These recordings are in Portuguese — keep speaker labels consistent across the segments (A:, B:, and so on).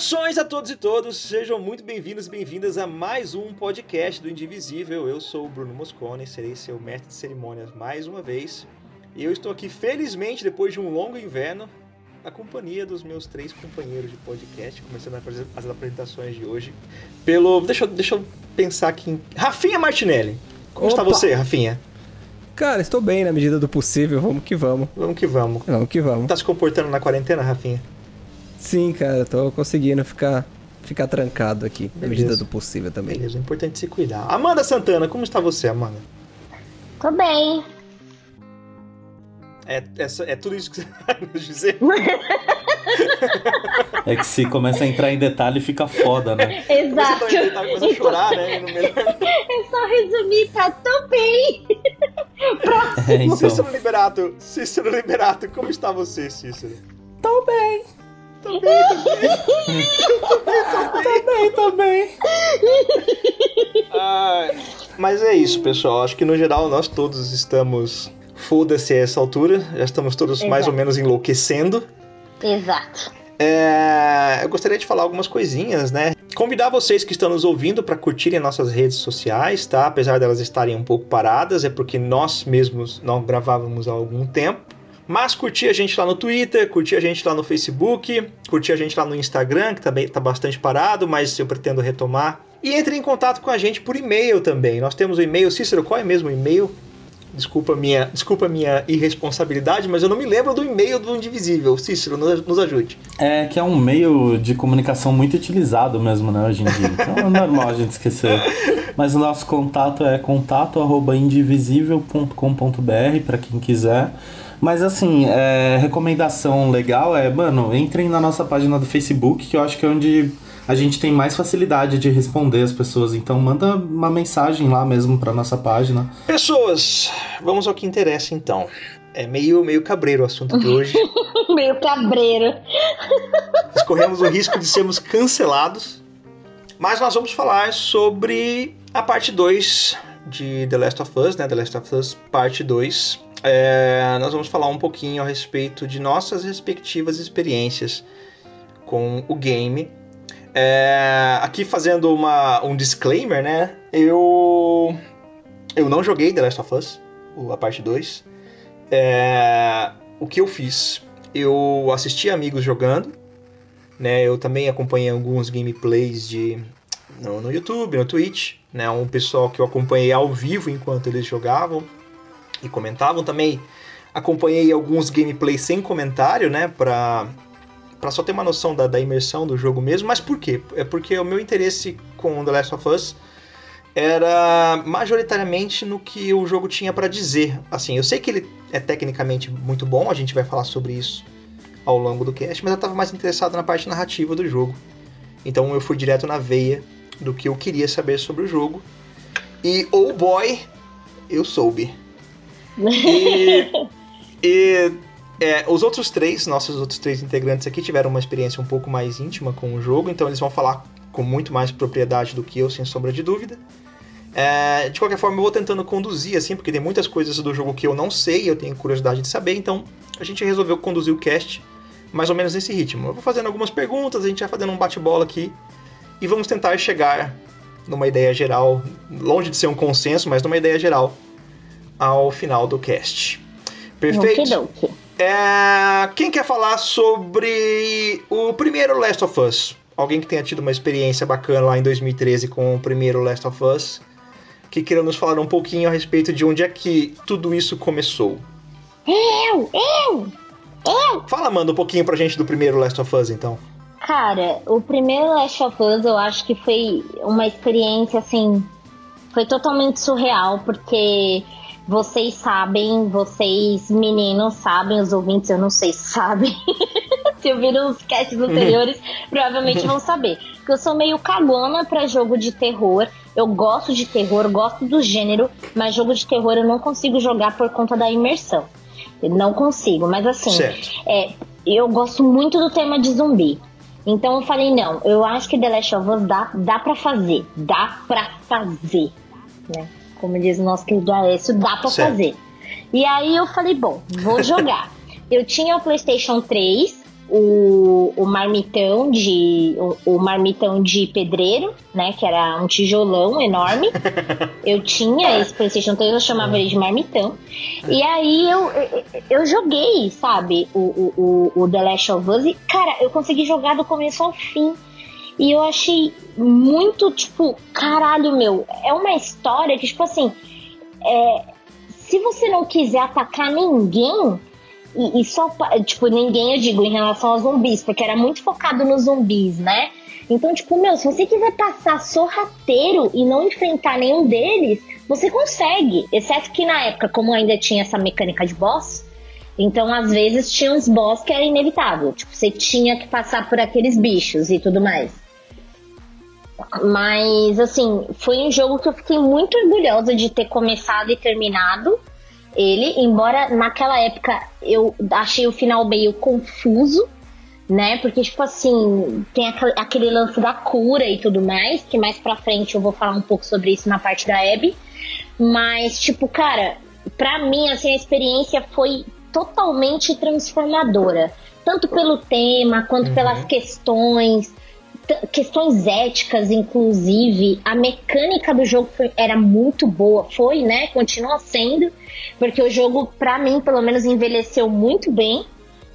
A: Saudações a todos e todos, sejam muito bem-vindos e bem-vindas a mais um podcast do Indivisível. Eu sou o Bruno Moscone, serei seu mestre de cerimônias mais uma vez. E eu estou aqui, felizmente, depois de um longo inverno, na companhia dos meus três companheiros de podcast, começando as apresentações de hoje. Pelo. Deixa, eu- deixa eu pensar aqui em. Rafinha Martinelli. Como está
B: Opa!
A: você, Rafinha?
B: Cara, estou bem na medida do possível, vamos que vamos.
A: Vamos que vamos.
B: Vamos que vamos.
A: Tá se comportando na quarentena, Rafinha?
B: Sim, cara, tô conseguindo ficar, ficar trancado aqui, na
A: Beleza.
B: medida do possível também.
A: Beleza, é importante se cuidar. Amanda Santana, como está você, Amanda?
C: Tô bem.
A: É, é, é tudo isso que você vai nos dizer?
D: É que se começa a entrar em detalhe fica foda, né?
C: Exato.
A: Você tá começando a chorar, né? No melhor...
C: É só resumir, tá tão bem.
D: É, então.
A: Cícero Liberato, Cícero Liberato, como está você, Cícero?
D: Tô bem,
A: Tô bem, tô bem.
D: tô bem, tô bem.
A: Ah, mas é isso, pessoal. Acho que no geral nós todos estamos. Foda-se a essa altura. Já estamos todos mais ou
C: Exato.
A: menos enlouquecendo.
C: Exato.
A: É, eu gostaria de falar algumas coisinhas, né? Convidar vocês que estão nos ouvindo para curtirem nossas redes sociais, tá? Apesar delas estarem um pouco paradas, é porque nós mesmos não gravávamos há algum tempo. Mas curtir a gente lá no Twitter, curtir a gente lá no Facebook, curtir a gente lá no Instagram, que também tá bastante parado, mas eu pretendo retomar. E entre em contato com a gente por e-mail também. Nós temos o e-mail, Cícero, qual é mesmo o e-mail? Desculpa a minha, desculpa minha irresponsabilidade, mas eu não me lembro do e-mail do Indivisível. Cícero, nos, nos ajude.
D: É que é um meio de comunicação muito utilizado mesmo, né, hoje em dia. Então é normal a gente esquecer. Mas o nosso contato é contato@indivisível.com.br para quem quiser. Mas assim, é, recomendação legal é, mano, entrem na nossa página do Facebook, que eu acho que é onde a gente tem mais facilidade de responder as pessoas. Então manda uma mensagem lá mesmo pra nossa página.
A: Pessoas, vamos ao que interessa então. É meio, meio cabreiro o assunto de hoje.
C: Meio cabreiro.
A: Escorremos o risco de sermos cancelados. Mas nós vamos falar sobre a parte 2 de The Last of Us, né? The Last of Us parte 2. É, nós vamos falar um pouquinho a respeito de nossas respectivas experiências com o game. É, aqui fazendo uma, um disclaimer, né? Eu, eu não joguei The Last of Us, a parte 2. É, o que eu fiz? Eu assisti amigos jogando, né? Eu também acompanhei alguns gameplays de no, no YouTube, no Twitch, né? Um pessoal que eu acompanhei ao vivo enquanto eles jogavam e comentavam também. Acompanhei alguns gameplays sem comentário, né? Pra, pra só ter uma noção da, da imersão do jogo mesmo. Mas por quê? É porque o meu interesse com The Last of Us era majoritariamente no que o jogo tinha pra dizer. Assim, eu sei que ele é tecnicamente muito bom, a gente vai falar sobre isso ao longo do cast, mas eu tava mais interessado na parte narrativa do jogo. Então eu fui direto na veia do que eu queria saber sobre o jogo. E, oh boy, eu soube. E, e, é, os outros três, nossos outros três integrantes aqui, tiveram uma experiência um pouco mais íntima com o jogo, então eles vão falar com muito mais propriedade do que eu, sem sombra de dúvida. É, de qualquer forma, eu vou tentando conduzir, assim, porque tem muitas coisas do jogo que eu não sei e eu tenho curiosidade de saber, então a gente resolveu conduzir o cast mais ou menos nesse ritmo. Eu vou fazendo algumas perguntas, a gente vai fazendo um bate-bola aqui e vamos tentar chegar numa ideia geral, longe de ser um consenso, mas numa ideia geral ao final do cast. Perfeito?
C: Okidoki.
A: É, quem quer falar sobre o primeiro Last of Us? Alguém que tenha tido uma experiência bacana lá em 2013 com o primeiro Last of Us, que queira nos falar um pouquinho a respeito de onde é que tudo isso começou.
C: Eu, eu.
A: Fala, Amanda, um pouquinho pra gente do primeiro Last of Us, então.
C: Cara, o primeiro Last of Us eu acho que foi uma experiência assim. Foi totalmente surreal, porque vocês sabem, vocês meninos sabem, os ouvintes eu não sei se sabem. se ouviram os casts anteriores, provavelmente vão saber. Porque eu sou meio cagona pra jogo de terror. Eu gosto de terror, gosto do gênero, mas jogo de terror eu não consigo jogar por conta da imersão. Eu não consigo, mas assim, é, eu gosto muito do tema de zumbi. Então eu falei, não, eu acho que The Last of Us dá, dá pra fazer. Dá pra fazer. Né? Como diz o nosso querido Alessio, dá pra
A: Certo.
C: fazer. E aí eu falei, bom, vou jogar. eu tinha o PlayStation 3, o, o marmitão de o, o, marmitão de pedreiro, né? Que era um tijolão enorme. eu tinha esse PlayStation 3, eu chamava ele de marmitão. E aí eu, eu, joguei, sabe, o, o, o The Last of Us e, cara, eu consegui jogar do começo ao fim. E eu achei muito, tipo, caralho, meu. É uma história que, tipo assim, é, se você não quiser atacar ninguém, e, e, só, tipo, ninguém, eu digo, em relação aos zumbis, porque era muito focado nos zumbis, né? Então, tipo, meu, se você quiser passar sorrateiro e não enfrentar nenhum deles, você consegue. Exceto que na época, como ainda tinha essa mecânica de boss, então às vezes tinha uns boss que era inevitável. Tipo, você tinha que passar por aqueles bichos e tudo mais. Mas, assim, foi um jogo que eu fiquei muito orgulhosa de ter começado e terminado ele, embora naquela época eu achei o final meio confuso, né? Porque, tipo assim, tem aquele lance da cura e tudo mais, que mais pra frente eu vou falar um pouco sobre isso na parte da Abby. Mas, tipo, cara, pra mim, assim, a experiência foi totalmente transformadora. Tanto pelo tema, quanto uhum. pelas questões, questões éticas, inclusive. A mecânica do jogo foi, era muito boa, foi, né? Continua sendo. Porque o jogo, para mim, pelo menos, envelheceu muito bem.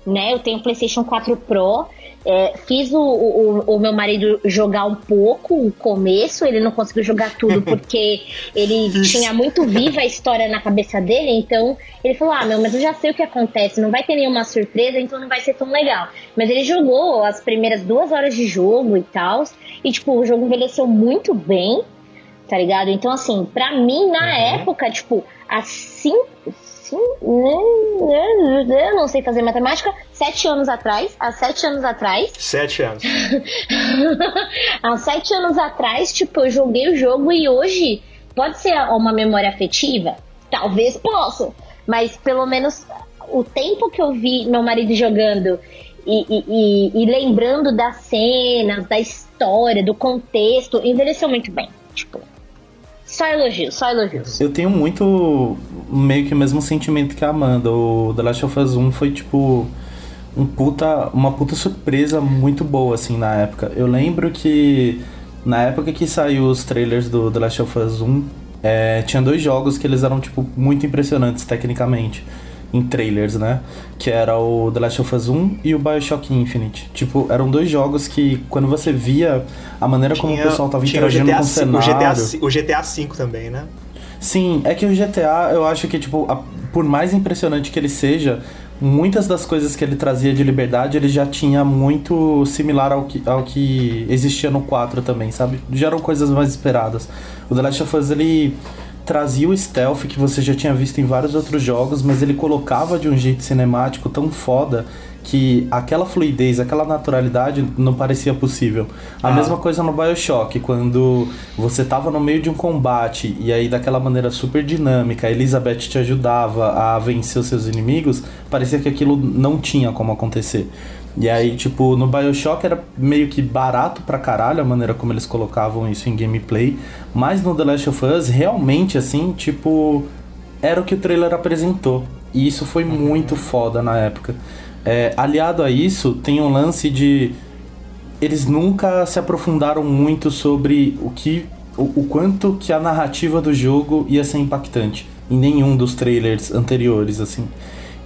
C: Né? Eu tenho PlayStation 4 Pro. É, fiz o, o, o, meu marido jogar um pouco o começo, ele não conseguiu jogar tudo porque ele tinha muito viva a história na cabeça dele, então ele falou: Ah, meu, mas eu já sei o que acontece, não vai ter nenhuma surpresa, então não vai ser tão legal. Mas ele jogou as primeiras duas horas de jogo e tal, e tipo, o jogo envelheceu muito bem, tá ligado? Então, assim, pra mim, na uhum. época, tipo, assim, eu não sei fazer matemática, sete anos atrás, há sete anos atrás.
A: Sete anos.
C: há sete anos atrás, tipo, eu joguei o jogo e hoje pode ser uma memória afetiva? Talvez possa, mas pelo menos o tempo que eu vi meu marido jogando e, e, e, e lembrando das cenas, da história, do contexto, envelheceu muito bem. Tipo, só elogios, só elogios.
D: Eu tenho muito meio que o mesmo sentimento que a Amanda. O The Last of Us 1 foi tipo um puta, uma puta surpresa muito boa assim na época. Eu lembro que na época que saiu os trailers do The Last of Us 1, é, tinha dois jogos que eles eram tipo muito impressionantes tecnicamente em trailers, né? Que era o The Last of Us 1 e o BioShock Infinite. Tipo, eram dois jogos que, quando você via a maneira tinha, como o pessoal tava interagindo com o cenário...
A: O GTA, o GTA V também, né?
D: Sim, é que o GTA, eu acho que, tipo, a, por mais impressionante que ele seja, muitas das coisas que ele trazia de liberdade ele já tinha muito similar ao que, ao que existia no 4 também, sabe? Já eram coisas mais esperadas. O The Last of Us, ele trazia o stealth que você já tinha visto em vários outros jogos, mas ele colocava de um jeito cinemático tão foda que aquela fluidez, aquela naturalidade não parecia possível. A ah. mesma coisa no BioShock, quando você tava no meio de um combate e aí daquela maneira super dinâmica, a Elizabeth te ajudava a vencer os seus inimigos, parecia que aquilo não tinha como acontecer. E aí, tipo, no Bioshock era meio que barato pra caralho a maneira como eles colocavam isso em gameplay. Mas no The Last of Us, realmente, assim, tipo, era o que o trailer apresentou. E isso foi muito foda na época. É, aliado a isso, tem um lance de. Eles nunca se aprofundaram muito sobre o que. O, o quanto que a narrativa do jogo ia ser impactante. Em nenhum dos trailers anteriores, assim.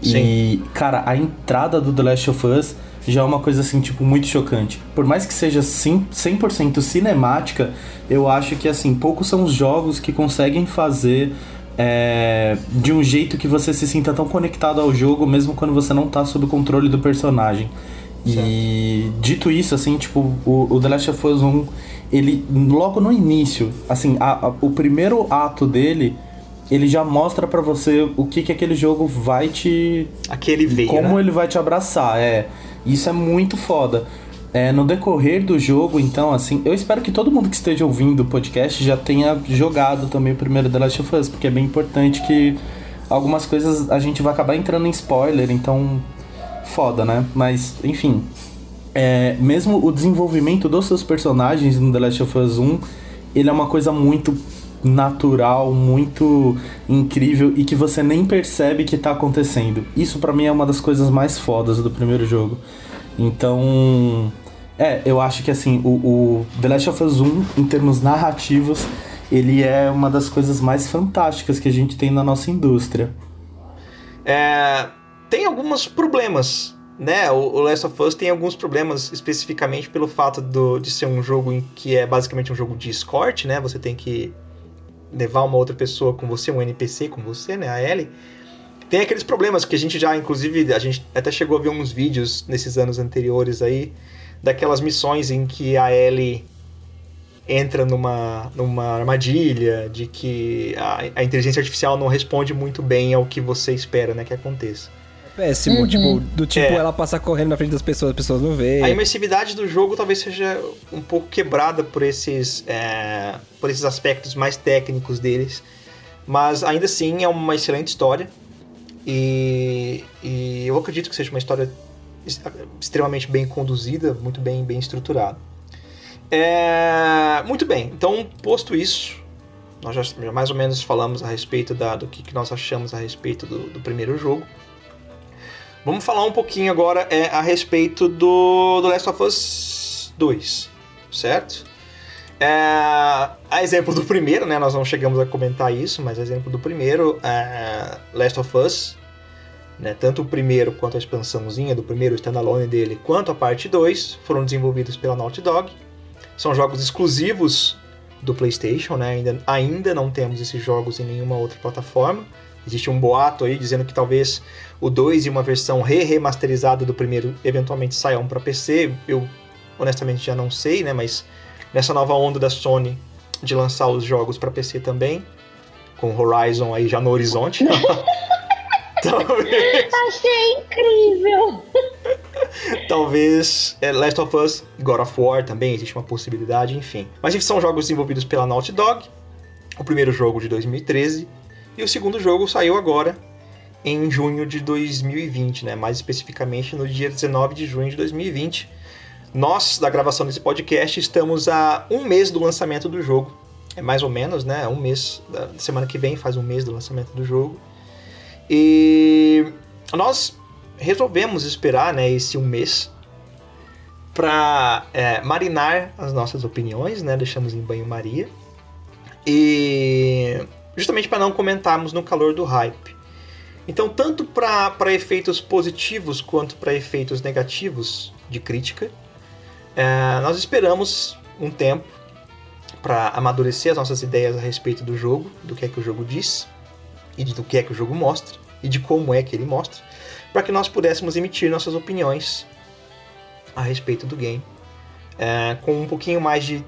D: Sim. E, cara, a entrada do The Last of Us já é uma coisa assim, tipo, muito chocante. Por mais que seja 100% cinemática, eu acho que, assim, poucos são os jogos que conseguem fazer é, de um jeito que você se sinta tão conectado ao jogo, mesmo quando você não tá sob o controle do personagem. E dito isso, assim, tipo, o, o The Last of Us 1, ele, logo no início, assim, a, a, o primeiro ato dele ele já mostra para você o que que aquele jogo vai te
A: aquele veio,
D: como
A: né?
D: ele vai te abraçar, é. Isso é muito foda. É, no decorrer do jogo, então, assim, eu espero que todo mundo que esteja ouvindo o podcast já tenha jogado também o primeiro The Last of Us, porque é bem importante que algumas coisas a gente vai acabar entrando em spoiler, então foda, né? Mas, enfim, é, mesmo o desenvolvimento dos seus personagens no The Last of Us 1, ele é uma coisa muito natural, muito incrível e que você nem percebe que tá acontecendo. Isso para mim é uma das coisas mais fodas do primeiro jogo. Então, é, eu acho que assim, o, o The Last of Us 1, em termos narrativos, ele é uma das coisas mais fantásticas que a gente tem na nossa indústria.
A: É, tem alguns problemas, né? O, o Last of Us tem alguns problemas especificamente pelo fato do, de ser um jogo em que é basicamente um jogo de escort, né? Você tem que levar uma outra pessoa com você, um NPC com você, né? A Ellie. Tem aqueles problemas que a gente já, inclusive, a gente até chegou a ver uns vídeos nesses anos anteriores aí, daquelas missões em que a Ellie entra numa, numa armadilha, de que a, a inteligência artificial não responde muito bem ao que você espera, né, que aconteça.
B: Péssimo,
C: Uhum.
B: tipo, do tipo
A: É.
B: ela passar correndo na frente das pessoas, as pessoas não veem.
A: A imersividade do jogo talvez seja um pouco quebrada por esses, é, por esses aspectos mais técnicos deles, mas ainda assim é uma excelente história e, e eu acredito que seja uma história ex- extremamente bem conduzida, muito bem, bem estruturada. É, muito bem, então posto isso, nós já, já mais ou menos falamos a respeito da, do que, que nós achamos a respeito do, do primeiro jogo. Vamos falar um pouquinho agora é, a respeito do, do Last of Us 2, certo? É, a exemplo do primeiro, né? Nós não chegamos a comentar isso, mas a exemplo do primeiro, é, Last of Us, né, tanto o primeiro quanto a expansãozinha do primeiro standalone dele, quanto a parte 2, foram desenvolvidos pela Naughty Dog. São jogos exclusivos do PlayStation, né? Ainda, ainda não temos esses jogos em nenhuma outra plataforma. Existe um boato aí dizendo que talvez o 2 e uma versão re-remasterizada do primeiro eventualmente saiam para PC. Eu honestamente já não sei, né? Mas nessa nova onda da Sony de lançar os jogos para PC também, com Horizon aí já no horizonte. talvez,
C: Achei incrível.
A: talvez é, Last of Us, God of War também existe uma possibilidade, enfim. Mas enfim, são jogos desenvolvidos pela Naughty Dog. O primeiro jogo de 2013 e o segundo jogo saiu agora em junho de 2020, né? Mais especificamente no dia 19 de junho de 2020. Nós, da gravação desse podcast, estamos a um mês do lançamento do jogo. É mais ou menos, né? Um mês. Da semana que vem faz um mês do lançamento do jogo. E nós resolvemos esperar, né? Esse um mês para marinar as nossas opiniões, né? Deixamos em banho-maria. E justamente para não comentarmos no calor do hype. Então, tanto para efeitos positivos quanto para efeitos negativos de crítica, é, nós esperamos um tempo para amadurecer as nossas ideias a respeito do jogo, do que é que o jogo diz, e do que é que o jogo mostra, e de como é que ele mostra, para que nós pudéssemos emitir nossas opiniões a respeito do game, é, com um pouquinho mais de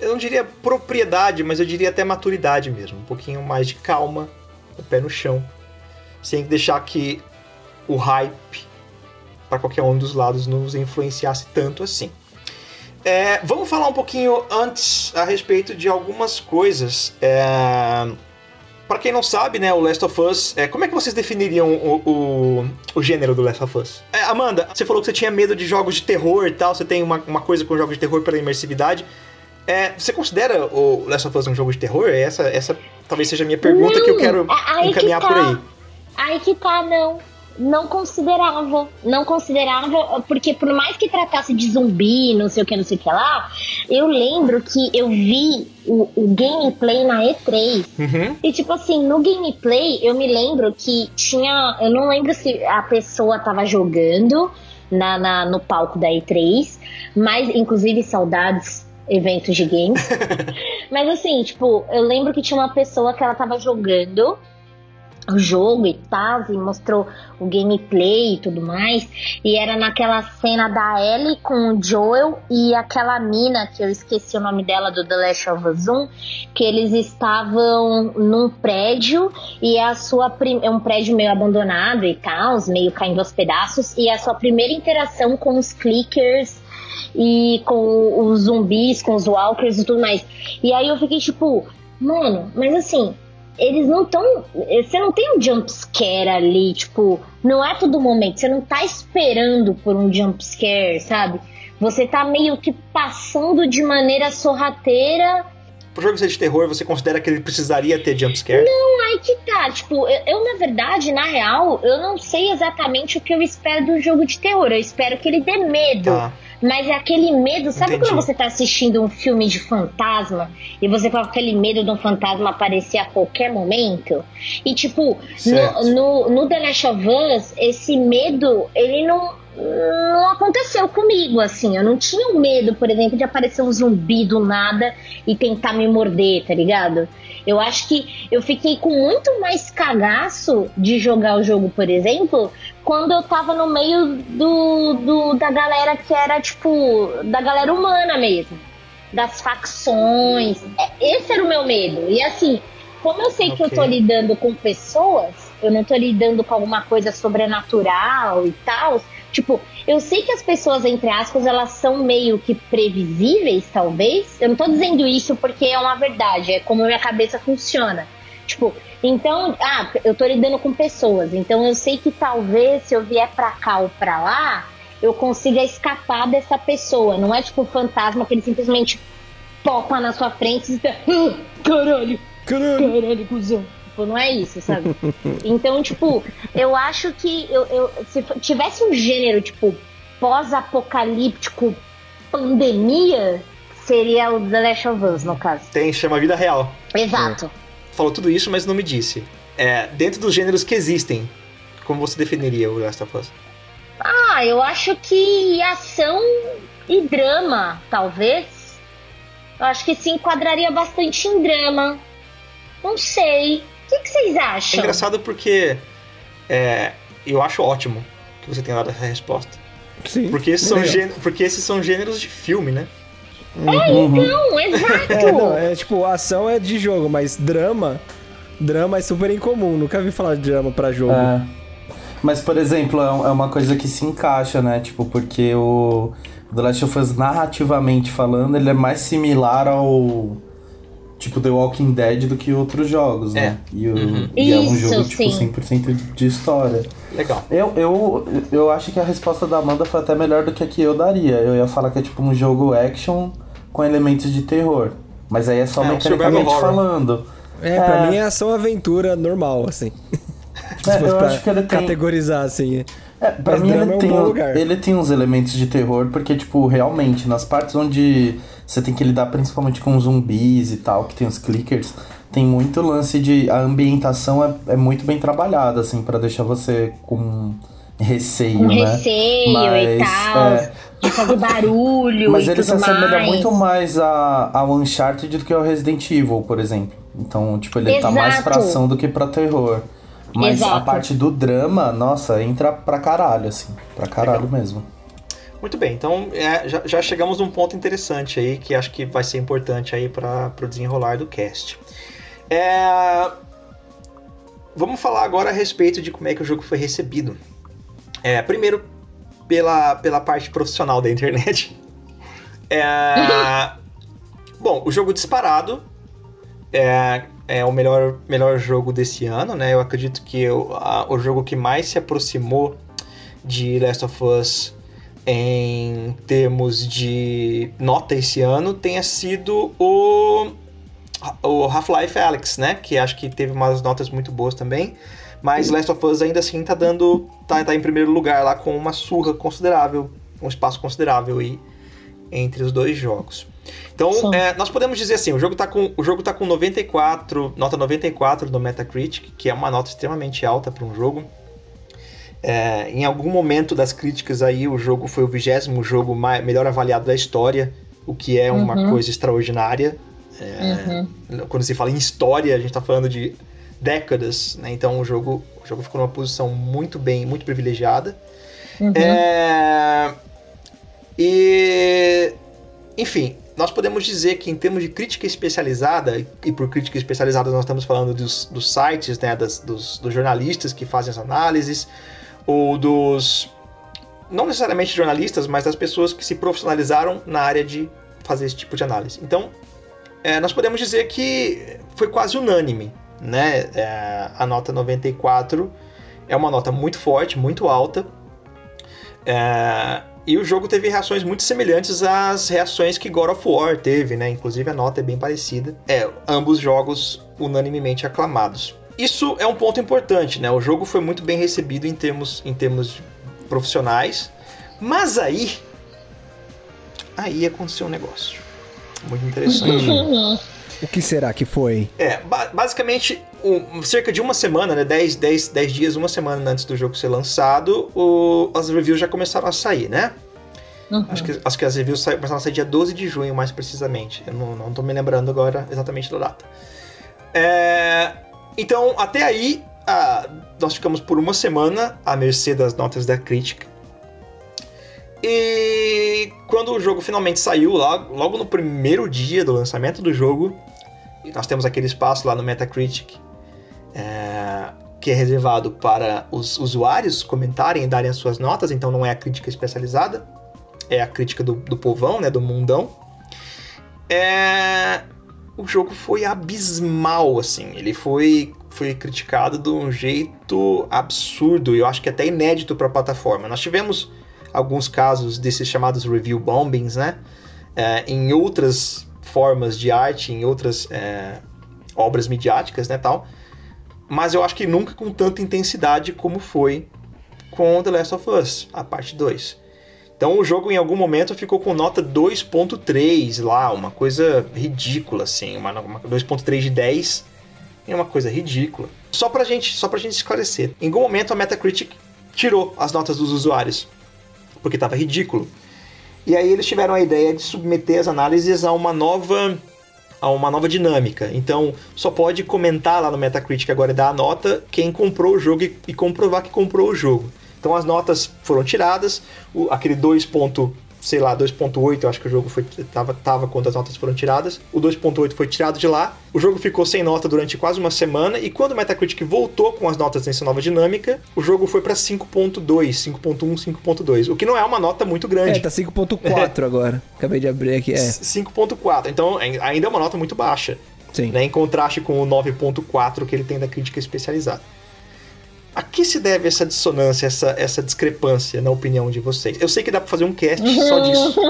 A: eu não diria propriedade, mas eu diria até maturidade mesmo. Um pouquinho mais de calma, o pé no chão. Sem deixar que o hype para qualquer um dos lados nos influenciasse tanto assim. É, vamos falar um pouquinho antes a respeito de algumas coisas. É, para quem não sabe, né, o Last of Us, é, como é que vocês definiriam o, o, o gênero do Last of Us? É, Amanda, você falou que você tinha medo de jogos de terror e tal, você tem uma, uma coisa com jogos de terror pela imersividade. É, você considera o Last of Us um jogo de terror? Essa, essa talvez seja a minha pergunta
C: Não,
A: que eu quero
C: aí que
A: encaminhar
C: tá.
A: por aí.
C: Aí que tá, não. Não considerava. Não considerava, porque por mais que tratasse de zumbi, não sei o que, não sei o que lá, eu lembro que eu vi o, o gameplay na E3.
A: Uhum.
C: E tipo assim, no gameplay eu me lembro que tinha. Eu não lembro se a pessoa tava jogando na, na- no palco da E3, mas inclusive saudades eventos de games. mas assim, tipo, eu lembro que tinha uma pessoa que ela tava jogando o jogo e tal, e mostrou o gameplay e tudo mais. E era naquela cena da Ellie com o Joel e aquela mina, que eu esqueci o nome dela do The Last of Us 1, que eles estavam num prédio e a sua é um prédio meio abandonado e tal, meio caindo aos pedaços, e a sua primeira interação com os clickers e com os zumbis, com os walkers e tudo mais. E aí eu fiquei tipo, mano, mas assim, eles não estão. Você não tem um jump scare ali, tipo, não é todo momento. Você não tá esperando por um jump scare, sabe? Você tá meio que passando de maneira sorrateira.
A: Pro jogo ser de terror, você considera que ele precisaria ter jumpscare?
C: Ai que tá, tá, tipo, eu, eu, na verdade, na real, eu não sei exatamente o que eu espero do jogo de terror. Eu espero que ele dê medo. Tá. Mas é aquele medo, sabe Entendi. quando você tá assistindo um filme de fantasma e você com aquele medo de um fantasma aparecer a qualquer momento? E tipo, no, no, no, The Last of Us, esse medo, ele não, não aconteceu comigo, assim. Eu não tinha um medo, por exemplo, de aparecer um zumbi do nada e tentar me morder, tá ligado? Eu acho que eu fiquei com muito mais cagaço de jogar o jogo, por exemplo, quando eu tava no meio do, do da galera que era, tipo, da galera humana mesmo. Das facções. É, esse era o meu medo. E assim, como eu sei okay. que eu tô lidando com pessoas, eu não tô lidando com alguma coisa sobrenatural e tal. Tipo, eu sei que as pessoas, entre aspas, elas são meio que previsíveis, talvez. Eu não tô dizendo isso porque é uma verdade, é como a minha cabeça funciona. Tipo, então, ah, eu tô lidando com pessoas, então eu sei que talvez se eu vier pra cá ou pra lá, eu consiga escapar dessa pessoa. Não é tipo um fantasma que ele simplesmente topa na sua frente e diz, ah, caralho, caralho, caralho, cuzão. Tipo, não é isso, sabe? então, tipo, eu acho que eu, eu, se tivesse um gênero, tipo, pós-apocalíptico, pandemia, seria o The Last of Us, no caso.
A: Tem, chama vida real.
C: Exato.
A: É. Falou tudo isso, mas não me disse. É, dentro dos gêneros que existem, como você definiria o Last of Us?
C: Ah, eu acho que ação e drama, talvez. Eu acho que se enquadraria bastante em drama. Não sei que, que vocês acham?
A: É engraçado porque é, eu acho ótimo que você tenha dado essa resposta.
B: Sim.
A: Porque esses, são gêneros, porque esses são gêneros de filme, né?
C: É, uhum. então, exato.
B: É, não, é tipo, ação é de jogo, mas drama. Drama é super incomum. Nunca vi falar de drama pra jogo. É.
D: Mas, por exemplo, é, é uma coisa que se encaixa, né? Tipo, porque o The Last of Us, narrativamente falando, ele é mais similar ao tipo The Walking Dead do que outros jogos, né? É. E, o, uhum. e é um jogo, tipo, 100% de história.
A: Legal.
D: Eu, eu, eu acho que a resposta da Amanda foi até melhor do que a que eu daria. Eu ia falar que é tipo um jogo action com elementos de terror. Mas aí é só é, mecanicamente falando.
B: É, é, pra mim é ação-aventura normal, assim.
D: É, eu acho que ele
B: tem... Categorizar, assim.
D: É, pra Mas mim ele, é um tem, ele tem uns elementos de terror, porque, tipo, realmente, nas partes onde você tem que lidar principalmente com zumbis e tal, que tem os clickers. Tem muito lance de. A ambientação é, é muito bem trabalhada, assim, para deixar você com receio,
C: né? receio Mas, e tal. É... De fazer barulho.
D: Mas ele
C: se
D: assemelha muito mais a, ao Uncharted do que ao Resident Evil, por exemplo. Então, tipo, ele Exato. tá mais pra ação do que pra terror. Mas Exato. a parte do drama, nossa, entra pra caralho, assim. Pra caralho mesmo.
A: Muito bem, então é, já, já, chegamos num ponto interessante aí que acho que vai ser importante aí para o desenrolar do cast. É, vamos falar agora a respeito de como é que o jogo foi recebido. É, primeiro, pela, pela parte profissional da internet. É, bom, o jogo disparado é, é o melhor, melhor jogo desse ano, né? Eu acredito que o, a, o jogo que mais se aproximou de Last of Us em termos de nota esse ano tenha sido o, o Half-Life Alyx, né? Que acho que teve umas notas muito boas também. Mas Last of Us ainda assim tá dando. tá, tá em primeiro lugar lá com uma surra considerável, um espaço considerável aí entre os dois jogos. Então, é, nós podemos dizer assim, o jogo tá com o jogo tá com 94, nota 94 no Metacritic, que é uma nota extremamente alta para um jogo. É, em algum momento das críticas aí, o jogo foi o vigésimo jogo mais, melhor avaliado da história, o que é uma uhum. coisa extraordinária. É, uhum. Quando se fala em história, a gente está falando de décadas, né? Então o jogo, o jogo ficou numa posição muito bem, muito privilegiada. Uhum. É, e, enfim, nós podemos dizer que em termos de crítica especializada, e por crítica especializada nós estamos falando dos, dos sites, né, das, dos, dos jornalistas que fazem as análises, ou dos não necessariamente jornalistas, mas das pessoas que se profissionalizaram na área de fazer esse tipo de análise. Então, é, nós podemos dizer que foi quase unânime, né? É, a nota 94 é uma nota muito forte, muito alta. É, e o jogo teve reações muito semelhantes às reações que God of War teve, né? Inclusive a nota é bem parecida. É, ambos jogos unanimemente aclamados. Isso é um ponto importante, né? O jogo foi muito bem recebido em termos, em termos profissionais, mas aí. Aí aconteceu um negócio muito interessante.
B: O que será que foi?
A: É, ba basicamente, um, cerca de uma semana, né? 10, 10, 10 dias, uma semana antes do jogo ser lançado, o, as reviews já começaram a sair, né? Uhum. Acho, que, acho que as reviews sa começaram a sair dia 12 de junho, mais precisamente. Eu não, não tô me lembrando agora exatamente da data. É, então, até aí, a, nós ficamos por uma semana à mercê das notas da crítica. E quando o jogo finalmente saiu, logo, logo no primeiro dia do lançamento do jogo, nós temos aquele espaço lá no Metacritic é, que é reservado para os usuários comentarem e darem as suas notas, então não é a crítica especializada, é a crítica do, do povão, né, do mundão. É, o jogo foi abismal, assim, ele foi, foi criticado de um jeito absurdo, e eu acho que até inédito para a plataforma. Nós tivemos alguns casos desses chamados review bombings, né, é, em outras formas de arte, em outras é, obras midiáticas, né, tal. Mas eu acho que nunca com tanta intensidade como foi com The Last of Us, a parte 2. Então o jogo em algum momento ficou com nota 2.3 lá, uma coisa ridícula assim, uma, uma 2.3 de 10 é uma coisa ridícula. Só pra gente, só pra gente esclarecer. Em algum momento a Metacritic tirou as notas dos usuários, porque estava ridículo. E aí eles tiveram a ideia de submeter as análises a uma nova a uma nova dinâmica. Então, só pode comentar lá no Metacritic agora e dar a nota quem comprou o jogo e, e comprovar que comprou o jogo. Então as notas foram tiradas, o, aquele 2 sei lá, 2.8, eu acho que o jogo foi tava, tava quando as notas foram tiradas. O 2.8 foi tirado de lá. O jogo ficou sem nota durante quase uma semana e quando o Metacritic voltou com as notas nessa nova dinâmica, o jogo foi para 5.2, 5.1, 5.2, o que não é uma nota muito grande.
B: É, tá 5.4 agora. Acabei de abrir aqui, é.
A: 5.4. Então, ainda é uma nota muito baixa.
B: Sim.
A: Né, em contraste com o 9.4 que ele tem da crítica especializada. A que se deve essa dissonância, essa, essa discrepância, na opinião de vocês? Eu sei que dá pra fazer um cast só disso.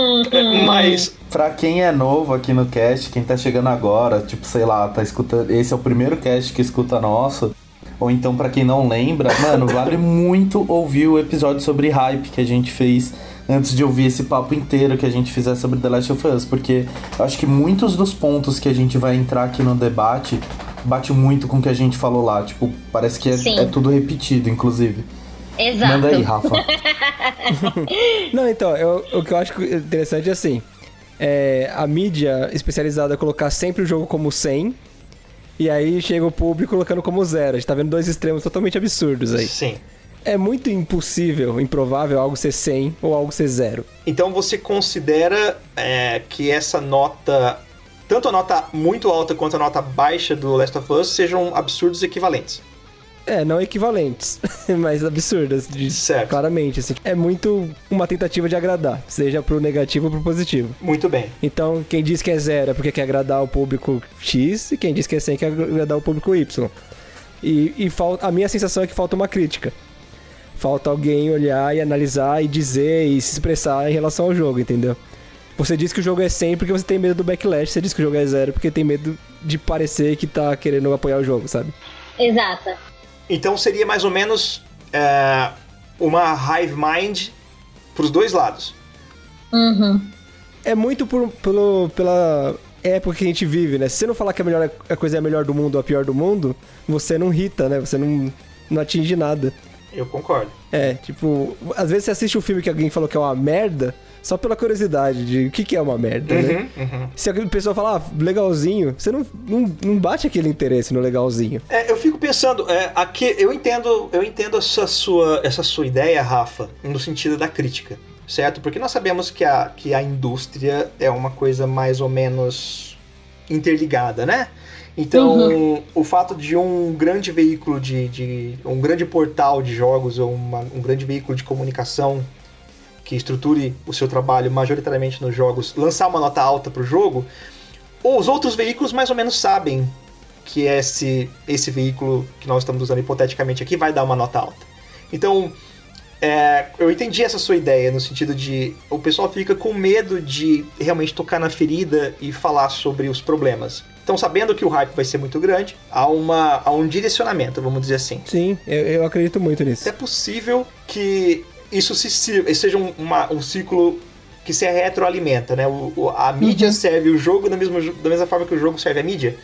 A: mas.
D: Pra quem é novo aqui no cast, quem tá chegando agora, tipo, sei lá, tá escutando. Esse é o primeiro cast que escuta nosso. Ou então, para quem não lembra, mano, vale muito ouvir o episódio sobre hype que a gente fez antes de ouvir esse papo inteiro que a gente fizer sobre The Last of Us, porque eu acho que muitos dos pontos que a gente vai entrar aqui no debate bate muito com o que a gente falou lá. Tipo, parece que é, é tudo repetido, inclusive.
C: Exato.
D: Manda aí, Rafa.
B: Não, então, eu, o que eu acho interessante é assim: é, a mídia especializada colocar sempre o jogo como 100, e aí chega o público colocando como zero. A gente tá vendo dois extremos totalmente absurdos aí.
A: Sim.
B: É muito impossível, improvável algo ser 100 ou algo ser zero.
A: Então você considera é, que essa nota tanto a nota muito alta quanto a nota baixa do Last of Us sejam absurdos equivalentes.
B: É, não equivalentes, mas absurdas, de,
A: certo.
B: claramente. Assim, é muito uma tentativa de agradar, seja pro negativo ou pro positivo.
A: Muito bem.
B: Então, quem diz que é zero é porque quer agradar o público X, e quem diz que é 100 quer agradar o público Y. E, e falta, a minha sensação é que falta uma crítica. Falta alguém olhar e analisar e dizer e se expressar em relação ao jogo, entendeu? Você diz que o jogo é 100 porque você tem medo do backlash, você diz que o jogo é zero porque tem medo de parecer que tá querendo apoiar o jogo, sabe?
C: Exato.
A: Então seria mais ou menos é, uma hive mind pros dois lados.
C: Uhum.
B: É muito por, pelo, pela época que a gente vive, né? Se você não falar que a, melhor, a coisa é a melhor do mundo ou a pior do mundo, você não irrita, né? Você não, não atinge nada.
A: Eu concordo.
B: É, tipo, às vezes você assiste um filme que alguém falou que é uma merda, só pela curiosidade de o que, que é uma merda, né?
A: Uhum, uhum.
B: Se a pessoa falar, ah, legalzinho, você não, não, não bate aquele interesse no legalzinho.
A: É, eu fico pensando, é, aqui, eu entendo, eu entendo essa sua, essa sua ideia, Rafa, no sentido da crítica, certo? Porque nós sabemos que a, que a indústria é uma coisa mais ou menos interligada, né? Então, uhum. o fato de um grande veículo de, de um grande portal de jogos ou uma, um grande veículo de comunicação que estruture o seu trabalho majoritariamente nos jogos lançar uma nota alta para o jogo, os outros veículos mais ou menos sabem que esse, esse veículo que nós estamos usando hipoteticamente aqui vai dar uma nota alta. Então, é, eu entendi essa sua ideia no sentido de o pessoal fica com medo de realmente tocar na ferida e falar sobre os problemas. Então, sabendo que o hype vai ser muito grande, há, uma, há um direcionamento, vamos dizer assim.
B: Sim, eu, eu acredito muito nisso.
A: É possível que isso se, seja um, uma, um ciclo que se retroalimenta, né? O, o a mídia uhum. serve o jogo da mesma, da mesma forma que o jogo serve a mídia.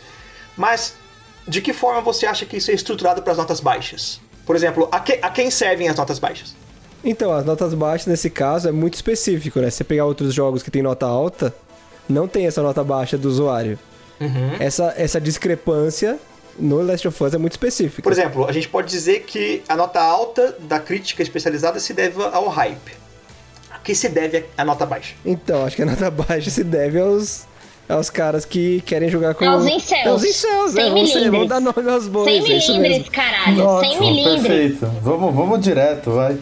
A: Mas de que forma você acha que isso é estruturado para as notas baixas? Por exemplo, a, que, a quem servem as notas baixas?
B: Então, as notas baixas nesse caso é muito específico, né? Se você pegar outros jogos que tem nota alta, não tem essa nota baixa do usuário. Uhum. Essa, essa discrepância no Last of Us é muito específica.
A: Por exemplo, a gente pode dizer que a nota alta da crítica especializada se deve ao hype. Que se deve a nota baixa?
B: Então, acho que a nota baixa se deve aos, aos caras que querem jogar com... É
C: os incels.
B: É os incels, é, vamos, ser, vamos dar nome aos bois. 100
C: é milímetros, caralho. Ótimo, 100 milímetros.
D: Perfeito. Vamos, vamos direto, vai.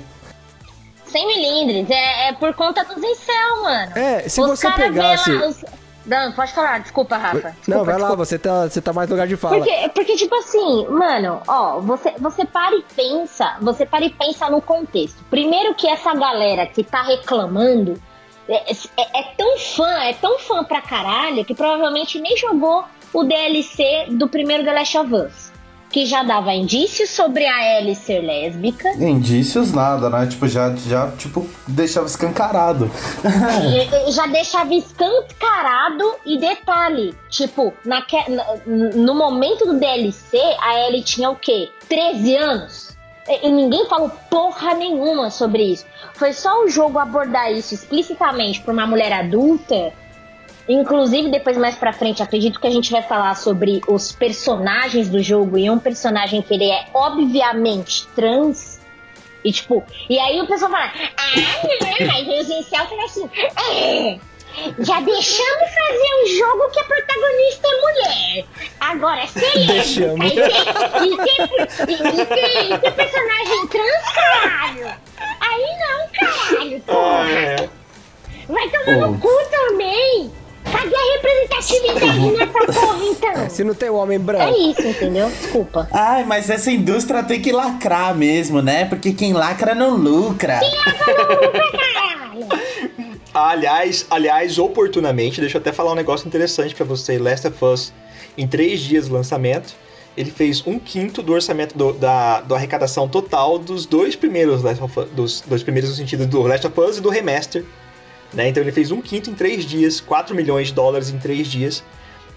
C: 100 milímetros. É, é por conta dos incel, mano.
B: É, se os você pegasse...
C: Lá, os... Não, pode falar, desculpa, Rafa. Desculpa,
B: não, vai
C: desculpa.
B: lá, você tá, você tá mais lugar de fala.
C: Porque, porque, tipo assim, mano, ó, você, você para e pensa, você para e pensa no contexto. Primeiro que essa galera que tá reclamando é, é, é tão fã, é tão fã pra caralho, que provavelmente nem jogou o DLC do primeiro The Last of Us que já dava indícios sobre a Ellie ser lésbica.
D: Indícios nada, né? Tipo, já, já tipo, deixava escancarado.
C: já deixava escancarado e detalhe, tipo, naque, no momento do DLC, a Ellie tinha o quê? 13 anos. E ninguém falou porra nenhuma sobre isso. Foi só o jogo abordar isso explicitamente para uma mulher adulta Inclusive, depois mais pra frente, acredito que a gente vai falar sobre os personagens do jogo e um personagem que ele é obviamente trans. E tipo, e aí o pessoal fala, ah, mas os incel falam assim, é, já deixamos fazer um jogo que a protagonista é mulher. Agora, se ele é. Aí, e, tem, e, tem, e tem personagem trans, caralho. Aí não, caralho, porra. Vai tomar no cu também. Cadê a representatividade nessa porra, então?
B: Se não tem o homem branco.
C: É isso, entendeu? Desculpa.
D: Ai, mas essa indústria tem que lacrar mesmo, né? Porque quem lacra não lucra.
C: Quem lacra não lucra, caralho.
A: Aliás, aliás, oportunamente, deixa eu até falar um negócio interessante para você. Last of Us, em três dias de lançamento, ele fez um quinto do orçamento do, da, da arrecadação total dos dois primeiros Last of Us, dos dois primeiros no sentido do Last of Us e do remaster né? Então ele fez um quinto em três dias, 4 milhões de dólares em três dias.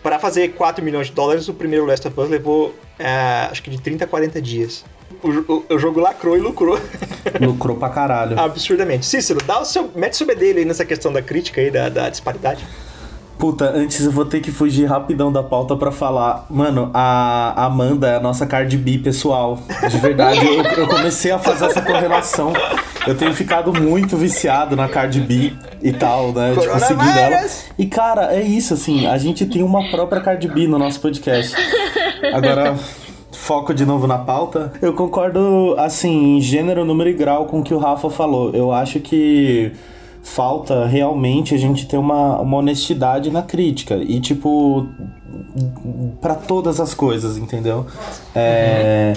A: Para fazer 4 milhões de dólares, o primeiro Last of Us levou é, acho que de 30 a 40 dias. O, o, o, jogo lacrou e lucrou.
D: Lucrou pra caralho.
A: Absurdamente. Cícero, dá o seu, mete o seu bedelho aí nessa questão da crítica aí, da, da disparidade.
D: Puta, antes eu vou ter que fugir rapidão da pauta para falar. Mano, a Amanda é a nossa Cardi B pessoal. De verdade, eu, eu, comecei a fazer essa correlação. Eu tenho ficado muito viciado na Cardi B e tal, né? Tipo, seguindo ela. E cara, é isso, assim. A gente tem uma própria Cardi B no nosso podcast. Agora, foco de novo na pauta. Eu concordo, assim, em gênero, número e grau com o que o Rafa falou. Eu acho que falta realmente a gente ter uma, uma honestidade na crítica. E, tipo, para todas as coisas, entendeu? É.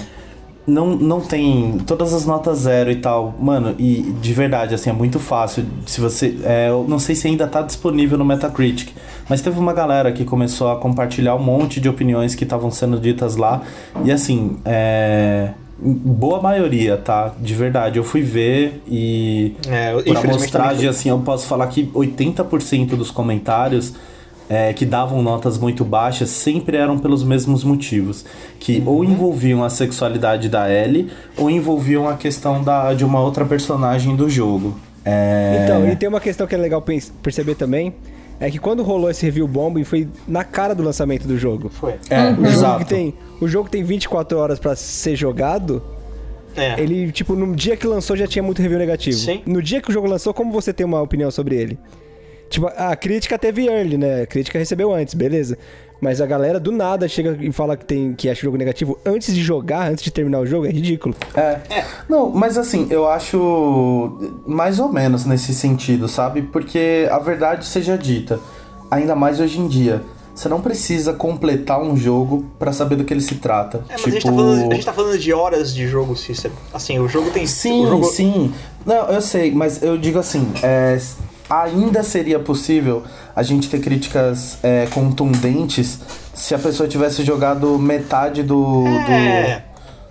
D: Não, não tem todas as notas zero e tal. Mano, e de verdade, assim, é muito fácil. Se você. É, eu não sei se ainda tá disponível no Metacritic. Mas teve uma galera que começou a compartilhar um monte de opiniões que estavam sendo ditas lá. E assim, é boa maioria, tá? De verdade. Eu fui ver e. É, por amostragem, assim, eu posso falar que 80% dos comentários é, que davam notas muito baixas sempre eram pelos mesmos motivos. Que uhum. ou envolviam a sexualidade da Ellie, ou envolviam a questão da, de uma outra personagem do jogo. É...
B: Então, e tem uma questão que é legal perceber também é que quando rolou esse review bomb foi na cara do lançamento do jogo.
A: Foi.
B: É, uhum. o, jogo tem, o jogo tem 24 horas para ser jogado. É. Ele, tipo, no dia que lançou já tinha muito review negativo.
A: Sim.
B: No dia que o jogo lançou, como você tem uma opinião sobre ele? Tipo, a crítica teve early, né? A crítica recebeu antes, beleza. Mas a galera do nada chega e fala que tem que acha o jogo negativo antes de jogar, antes de terminar o jogo, é ridículo.
D: É. é. Não, mas assim, eu acho mais ou menos nesse sentido, sabe? Porque a verdade seja dita, ainda mais hoje em dia. Você não precisa completar um jogo para saber do que ele se trata.
A: É, mas tipo... a, gente tá tipo falando, a gente tá falando de horas de jogo, Cícero. Assim, o jogo tem.
D: Sim,
A: jogo...
D: sim. Não, eu sei, mas eu digo assim, é, ainda seria possível a gente ter críticas é, contundentes se a pessoa tivesse jogado metade do,
A: É.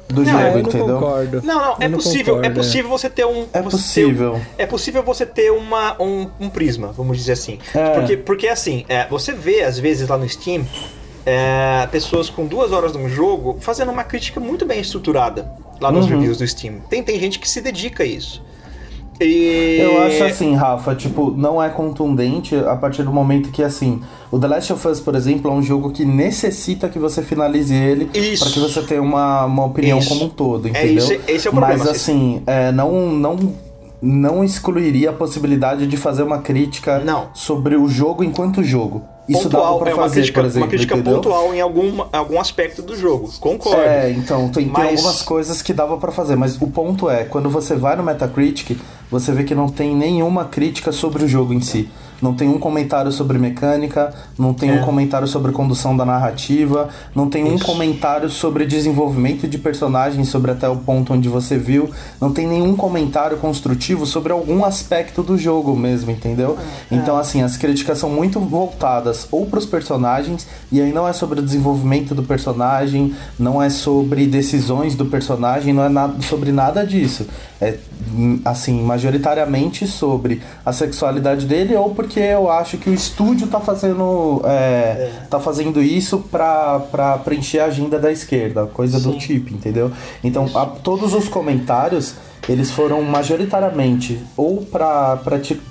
D: do, do
B: Não,
D: jogo,
B: eu não
D: entendeu?
B: concordo.
A: Não, não, é
B: não
A: possível,
B: concordo,
A: é possível você ter um.
D: É possível.
A: ter- é possível você ter uma, um, um prisma, vamos dizer assim.
D: É.
A: Porque, porque assim, é, você vê às vezes lá no Steam é, pessoas com duas horas de um jogo fazendo uma crítica muito bem estruturada lá nos
D: Uhum.
A: reviews do Steam. Tem, tem gente que se dedica a isso. E...
D: Eu acho assim, Rafa, tipo, não é contundente a partir do momento que, assim, o The Last of Us, por exemplo, é um jogo que necessita que você finalize ele para que você tenha uma, uma opinião
A: Isso.
D: como um todo,
A: É
D: entendeu?
A: isso, esse é o problema.
D: Mas assim, é, não, não, não excluiria a possibilidade de fazer uma crítica
A: Não.
D: sobre o jogo enquanto jogo. Isso dava
A: pontual,
D: pra
A: é
D: fazer,
A: crítica,
D: por exemplo,
A: uma crítica
D: entendeu?
A: pontual em algum, algum aspecto do jogo. Concordo.
D: É, então, tem, tem
A: Mas-
D: algumas coisas que dava pra fazer, mas o ponto é, quando você vai no Metacritic, você vê que não tem nenhuma crítica sobre o jogo em si. Não tem um comentário sobre mecânica, não tem
A: É.
D: um comentário sobre condução da narrativa, não tem um comentário sobre desenvolvimento de personagens, sobre até o ponto onde você viu, não tem nenhum comentário construtivo sobre algum aspecto do jogo mesmo, entendeu? Então, assim, as críticas são muito voltadas ou pros personagens, e aí não é sobre o desenvolvimento do personagem, não é sobre decisões do personagem, não é nada, sobre nada disso. É, hum, assim, majoritariamente sobre a sexualidade dele ou porque eu acho que o estúdio tá fazendo, é, tá fazendo isso pra, pra preencher a agenda da esquerda, coisa do
A: Sim.
D: tipo, entendeu? Então, a- todos os comentários eles foram majoritariamente ou para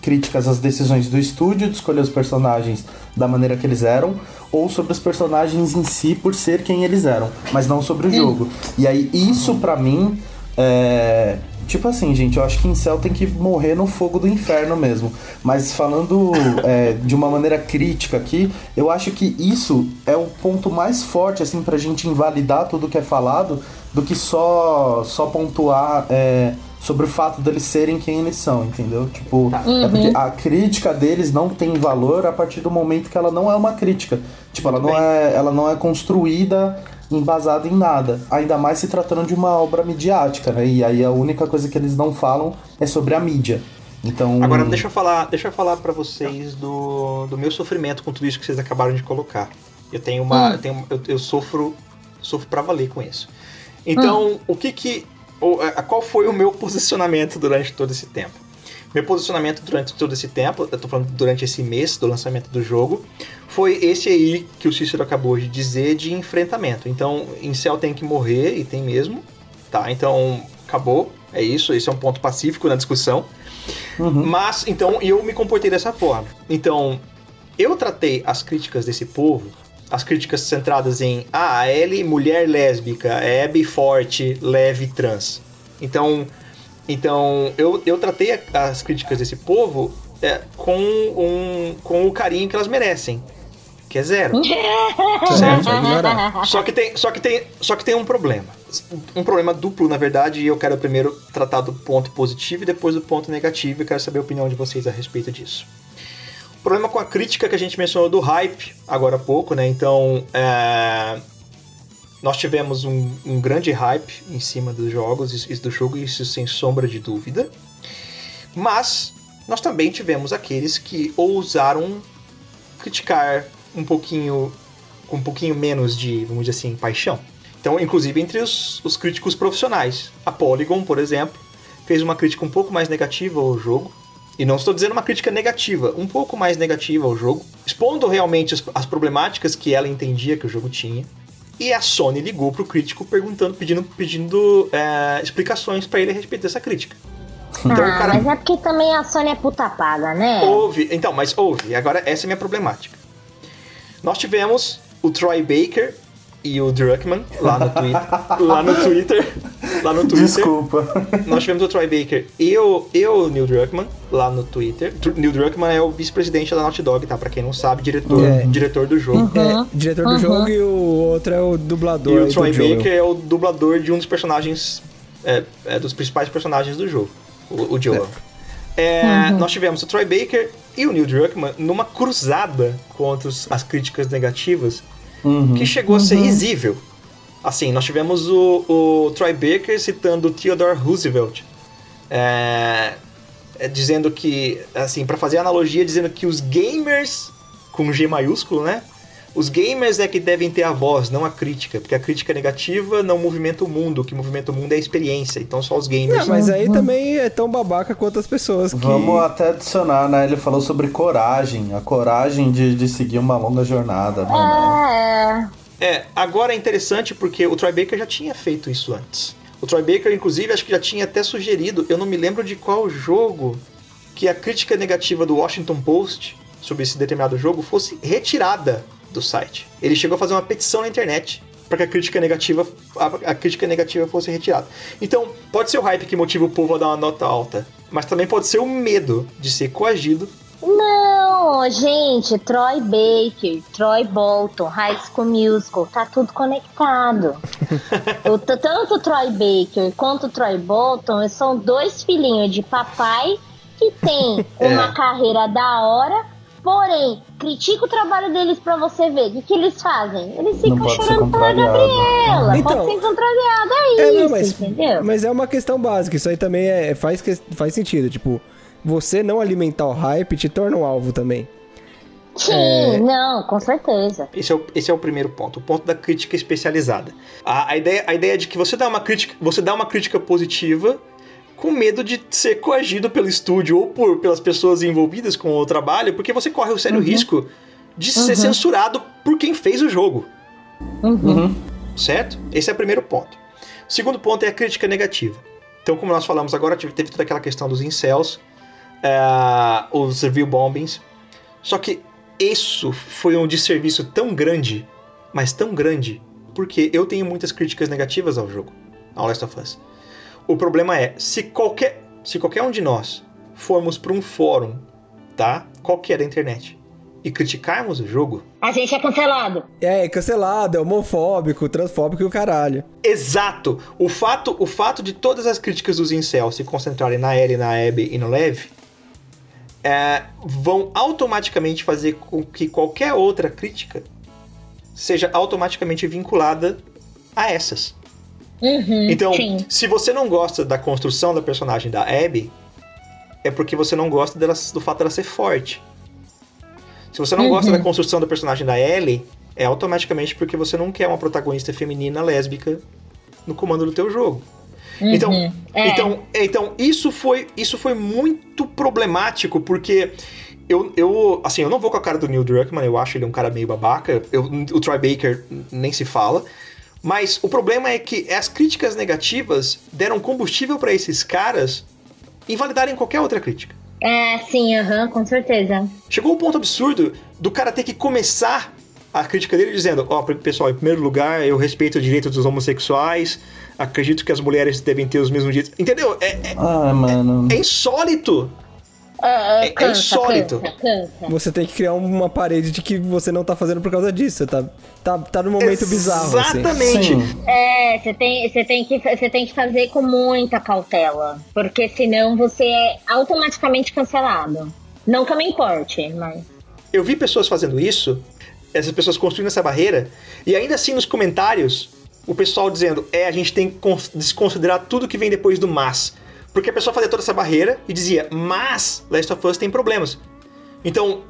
D: críticas às decisões do estúdio de escolher os personagens da maneira que eles eram, ou sobre os personagens em si por ser quem eles eram, mas não sobre o jogo. E aí, isso pra mim é. Tipo assim, gente, eu acho que Incel tem que morrer no fogo do inferno mesmo. Mas falando é, de uma maneira crítica aqui, eu acho que isso é o ponto mais forte, assim, pra gente invalidar tudo que é falado, do que só, só pontuar é, sobre o fato deles serem quem eles são, entendeu? Tipo, é porque a crítica deles não tem valor a partir do momento que ela não é uma crítica. Tipo, ela não é, ela não é construída embasada em nada. Ainda mais se tratando de uma obra midiática, né? E aí a única coisa que eles não falam é sobre a mídia. Então.
A: Agora deixa eu falar, deixa eu falar para vocês do, do meu sofrimento com tudo isso que vocês acabaram de colocar. Eu tenho uma, eu, tenho, eu, eu sofro, sofro para valer com isso. Então, o que que, qual foi o meu posicionamento durante todo esse tempo? Meu posicionamento durante todo esse tempo, eu tô falando durante esse mês do lançamento do jogo, foi esse aí que o Cícero acabou de dizer de enfrentamento. Então, Incel tem que morrer e tem mesmo, tá? Então, acabou, é isso, esse é um ponto pacífico na discussão.
D: Uhum.
A: Mas, então, eu me comportei dessa forma. Então, eu tratei as críticas desse povo, as críticas centradas em ah, a Ellie, mulher lésbica, Abby forte, leve trans. Então, então eu, eu tratei a- as críticas desse povo é, com, um, com o carinho que elas merecem, que é zero.
B: Certo.
A: Só que tem, só que tem, só que tem um problema. Um problema duplo, na verdade, e eu quero primeiro tratar do ponto positivo e depois do ponto negativo, e quero saber a opinião de vocês a respeito disso. O problema com a crítica que a gente mencionou do hype agora há pouco, né? Então, é, nós tivemos um, um grande hype em cima dos jogos e do jogo, isso sem sombra de dúvida. Mas nós também tivemos aqueles que ousaram criticar um pouquinho com um pouquinho menos de, vamos dizer assim, paixão. Então, inclusive entre os, os críticos profissionais. A Polygon, por exemplo, fez uma crítica um pouco mais negativa ao jogo. E não estou dizendo uma crítica negativa, um pouco mais negativa ao jogo, expondo realmente as, as problemáticas que ela entendia que o jogo tinha. E a Sony ligou pro crítico perguntando, pedindo, pedindo é, explicações para ele a respeito dessa crítica. Então
C: ah,
A: cara
C: mas é porque também a Sony é puta paga, né?
A: Houve, então, mas houve. Agora essa é a minha problemática. Nós tivemos o Troy Baker e o Druckmann lá no Twitter. lá no Twitter. Lá no Twitter.
D: Desculpa.
A: Nós tivemos o Troy Baker e o, e o Neil Druckmann lá no Twitter. Neil Druckmann é o vice-presidente da Naughty Dog, tá? Pra quem não sabe, diretor,
B: É.
A: diretor do jogo.
B: É, diretor do
C: Uhum.
B: jogo e o outro é o dublador.
A: E o Troy. Baker é o dublador de um dos personagens. É, é dos principais personagens do jogo, o, o Joel. É, Nós tivemos o Troy Baker e o Neil Druckmann numa cruzada contra os- as críticas negativas
D: Uhum.
A: que chegou a ser risível. Assim, nós tivemos o, o Troy Baker citando o Theodore Roosevelt. É, é, dizendo que, assim, para fazer analogia, dizendo que os gamers, com G maiúsculo, né? Os gamers é que devem ter a voz, não a crítica, porque a crítica negativa não movimenta o mundo, o que movimenta o mundo é a experiência, então só os gamers.
B: Não, mas aí também é tão babaca quanto as pessoas que...
D: Vamos até adicionar, né? Ele falou sobre coragem, a coragem de, de seguir uma longa jornada, né?
C: É.
A: É, agora é interessante porque o Troy Baker já tinha feito isso antes. O Troy Baker, inclusive, acho que já tinha até sugerido, eu não me lembro de qual jogo, que a crítica negativa do Washington Post sobre esse determinado jogo fosse retirada do site. Ele chegou a fazer uma petição na internet para que a crítica negativa a, a, crítica negativa fosse retirada. Então, pode ser o hype que motiva o povo a dar uma nota alta, mas também pode ser o medo de ser coagido.
C: Não, gente, Troy Baker, Troy Bolton, High School Musical, tá tudo conectado. o, tanto o Troy Baker quanto o Troy Bolton são dois filhinhos de papai que tem uma é. carreira da hora, Porém, critica o trabalho deles para você ver. O que, que, eles fazem? Eles ficam chorando pela Gabriela. Então, pode ser contrariado, é, é isso, não,
B: mas,
C: entendeu?
B: Mas é uma questão básica. Isso aí também é, faz, faz sentido. Tipo, você não alimentar o hype te torna um alvo também.
C: Sim, é... não, com certeza.
A: Esse é, o, esse é o primeiro ponto, o ponto da crítica especializada. A, a, ideia, a ideia de que você dá uma crítica, você dá uma crítica positiva com medo de ser coagido pelo estúdio ou por, pelas pessoas envolvidas com o trabalho, porque você corre o sério uhum. risco de uhum. ser censurado por quem fez o jogo.
C: Uhum. uhum.
A: Certo? Esse é o primeiro ponto. O segundo ponto é a crítica negativa. Então, como nós falamos agora, teve toda aquela questão dos incels, uh, os review bombings. Só que isso foi um desserviço tão grande, mas tão grande, porque eu tenho muitas críticas negativas ao jogo, ao Last of Us. O problema é, se qualquer, se qualquer um de nós formos para um fórum, tá? Qualquer da internet, e criticarmos o jogo.
C: A gente é cancelado.
B: É, é cancelado, é homofóbico, transfóbico e o caralho.
A: Exato. O fato, o fato de todas as críticas dos incels se concentrarem na Ellie, na Abby e no Lev é, vão automaticamente fazer com que qualquer outra crítica seja automaticamente vinculada a essas.
C: Uhum,
A: então,
C: sim.
A: se você não gosta da construção da personagem da Abby, é porque você não gosta dela, do fato dela ser forte. Se você não uhum. gosta da construção da personagem da Ellie, é automaticamente porque você não quer uma protagonista feminina lésbica no comando do teu jogo.
C: Uhum,
A: então,
C: é.
A: então, então isso foi isso foi muito problemático porque eu, eu, assim, eu não vou com a cara do Neil Druckmann, eu acho ele um cara meio babaca. Eu, o Troy Baker nem se fala. Mas o problema é que as críticas negativas deram combustível para esses caras invalidarem qualquer outra crítica.
C: É, sim, aham, com certeza.
A: Chegou o um ponto absurdo do cara ter que começar a crítica dele dizendo: Ó, oh, pessoal, em primeiro lugar, eu respeito o direito dos homossexuais, acredito que as mulheres devem ter os mesmos direitos. Entendeu? É, é,
D: ah, mano.
A: É, é insólito.
C: É, é, cansa,
A: é insólito.
C: Cansa, cansa.
B: Você tem que criar uma parede de que você não tá fazendo por causa disso. Tá, tá, tá num momento bizarro.
A: Assim. Exatamente.
B: Assim.
C: É, você tem, você, tem que, você tem que fazer com muita cautela. Porque senão você é automaticamente cancelado. Não que eu me importe, mas.
A: Eu vi pessoas fazendo isso, essas pessoas construindo essa barreira, e ainda assim nos comentários, o pessoal dizendo: é, a gente tem que desconsiderar tudo que vem depois do mas. Porque a pessoa fazia toda essa barreira e dizia, mas Last of Us tem problemas. Então,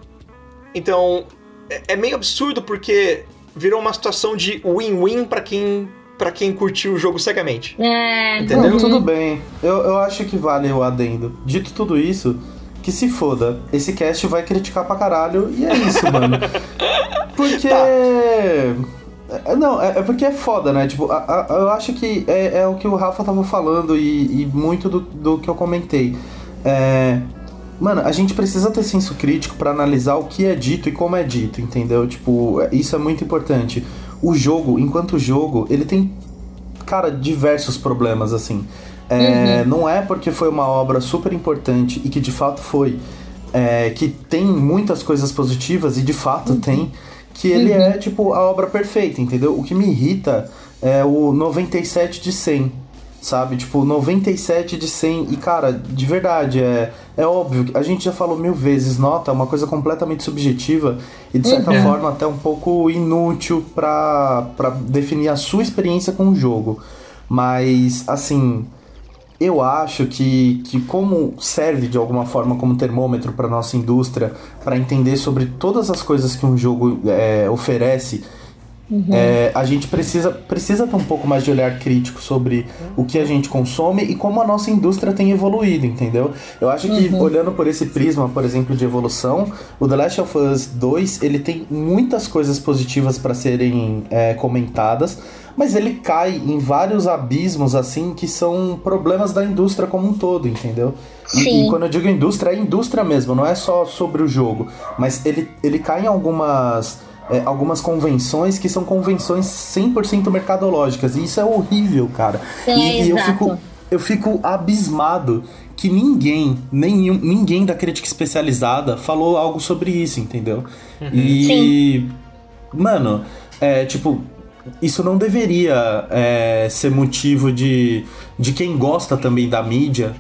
A: então é, é meio absurdo porque virou uma situação de win-win para quem para quem curtiu o jogo cegamente.
C: É,
A: Entendeu?
D: Não, tudo bem. Eu, eu acho que vale o adendo. Dito tudo isso, que se foda. Esse cast vai criticar pra caralho e é isso, mano. Porque. Tá. É, não, é, é, porque é foda, né? Tipo, a, a, eu acho que é, é, o que o Rafa tava falando e, e muito do, do, que eu comentei. É, mano, a gente precisa ter senso crítico para analisar o que é dito e como é dito, entendeu? Tipo, é, isso é muito importante. O jogo, enquanto jogo, ele tem, cara, diversos problemas, assim. É, uhum. Não é porque foi uma obra super importante e que de fato foi, é, que tem muitas coisas positivas e de fato uhum. tem que ele uhum. é, tipo, a obra perfeita, entendeu? O que me irrita é o 97 de 100, sabe? Tipo, 97 de 100. E, cara, de verdade, é, é óbvio, a gente já falou mil vezes, nota é uma coisa completamente subjetiva e, de certa uhum. forma, até um pouco inútil para definir a sua experiência com o jogo. Mas, assim, eu acho que, que como serve de alguma forma como termômetro para nossa indústria, para entender sobre todas as coisas que um jogo é, oferece, uhum. é, a gente precisa, precisa ter um pouco mais de olhar crítico sobre o que a gente consome e como a nossa indústria tem evoluído, entendeu? Eu acho que uhum. olhando por esse prisma, por exemplo, de evolução, o The Last of Us 2 ele tem muitas coisas positivas para serem é, comentadas mas ele cai em vários abismos, assim, que são problemas da indústria como um todo, entendeu? E, e, quando eu digo indústria, é indústria mesmo, não é só sobre o jogo. Mas ele, ele cai em algumas, é, algumas convenções que são convenções 100% mercadológicas. E isso é horrível, cara.
C: É,
D: e, e eu fico eu fico abismado que ninguém, nenhum, ninguém da crítica especializada falou algo sobre isso, entendeu? Uhum. E. Sim. Mano, é, tipo, isso não deveria é, ser motivo de, de quem gosta também da mídia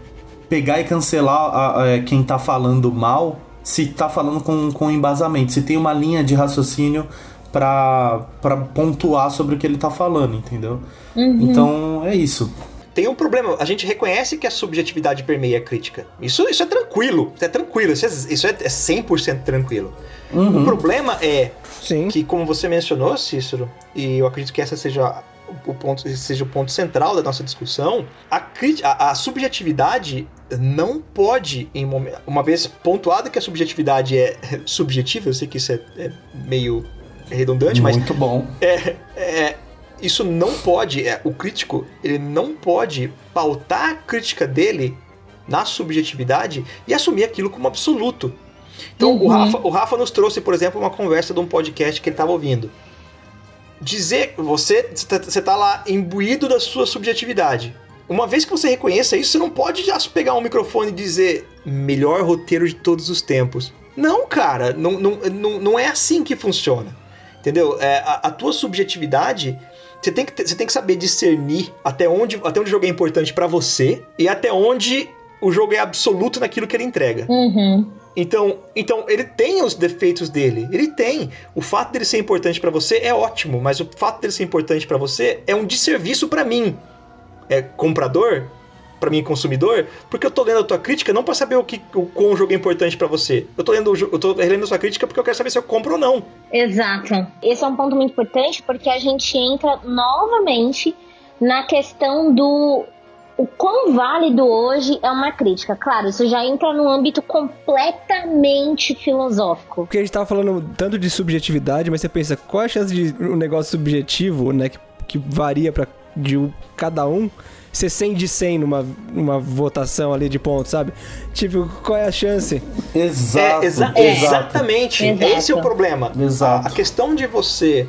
D: pegar e cancelar a, a, é, quem tá falando mal se tá falando com, com embasamento, se tem uma linha de raciocínio para pontuar sobre o que ele tá falando, entendeu? Uhum. Então é isso.
A: Tem um problema, a gente reconhece que a subjetividade permeia a crítica. Isso, isso é tranquilo, isso é tranquilo, isso é, isso é 100% tranquilo. Uhum. O problema é Sim. que, como você mencionou, Cícero, e eu acredito que essa seja o ponto, seja o ponto central da nossa discussão, a, a, a subjetividade não pode, em momento, uma vez pontuado que a subjetividade é subjetiva, eu sei que isso é, é meio redundante,
D: Muito
A: mas.
D: Muito bom.
A: É, é, isso não pode, é, o crítico, ele não pode pautar a crítica dele na subjetividade e assumir aquilo como absoluto. Então, uhum. o, Rafa, o Rafa nos trouxe, por exemplo, uma conversa de um podcast que ele estava ouvindo. Dizer, você está tá lá imbuído da sua subjetividade. Uma vez que você reconheça isso, você não pode já pegar um microfone e dizer melhor roteiro de todos os tempos. Não, cara, não, não, não, não é assim que funciona. Entendeu? É, a, a tua subjetividade você tem que, você tem que saber discernir até onde, até onde o jogo é importante para você e até onde o jogo é absoluto naquilo que ele entrega.
C: Uhum.
A: Então, então ele tem os defeitos dele. Ele tem. O fato dele ser importante para você é ótimo, mas o fato dele ser importante para você é um desserviço para mim. É comprador, para mim consumidor, porque eu tô lendo a tua crítica não para saber o que o quão jogo é importante para você. Eu tô lendo eu tô relendo a sua crítica porque eu quero saber se eu compro ou não.
C: Exato. Esse é um ponto muito importante porque a gente entra novamente na questão do o quão válido hoje é uma crítica. Claro, isso já entra num âmbito completamente filosófico.
B: Porque a gente tava falando tanto de subjetividade, mas você pensa, qual é a chance de um negócio subjetivo, né, que, que varia para de cada um, ser 100 de 100 numa, numa votação ali de pontos, sabe? Tipo, qual é a chance?
D: Exato.
A: É, exa
D: é,
A: exatamente. Exato. Esse é o problema.
D: Exato.
A: A, a questão de você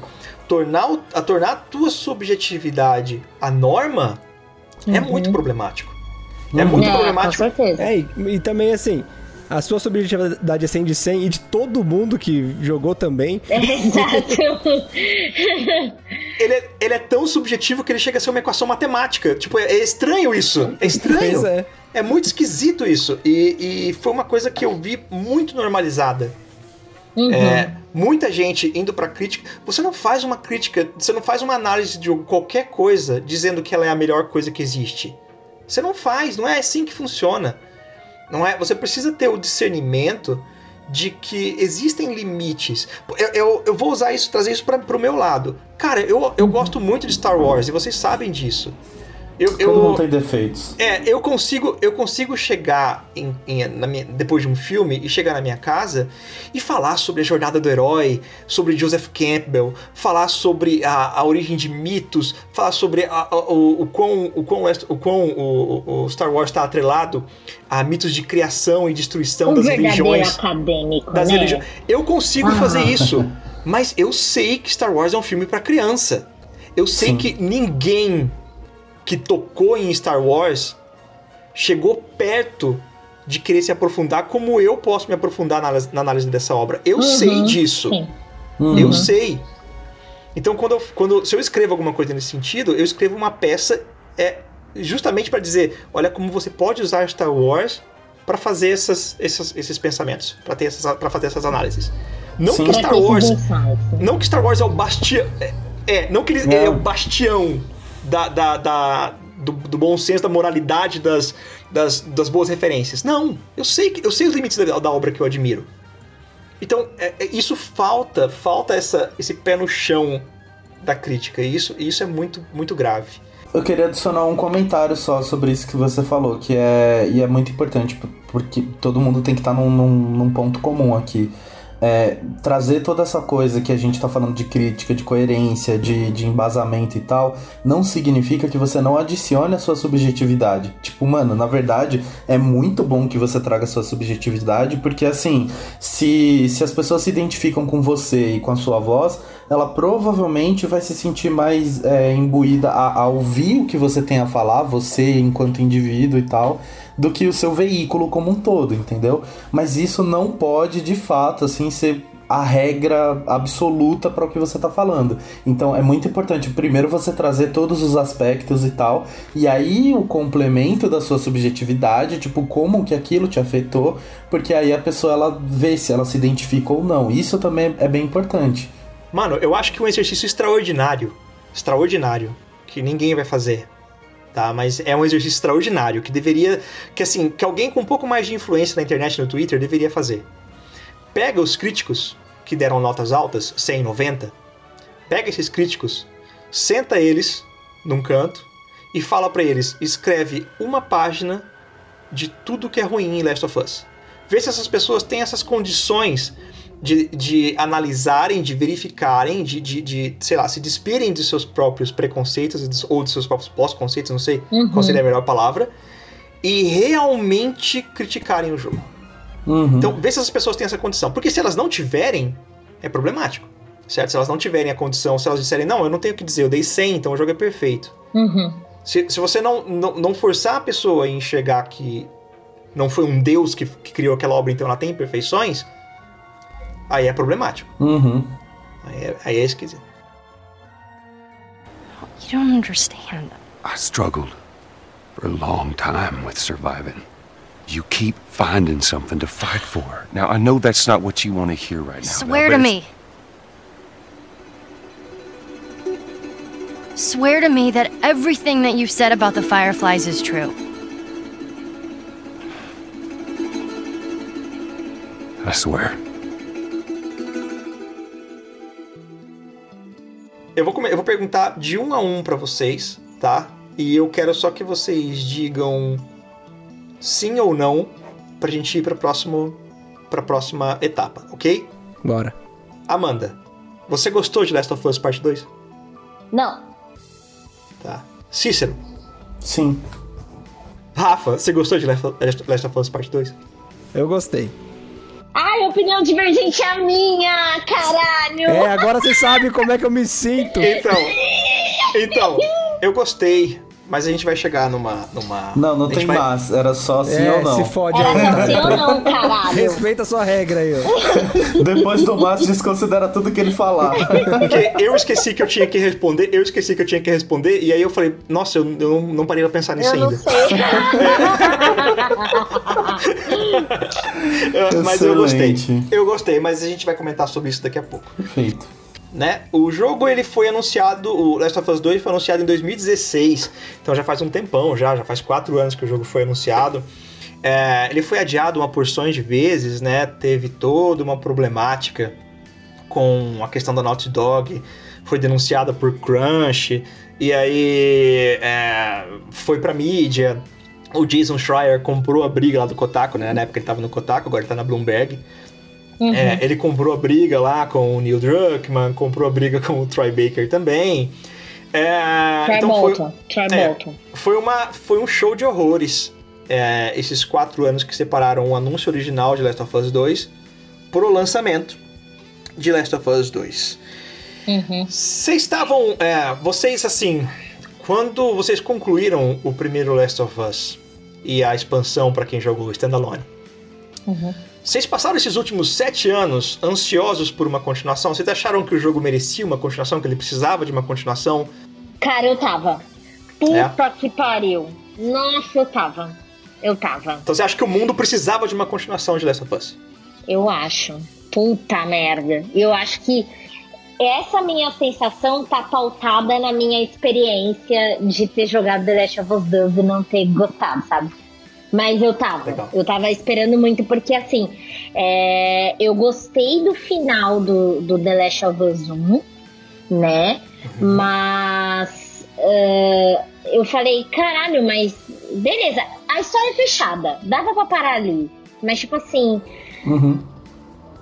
A: tornar, a tornar a tua subjetividade a norma uhum. é muito problemático. É uhum. muito é, problemático.
C: Com certeza.
B: É, e, e também assim, a sua subjetividade é 100 de 100 e de todo mundo que jogou também.
C: É, exato.
A: ele, é, ele é tão subjetivo que ele chega a ser uma equação matemática. Tipo, é, é estranho isso. É estranho. Pois é. É muito esquisito isso. E, e foi uma coisa que eu vi muito normalizada. Uhum. É, muita gente indo pra crítica. Você não faz uma crítica, você não faz uma análise de qualquer coisa dizendo que ela é a melhor coisa que existe. Você não faz, não é assim que funciona. Não é? Você precisa ter o discernimento de que existem limites. Eu, eu, eu vou usar isso, trazer isso para o meu lado. Cara, eu, eu gosto muito de Star Wars e vocês sabem disso.
D: Eu, Todo eu, mundo tem defeitos.
A: É, eu consigo, eu consigo chegar em, em, minha, depois de um filme e chegar na minha casa e falar sobre a jornada do herói, sobre Joseph Campbell, falar sobre a, a origem de mitos, falar sobre a, a, o, o quão, o quão, o, quão o, o Star Wars está atrelado a mitos de criação e destruição
C: um
A: das religiões.
C: acadêmico,
A: das
C: né?
A: religiões. Eu consigo ah. fazer isso, mas eu sei que Star Wars é um filme para criança. Eu sei Sim. que ninguém que tocou em Star Wars chegou perto de querer se aprofundar como eu posso me aprofundar na, na análise dessa obra. Eu uhum, sei disso. Uhum. Eu sei. Então, quando, eu, quando se eu escrevo alguma coisa nesse sentido, eu escrevo uma peça é justamente para dizer, olha como você pode usar Star Wars para fazer essas, essas, esses pensamentos, para ter essas, para fazer essas análises. Não Sim. que Star Wars, não que Star Wars é o bastião, é, é não que ele é. é o bastião da, da, da do, do bom senso, da moralidade, das, das, das, boas referências. Não, eu sei que eu sei os limites da, da obra que eu admiro. Então, é, é, isso falta, falta essa, esse pé no chão da crítica. E isso, isso é muito, muito grave.
D: Eu queria adicionar um comentário só sobre isso que você falou, que é, e é muito importante, porque todo mundo tem que estar num, num, num ponto comum aqui é, trazer toda essa coisa que a gente tá falando de crítica, de coerência, de, de embasamento e tal, não significa que você não adicione a sua subjetividade. Tipo, mano, na verdade, é muito bom que você traga a sua subjetividade, porque assim, se, se as pessoas se identificam com você e com a sua voz, ela provavelmente vai se sentir mais é, imbuída a, a ouvir o que você tem a falar, você enquanto indivíduo e tal do que o seu veículo como um todo, entendeu? Mas isso não pode, de fato, assim, ser a regra absoluta para o que você está falando. Então é muito importante primeiro você trazer todos os aspectos e tal, e aí o complemento da sua subjetividade, tipo como que aquilo te afetou, porque aí a pessoa ela vê se ela se identifica ou não. Isso também é bem importante.
A: Mano, eu acho que um exercício extraordinário, extraordinário, que ninguém vai fazer, tá? Mas é um exercício extraordinário que deveria, que assim, que alguém com um pouco mais de influência na internet, no Twitter, deveria fazer. Pega os críticos que deram notas altas, 100, 90, pega esses críticos, senta eles num canto e fala para eles, escreve uma página de tudo que é ruim em Last of Us. Vê se essas pessoas têm essas condições de, de analisarem, de verificarem, de, de, de, sei lá, se despirem de seus próprios preconceitos ou de seus próprios pós-conceitos, não sei uhum. qual seria a melhor palavra, e realmente criticarem o jogo. Uhum. Então, vê se essas pessoas têm essa condição. Porque se elas não tiverem, é problemático. Certo? Se elas não tiverem a condição, se elas disserem, não, eu não tenho o que dizer, eu dei 100, então o jogo é perfeito. Uhum. Se, se você não, não, não forçar a pessoa a enxergar que não foi um Deus que, que criou aquela obra, então ela tem imperfeições, aí é problemático. Uhum. Aí, é, aí é esquisito.
E: You don't understand. I struggled for a long time with surviving. You keep finding something to fight for. Now, I know that's not what you want to hear right now. Swear to me. Swear to me that everything that you said about the Fireflies is true. I swear.
A: Eu vou, eu vou perguntar de um a um para vocês, tá? E eu quero só que vocês digam sim ou não pra gente ir para próximo para próxima etapa, ok?
B: Bora.
A: Amanda, você gostou de Last of Us Parte 2?
C: Não.
A: Tá. Cícero?
D: Sim.
A: Rafa, você gostou de Last of Us Parte 2?
B: Eu gostei.
C: Ai, opinião divergente é a minha, caralho!
B: É, agora você sabe como é que eu me sinto.
A: Então, então, eu gostei. Mas a gente vai chegar numa. numa
D: não, não tem vai... mais. Era só sim é, ou não.
B: Se fode
C: Era
B: aí.
C: Era sim ou não, caralho.
B: Respeita a sua regra aí,
D: ó. Depois do Márcio desconsidera tudo que ele falar.
A: Porque eu esqueci que eu tinha que responder, eu esqueci que eu tinha que responder, e aí eu falei, nossa, eu, eu não, não parei pra pensar nisso
C: eu
A: ainda.
C: Não sei.
A: É. mas eu gostei. Eu gostei, mas a gente vai comentar sobre isso daqui a pouco.
D: Perfeito
A: né? O jogo ele foi anunciado, o Last of Us 2 foi anunciado em 2016, então já faz um tempão já, já faz quatro anos que o jogo foi anunciado. É, ele foi adiado uma porções de vezes, né? Teve toda uma problemática com a questão da Naughty Dog, foi denunciada por Crunch, e aí é, foi pra mídia. O Jason Schreier comprou a briga lá do Kotaku, né? Na época ele tava no Kotaku, agora ele tá na Bloomberg. Uhum. É, ele comprou a briga lá com o Neil Druckmann, comprou a briga com o Troy Baker também. É, então foi, é, foi, uma, foi um show de horrores. É, esses quatro anos que separaram o anúncio original de Last of Us 2 pro lançamento de Last of Us 2. Uhum. Vocês estavam. É, vocês, assim, quando vocês concluíram o primeiro Last of Us e a expansão para quem jogou Standalone, uhum. Vocês passaram esses últimos sete anos ansiosos por uma continuação? Vocês acharam que o jogo merecia uma continuação, que ele precisava de uma continuação?
C: Cara, eu tava. Puta é. que pariu. Nossa, eu tava. Eu tava.
A: Então você acha que o mundo precisava de uma continuação de Last of Us?
C: Eu acho. Puta merda. Eu acho que essa minha sensação tá pautada na minha experiência de ter jogado The Last of Us 2 e não ter gostado, sabe? Mas eu tava. Legal. Eu tava esperando muito, porque assim, é, eu gostei do final do, do The Last of Us 1, né? Uhum. Mas uh, eu falei, caralho, mas beleza, a história é fechada, dava pra parar ali. Mas tipo assim. Uhum.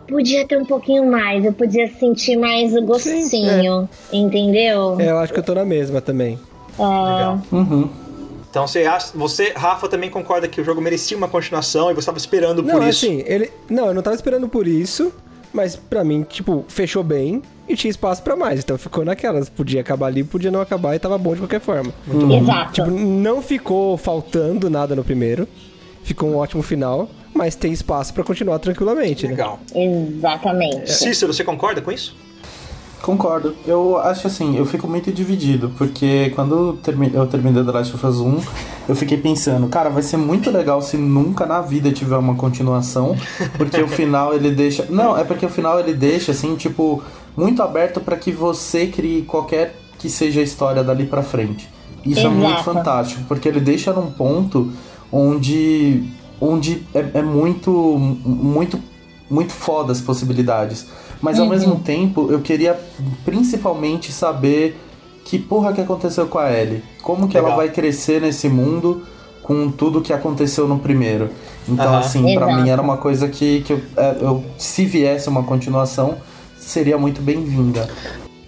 C: Podia ter um pouquinho mais, eu podia sentir mais o gostinho, Sim, é. entendeu?
B: É, eu acho que eu tô na mesma também.
C: É. Legal.
A: Uhum. Então você acha, você, Rafa, também concorda que o jogo merecia uma continuação e você estava esperando não, por isso?
B: Assim, ele, não, eu não estava esperando por isso, mas para mim, tipo, fechou bem e tinha espaço para mais. Então ficou naquelas, podia acabar ali, podia não acabar e tava bom de qualquer forma.
C: Muito bom. Exato.
B: Tipo, não ficou faltando nada no primeiro. Ficou um ótimo final, mas tem espaço para continuar tranquilamente.
A: Né? Legal.
C: Né? Exatamente.
A: Cícero, você concorda com isso?
D: Concordo. Eu acho assim, eu fico muito dividido, porque quando eu terminei The Last of Us 1, eu fiquei pensando, cara, vai ser muito legal se nunca na vida tiver uma continuação, porque o final ele deixa. Não, é porque o final ele deixa, assim, tipo, muito aberto para que você crie qualquer que seja a história dali pra frente. Isso Exato. é muito fantástico, porque ele deixa num ponto onde, onde é, é muito, muito, muito foda as possibilidades. Mas ao uhum. mesmo tempo, eu queria principalmente saber que porra que aconteceu com a Ellie. Como que Legal. ela vai crescer nesse mundo com tudo que aconteceu no primeiro. Então, uhum. assim, para mim era uma coisa que, que eu, é, eu, se viesse uma continuação, seria muito bem-vinda.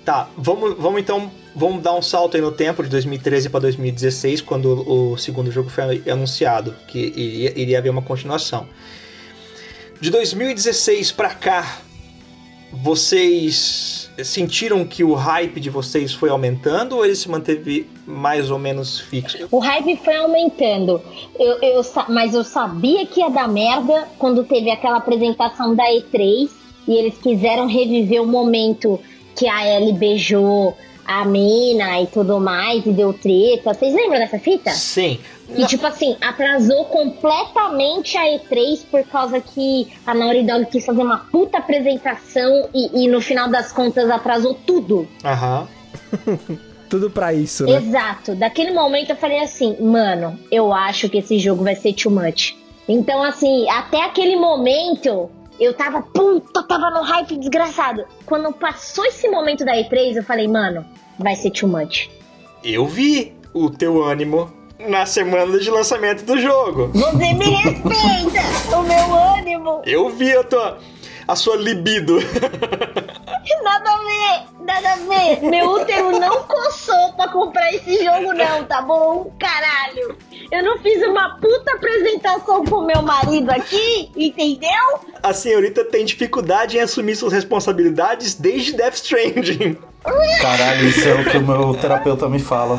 A: Tá, vamos, vamos então vamos dar um salto aí no tempo de 2013 para 2016, quando o segundo jogo foi anunciado que iria, iria haver uma continuação. De 2016 para cá, vocês sentiram que o hype de vocês foi aumentando ou ele se manteve mais ou menos fixo?
C: O hype foi aumentando, eu, eu, mas eu sabia que ia dar merda quando teve aquela apresentação da E3 e eles quiseram reviver o momento que a Ellie beijou a mina e tudo mais, e deu treta. Vocês lembram dessa fita?
A: Sim.
C: E Não. tipo assim, atrasou completamente a E3 por causa que a Naughty Dog quis fazer uma puta apresentação e, e no final das contas atrasou tudo.
A: Aham.
B: tudo pra isso, né?
C: Exato. Daquele momento eu falei assim, mano, eu acho que esse jogo vai ser too much. Então, assim, até aquele momento, eu tava, puta, tava no hype desgraçado. Quando passou esse momento da E3, eu falei, mano, vai ser too much.
A: Eu vi o teu ânimo na semana de lançamento do jogo.
C: Você me respeita! o meu ânimo!
A: Eu vi a tua. A sua libido.
C: Nada a ver, nada a ver. Meu útero não coçou pra comprar esse jogo, não, tá bom? Caralho. Eu não fiz uma puta apresentação com meu marido aqui, entendeu?
A: A senhorita tem dificuldade em assumir suas responsabilidades desde Death Stranding.
D: Caralho, isso é o que o meu terapeuta me fala.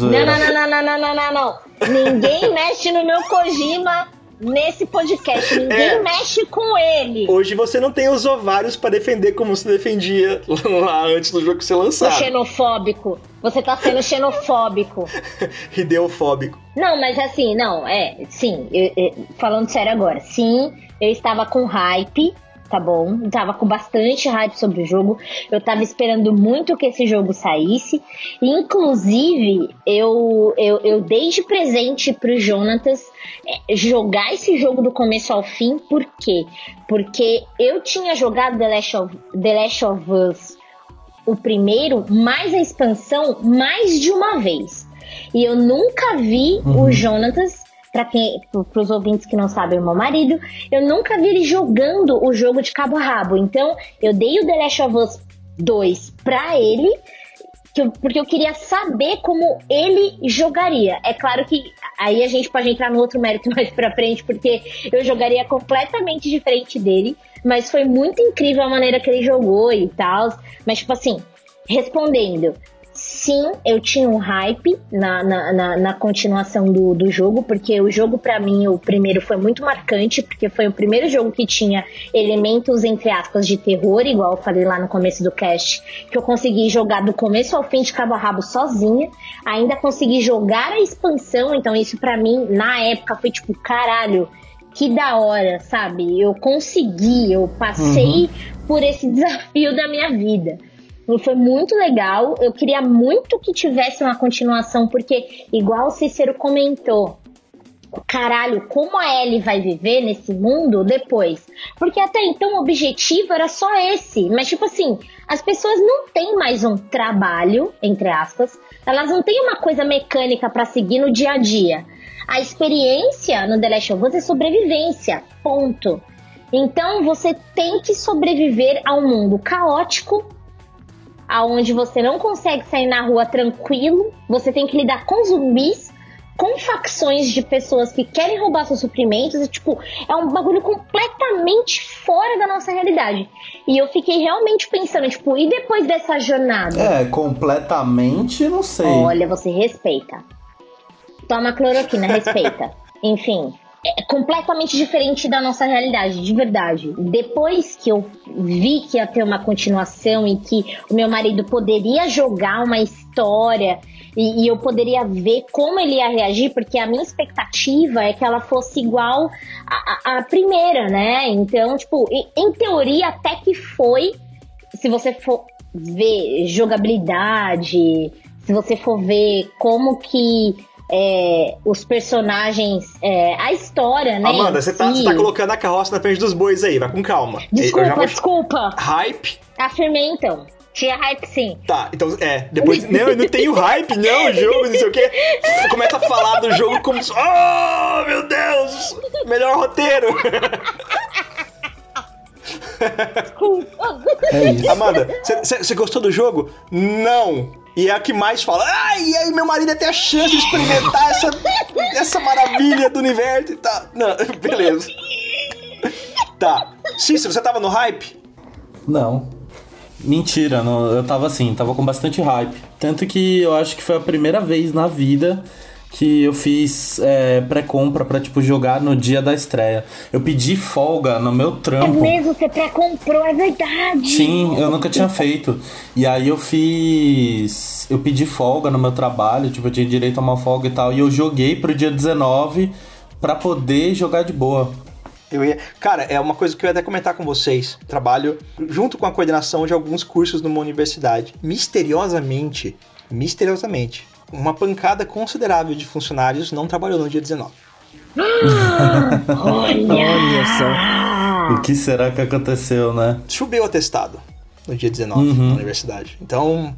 C: Não, não, não, não, não, não, não, não. Ninguém mexe no meu Kojima nesse podcast. Ninguém é. mexe com ele.
A: Hoje você não tem os ovários para defender como você defendia lá antes do jogo ser lançado.
C: xenofóbico. Você tá sendo xenofóbico.
A: Ideofóbico.
C: Não, mas assim, não, é, sim, eu, eu, falando sério agora, sim, eu estava com hype tá bom? Tava com bastante hype sobre o jogo. Eu tava esperando muito que esse jogo saísse. Inclusive, eu, eu, eu dei de presente pro Jonatas é, jogar esse jogo do começo ao fim. Por quê? Porque eu tinha jogado The Last of, The Last of Us, o primeiro, mais a expansão, mais de uma vez. E eu nunca vi uhum. o Jonatas para quem, para os ouvintes que não sabem, o meu marido, eu nunca vi ele jogando o jogo de cabo a rabo. Então, eu dei o The Last of Us 2 para ele, eu, porque eu queria saber como ele jogaria. É claro que aí a gente pode entrar no outro mérito mais para frente, porque eu jogaria completamente diferente dele, mas foi muito incrível a maneira que ele jogou e tal. Mas, tipo assim, respondendo, sim, eu tinha um hype na, na, na, na continuação do, do jogo, porque o jogo, para mim, o primeiro foi muito marcante, porque foi o primeiro jogo que tinha elementos, entre aspas, de terror, igual eu falei lá no começo do cast, que eu consegui jogar do começo ao fim de cabo a rabo sozinha. Ainda consegui jogar a expansão, então isso para mim, na época, foi tipo, caralho, que da hora, sabe? Eu consegui, eu passei uhum. por esse desafio da minha vida. Foi muito legal. Eu queria muito que tivesse uma continuação, porque, igual o Cícero comentou, caralho, como a Ellie vai viver nesse mundo depois? Porque até então o objetivo era só esse. Mas, tipo assim, as pessoas não têm mais um trabalho, entre aspas, elas não têm uma coisa mecânica para seguir no dia a dia. A experiência no The Last of Us é sobrevivência, ponto. Então você tem que sobreviver a um mundo caótico, aonde você não consegue sair na rua tranquilo, você tem que lidar com zumbis, com facções de pessoas que querem roubar seus suprimentos, e, tipo, é um bagulho completamente fora da nossa realidade. E eu fiquei realmente pensando, tipo, e depois dessa jornada?
D: É, completamente, não sei.
C: Olha, você respeita. Toma cloroquina, respeita. Enfim, é completamente diferente da nossa realidade, de verdade. Depois que eu vi que ia ter uma continuação e que o meu marido poderia jogar uma história e, e, eu poderia ver como ele ia reagir, porque a minha expectativa é que ela fosse igual à primeira, né? Então, tipo, em, em teoria até que foi, se você for ver jogabilidade, se você for ver como que é, os personagens, é, a história, né?
A: Amanda, você tá, tá, colocando a carroça na frente dos bois aí, vai com calma.
C: Desculpa, vou... desculpa.
A: Hype.
C: Afirmei então. Tinha hype sim.
A: Tá, então, é, depois. não, não tem o hype, não, jogo, não sei o quê. Você começa a falar do jogo como. Oh, meu Deus! Melhor roteiro! É Amanda, você gostou do jogo? Não! E é a que mais fala, ai, e aí meu marido tem a chance de experimentar essa, essa maravilha do universo e tal. Não, beleza. Tá. Cícero, você tava no hype?
D: Não. Mentira, não, eu tava assim, tava com bastante hype. Tanto que eu acho que foi a primeira vez na vida que eu fiz é, pré-compra pra, tipo, jogar no dia da estreia. Eu pedi folga no meu trampo.
C: É mesmo, você pré-comprou, é verdade.
D: Sim, eu nunca tinha feito. E aí eu fiz... Eu pedi folga no meu trabalho, tipo, eu tinha direito a uma folga e tal. E eu joguei pro dia 19 pra poder jogar de boa.
A: Eu ia... Cara, é uma coisa que eu ia até comentar com vocês. Trabalho junto com a coordenação de alguns cursos numa universidade. Misteriosamente, misteriosamente, uma pancada considerável de funcionários não trabalhou no dia 19.
C: Olha! Olha
D: só. O que será que aconteceu, né?
A: Choveu atestado no dia 19 uhum. na universidade. Então,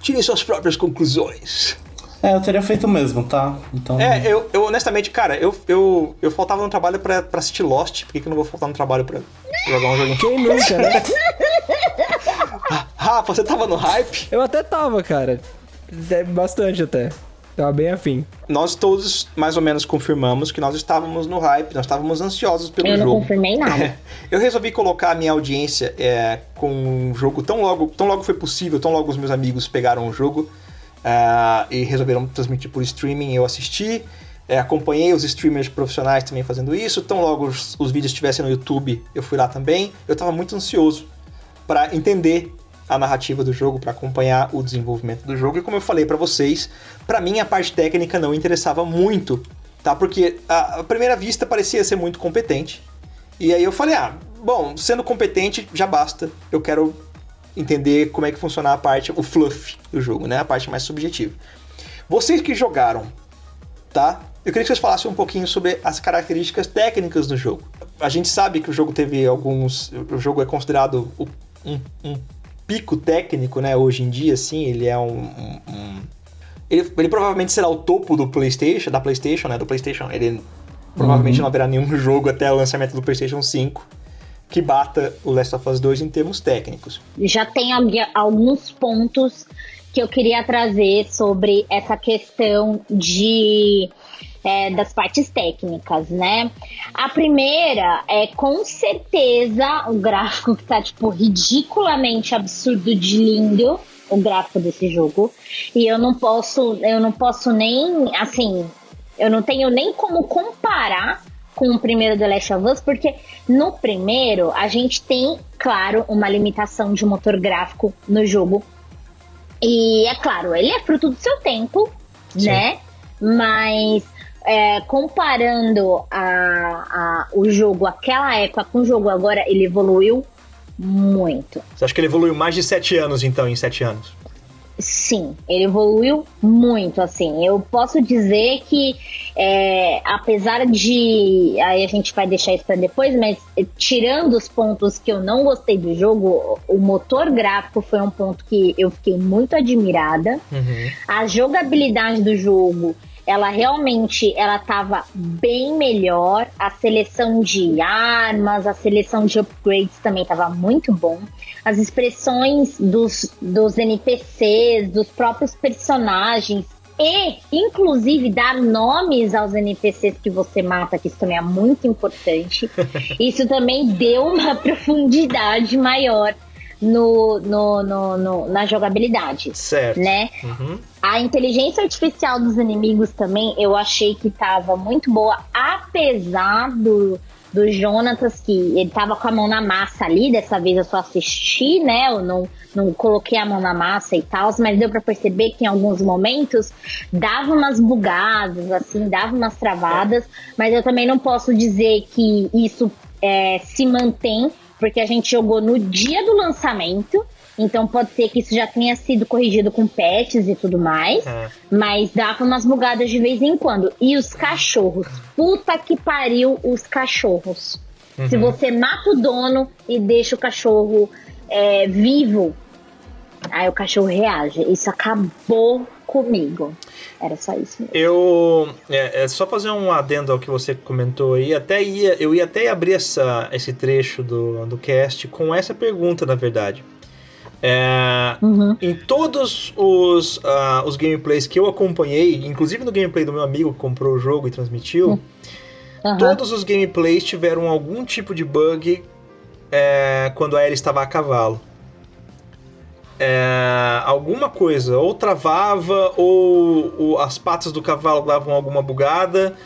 A: tirem suas próprias conclusões.
D: É, eu teria feito mesmo, tá?
A: Então... É, eu, eu honestamente, cara, eu, eu, eu faltava no trabalho pra, pra assistir Lost. Por que, que eu não vou faltar no trabalho pra jogar um joguinho?
B: Quem nunca, né?
A: Rafa, você tava no hype?
B: Eu até tava, cara. É bastante até. Tava bem afim.
A: Nós todos mais ou menos confirmamos que nós estávamos no hype, nós estávamos ansiosos pelo
C: jogo.
A: Eu
C: não confirmei nada. É,
A: eu resolvi colocar a minha audiência é, com um jogo tão logo, tão logo foi possível, tão logo os meus amigos pegaram o jogo uh, e resolveram transmitir por streaming. Eu assisti, é, acompanhei os streamers profissionais também fazendo isso. Tão logo os, os vídeos estivessem no YouTube, eu fui lá também. Eu estava muito ansioso para entender a narrativa do jogo, para acompanhar o desenvolvimento do jogo. E como eu falei para vocês, para mim a parte técnica não interessava muito, tá? Porque a, a primeira vista parecia ser muito competente. E aí eu falei, ah, bom, sendo competente já basta. Eu quero entender como é que funciona a parte, o fluff do jogo, né? A parte mais subjetiva. Vocês que jogaram, tá? Eu queria que vocês falassem um pouquinho sobre as características técnicas do jogo. A gente sabe que o jogo teve alguns. O jogo é considerado um, um pico técnico, né? Hoje em dia, assim, ele é um. um, um... Ele, ele, provavelmente será o topo do PlayStation, da PlayStation, né? Do PlayStation. Ele provavelmente uhum. não haverá nenhum jogo até o lançamento do PlayStation 5 que bata o Last of Us 2 em termos técnicos.
C: Já tem alguns pontos que eu queria trazer sobre essa questão de é, das partes técnicas, né? A primeira é com certeza o gráfico que tá tipo ridiculamente absurdo de lindo, o gráfico desse jogo. E eu não posso, eu não posso nem assim, eu não tenho nem como comparar com o primeiro The Last of Us, porque no primeiro a gente tem, claro, uma limitação de motor gráfico no jogo. E é claro, ele é fruto do seu tempo, Sim. né? Mas é, comparando a, a, o jogo aquela época com o jogo agora, ele evoluiu muito.
A: Você acha que ele evoluiu mais de sete anos, então, em sete anos?
C: Sim, ele evoluiu muito, assim. Eu posso dizer que, é, apesar de. Aí a gente vai deixar isso para depois, mas é, tirando os pontos que eu não gostei do jogo, o motor gráfico foi um ponto que eu fiquei muito admirada. Uhum. A jogabilidade do jogo ela realmente ela estava bem melhor. A seleção de armas, a seleção de upgrades também estava muito bom. As expressões dos, dos NPCs, dos próprios personagens e, inclusive, dar nomes aos NPCs que você mata, que isso também é muito importante. Isso também deu uma profundidade maior no, no, no, no, na jogabilidade.
A: Certo.
C: Né? Uhum. A inteligência artificial dos inimigos também eu achei que tava muito boa, apesar do, do Jonatas, que ele tava com a mão na massa ali, dessa vez eu só assisti, né? Eu não, não coloquei a mão na massa e tal, mas deu para perceber que em alguns momentos dava umas bugadas, assim, dava umas travadas, mas eu também não posso dizer que isso é, se mantém porque a gente jogou no dia do lançamento. Então pode ser que isso já tenha sido corrigido com patches e tudo mais. É. Mas dava umas bugadas de vez em quando. E os cachorros. Puta que pariu os cachorros. Uhum. Se você mata o dono e deixa o cachorro é, vivo, aí o cachorro reage. Isso acabou comigo. Era só isso mesmo.
A: Eu. É, é, só fazer um adendo ao que você comentou aí. Até ia, eu ia até abrir essa, esse trecho do, do cast com essa pergunta, na verdade. É, uhum. Em todos os, uh, os gameplays que eu acompanhei, inclusive no gameplay do meu amigo que comprou o jogo e transmitiu, uhum. todos os gameplays tiveram algum tipo de bug é, quando a Ellie estava a cavalo é, alguma coisa, ou travava, ou, ou, as patas do cavalo davam alguma bugada,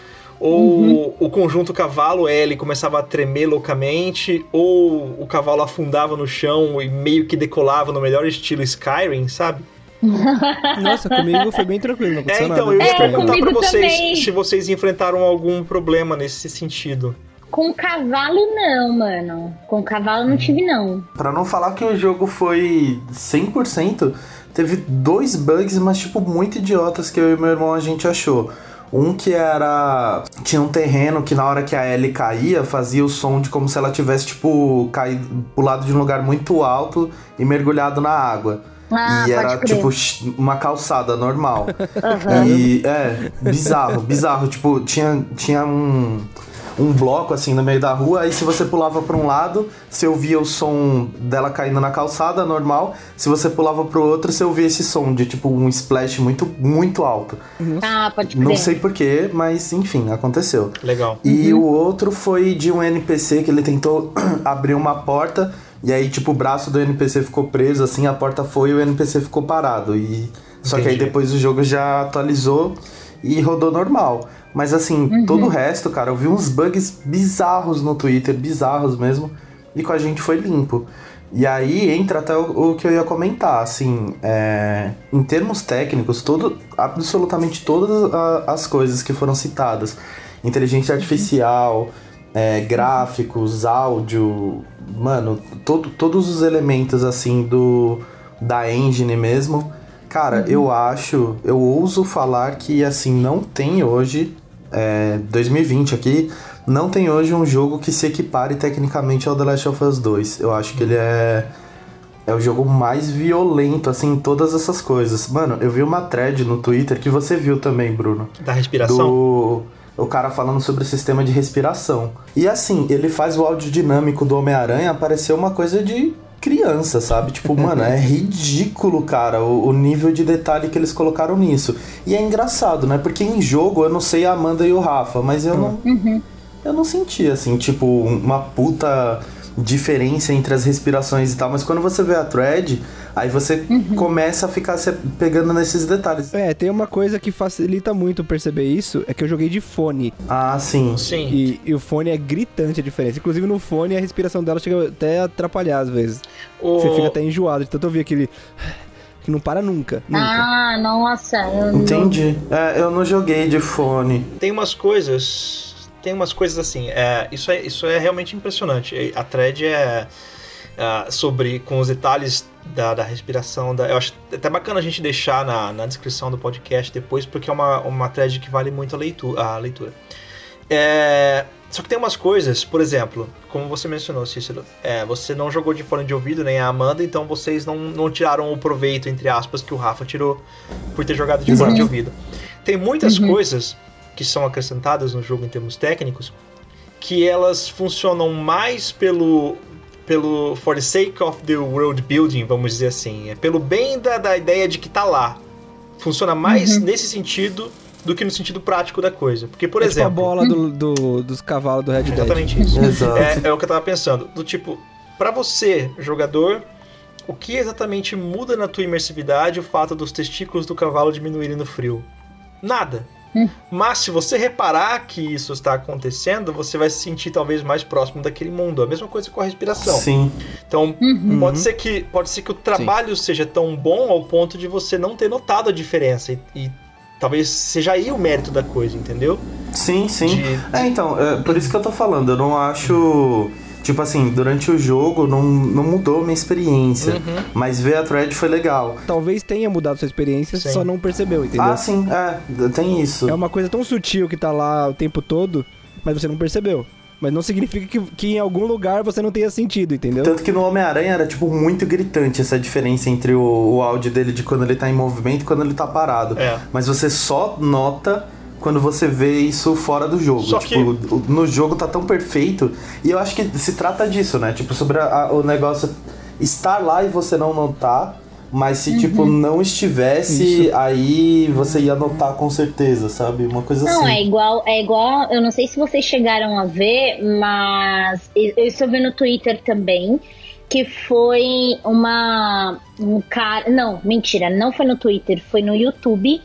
A: ou uhum. o conjunto cavalo-L começava a tremer loucamente, ou o cavalo afundava no chão e meio que decolava no melhor estilo Skyrim, sabe?
B: Nossa, comigo foi bem tranquilo, não
A: É, então, eu ia é, perguntar pra vocês também. se vocês enfrentaram algum problema nesse sentido.
C: Com cavalo, não, mano. Com cavalo não tive, não.
D: Pra não falar que o jogo foi 100%, teve dois bugs, mas, tipo, muito idiotas que eu e meu irmão a gente achou. Um que era. Tinha um terreno que na hora que a Ellie caía, fazia o som de como se ela tivesse, tipo, caído, pulado de um lugar muito alto e mergulhado na água. Ah, e era, tipo, uma calçada normal. Uhum. E é, bizarro, bizarro. Tipo, tinha, tinha um um bloco assim no meio da rua, aí se você pulava para um lado, você ouvia o som dela caindo na calçada normal, se você pulava pro outro, você ouvia esse som de tipo um splash muito muito alto.
C: Uhum. Ah, pode crer.
D: Não sei porquê, mas enfim, aconteceu.
A: Legal.
D: E uhum. o outro foi de um NPC que ele tentou abrir uma porta e aí tipo o braço do NPC ficou preso assim, a porta foi e o NPC ficou parado e só Entendi. que aí depois o jogo já atualizou e rodou normal. Mas assim, uhum. todo o resto, cara, eu vi uns bugs bizarros no Twitter, bizarros mesmo, e com a gente foi limpo. E aí entra até o, o que eu ia comentar, assim, é, em termos técnicos, todo, absolutamente todas as coisas que foram citadas, inteligência artificial, é, gráficos, áudio, mano, todo, todos os elementos assim do da engine mesmo, cara, uhum. eu acho, eu ouso falar que assim não tem hoje é, 2020 aqui, não tem hoje um jogo que se equipare tecnicamente ao The Last of Us 2. Eu acho que ele é é o jogo mais violento, assim, em todas essas coisas. Mano, eu vi uma thread no Twitter que você viu também, Bruno.
A: Da respiração?
D: Do... O cara falando sobre o sistema de respiração. E assim, ele faz o áudio dinâmico do Homem-Aranha parecer uma coisa de criança, sabe? Tipo, mano, é ridículo, cara, o, o, nível de detalhe que eles colocaram nisso. E é engraçado, né? Porque em jogo, eu não sei a Amanda e o Rafa, mas eu não. Uhum. Eu não senti, assim, tipo, uma puta diferença entre as respirações e tal, mas quando você vê a thread, aí você uhum. começa a ficar se pegando nesses detalhes.
B: É, tem uma coisa que facilita muito perceber isso, é que eu joguei de fone.
D: Ah, sim.
A: Sim.
B: E, e o fone é gritante a diferença. Inclusive no fone a respiração dela chega até a atrapalhar às vezes. O... Você fica até enjoado de tanto ouvir aquele que não para nunca, nunca.
C: Ah, nossa.
D: Eu Entendi. Não... É, eu não joguei de fone.
A: Tem umas coisas tem umas coisas assim. É, isso, é, isso é realmente impressionante. A thread é. uh, sobre com os detalhes da, da respiração. Da, eu acho até bacana a gente deixar na, na descrição do podcast depois, porque é uma, uma thread que vale muito a leitura. A leitura. É, só que tem umas coisas, por exemplo, como você mencionou, Cícero, é, você não jogou de fone de ouvido, nem a Amanda, então vocês não, não tiraram o proveito, entre aspas, que o Rafa tirou por ter jogado de fone de ouvido. Tem muitas uhum. coisas que são acrescentadas no jogo em termos técnicos que elas funcionam mais pelo pelo for the sake of the world building, vamos dizer assim, é pelo bem da, da ideia de que tá lá. Funciona mais uhum. nesse sentido do que no sentido prático da coisa. Porque, por
B: é
A: exemplo.
B: Tipo a bola do, do, dos cavalos do Red Dead.
A: Exatamente isso. Exato. É, é o que eu tava pensando. Do tipo, para você, jogador, o que exatamente muda na tua imersividade o fato dos testículos do cavalo diminuírem no frio? Nada. Hum. Mas se você reparar que isso está acontecendo, você vai se sentir talvez mais próximo daquele mundo. A mesma coisa com a respiração.
D: Sim.
A: Então, uhum. pode ser que pode ser que o trabalho Sim. seja tão bom ao ponto de você não ter notado a diferença e, e talvez seja aí o mérito da coisa, entendeu?
D: Sim, sim. De. É, então, é, por isso que eu tô falando, eu não acho Tipo assim, durante o jogo não, não mudou minha experiência. Uhum. Mas ver a thread foi legal.
B: Talvez tenha mudado sua experiência, sim. só não percebeu, entendeu?
D: Ah, sim, é, tem isso.
B: É uma coisa tão sutil que tá lá o tempo todo, mas você não percebeu. Mas não significa que, que em algum lugar você não tenha sentido, entendeu?
D: Tanto que no Homem-Aranha era, tipo, muito gritante essa diferença entre o, o áudio dele de quando ele tá em movimento e quando ele tá parado. É. Mas você só nota quando você vê isso fora do jogo. Só tipo, que... no jogo tá tão perfeito. E eu acho que se trata disso, né? Tipo, sobre a, a, o negócio estar lá e você não notar. Mas se, tipo, uhum. tipo, não estivesse, Isso. aí você ia notar com certeza, sabe? Uma coisa
C: não,
D: assim.
C: Não, é igual, é igual. Eu não sei se vocês chegaram a ver, mas eu estou vendo no Twitter também. Que foi uma. Um cara. Não, mentira, não foi no Twitter, foi no YouTube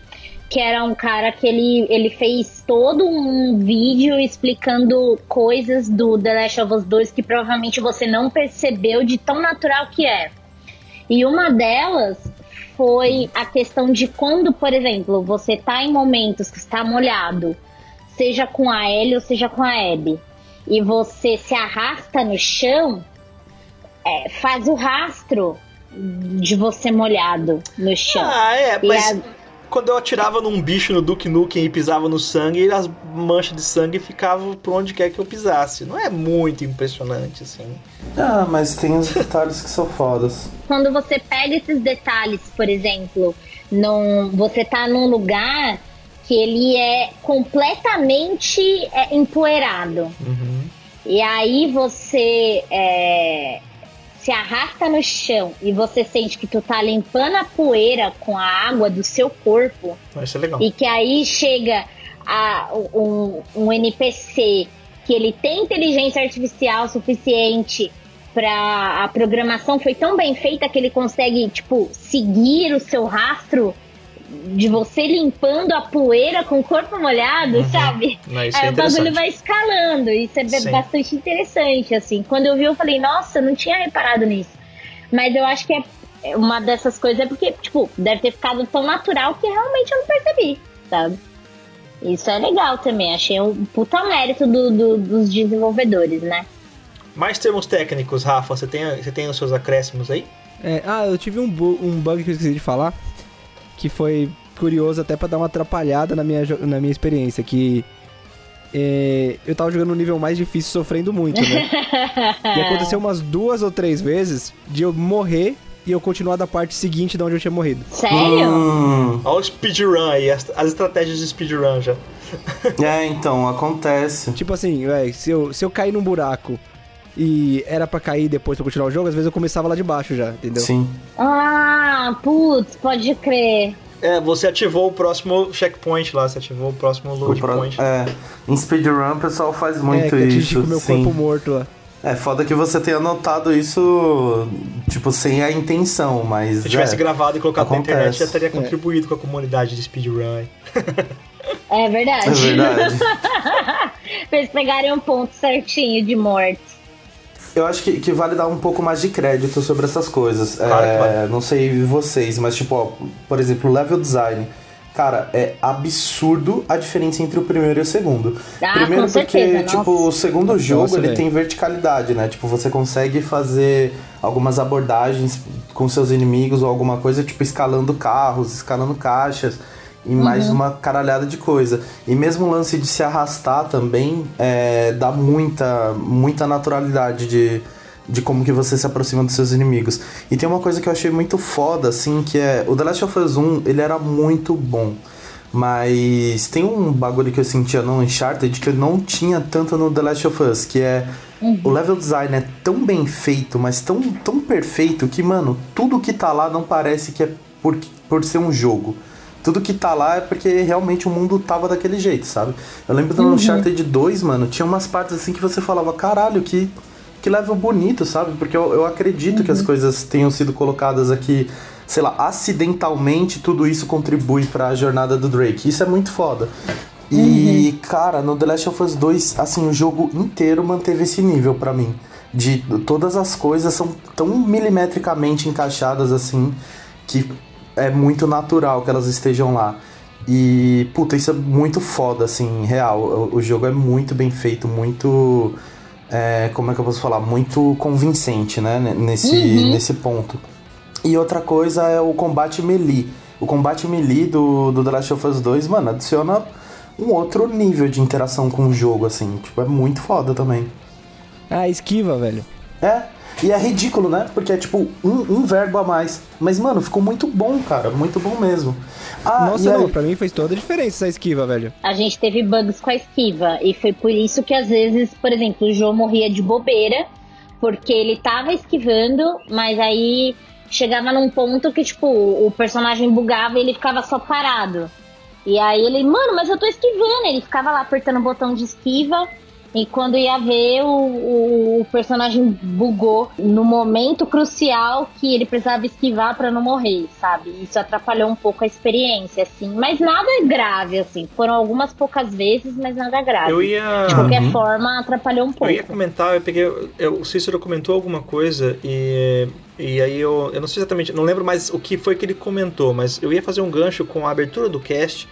C: que era um cara que ele, ele fez todo um vídeo explicando coisas do The Last of Us 2 que provavelmente você não percebeu de tão natural que é. E uma delas foi a questão de quando, por exemplo, você tá em momentos que está molhado, seja com a Ellie ou seja com a Abby, e você se arrasta no chão, é, faz o rastro de você molhado no chão.
A: Ah, é, mas... A quando eu atirava num bicho no Duke Nukem e pisava no sangue, as manchas de sangue ficavam por onde quer que eu pisasse. Não é muito impressionante, assim.
D: Ah, mas tem os detalhes que são fodas.
C: Quando você pega esses detalhes, por exemplo, num, você tá num lugar que ele é completamente é, empoeirado. Uhum. E aí você é, se arrasta no chão e você sente que tu tá limpando a poeira com a água do seu corpo.
A: Vai ser legal.
C: E que aí chega a, um, um NPC que ele tem inteligência artificial suficiente para a programação foi tão bem feita que ele consegue tipo seguir o seu rastro de você limpando a poeira com o corpo molhado, uhum. sabe?
A: Não, isso Aí
C: é o bagulho vai escalando. Isso é Sim. bastante interessante, assim. Quando eu vi, eu falei, nossa, não tinha reparado nisso. Mas eu acho que é uma dessas coisas é porque, tipo, deve ter ficado tão natural que realmente eu não percebi, sabe? Isso é legal também. Achei um puta mérito do, do, dos desenvolvedores, né?
A: Mais termos técnicos, Rafa, você tem, você tem os seus acréscimos aí?
B: É, ah, eu tive um, um bug que eu esqueci de falar que foi curioso até para dar uma atrapalhada na minha, na minha experiência, que é, eu tava jogando no nível mais difícil, sofrendo muito, né? e aconteceu umas duas ou três vezes de eu morrer e eu continuar da parte seguinte de onde eu tinha morrido.
C: Sério? Hum.
A: Olha o speedrun aí, as, as estratégias de speedrun já.
D: é, então, acontece.
B: Tipo assim, véio, se, eu, se eu cair num buraco e era para cair depois pra continuar o jogo, às vezes eu começava lá de baixo já, entendeu?
D: Sim.
C: Ah, putz, pode crer.
A: É, você ativou o próximo checkpoint lá, você ativou o próximo load pro... point.
D: É, em speedrun o pessoal faz muito é, que isso.
B: com meu sim. corpo morto lá.
D: É foda que você tenha notado isso, tipo, sem a intenção, mas.
A: Se tivesse
D: é,
A: gravado e colocado acontece. na internet, já teria contribuído é. com a comunidade de speedrun.
C: É verdade.
D: É verdade.
C: pra eles pegarem um ponto certinho de morte.
D: Eu acho que, que, vale dar um pouco mais de crédito sobre essas coisas. Claro é, Não sei vocês, mas tipo, ó, por exemplo, level design. Cara, é absurdo a diferença entre o primeiro e o segundo.
C: Ah,
D: Primeiro
C: com
D: porque,
C: certeza,
D: tipo,
C: nossa.
D: o segundo jogo
B: Nossa,
D: ele tem verticalidade, né? Tipo, você consegue fazer algumas abordagens com seus inimigos ou alguma coisa, tipo, escalando carros, escalando caixas e mais uma caralhada de coisa. E mesmo o lance de se arrastar também é, dá muita, muita naturalidade de, de como que você se aproxima dos seus inimigos. E tem uma coisa que eu achei muito foda, assim, que é... O The Last of Us 1, ele era muito bom. Mas tem um bagulho que eu sentia no Uncharted que eu não tinha tanto no The Last of Us, que é... O level design é tão bem feito, mas tão, tão perfeito que, mano, tudo que tá lá não parece que é por, por ser um jogo. Tudo que tá lá é porque realmente o mundo tava daquele jeito, sabe? Eu lembro do Uncharted 2, mano, tinha umas partes assim que você falava, caralho, que, que level bonito, sabe? Porque eu, eu acredito que as coisas tenham sido colocadas aqui, sei lá, acidentalmente, tudo isso contribui pra jornada do Drake. Isso é muito foda. E, cara, no The Last of Us 2, assim, o jogo inteiro manteve esse nível pra mim. De todas as coisas são tão milimetricamente encaixadas assim que é muito natural que elas estejam lá. E, puta, isso é muito foda, assim, real. O, o jogo é muito bem feito, muito. é, como é que eu posso falar? Muito convincente, né? Nesse, nesse ponto. E outra coisa é o combate melee. O combate melee do, do The Last of Us 2, mano, adiciona um outro nível de interação com o jogo, assim. Tipo, é muito foda também.
B: Ah, esquiva, velho.
D: É, e é ridículo, né? Porque é tipo um, um verbo a mais. Mas, mano, ficou muito bom, cara. Muito bom mesmo. Ah,
B: Nossa,
D: aí-
B: não, pra mim fez toda a diferença essa esquiva, velho.
C: A gente teve bugs com a esquiva. E foi por isso que às vezes, por exemplo, o João morria de bobeira. Porque ele tava esquivando, mas aí chegava num ponto que, tipo, o personagem bugava e ele ficava só parado. E aí ele, mano, mas eu tô esquivando. Ele ficava lá apertando o botão de esquiva. E quando ia ver, o, o, o personagem bugou no momento crucial que ele precisava esquivar pra não morrer, sabe? Isso atrapalhou um pouco a experiência, assim. Mas nada grave, assim. Foram algumas poucas vezes, mas nada grave.
A: Eu ia.
C: De qualquer forma, atrapalhou um
A: Eu
C: pouco.
A: ia comentar, eu peguei. eu- o Cícero comentou alguma coisa e. E aí eu, eu não sei exatamente, não lembro mais o que foi que ele comentou, mas eu ia fazer um gancho com a abertura do cast.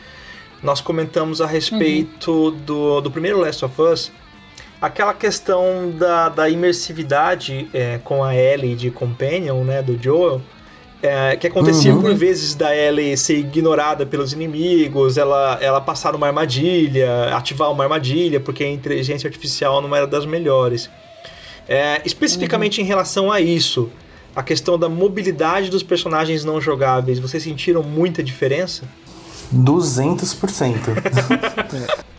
A: Nós comentamos a respeito do, do primeiro Last of Us, aquela questão da, da imersividade é, com a Ellie de Companion, né, do Joel, é, que acontecia
D: Uhum.
A: por vezes da Ellie ser ignorada pelos inimigos, ela, ela passar numa armadilha, ativar uma armadilha, porque a inteligência artificial não era das melhores. É, especificamente em relação a isso, a questão da mobilidade dos personagens não jogáveis, vocês sentiram muita diferença?
D: 200%.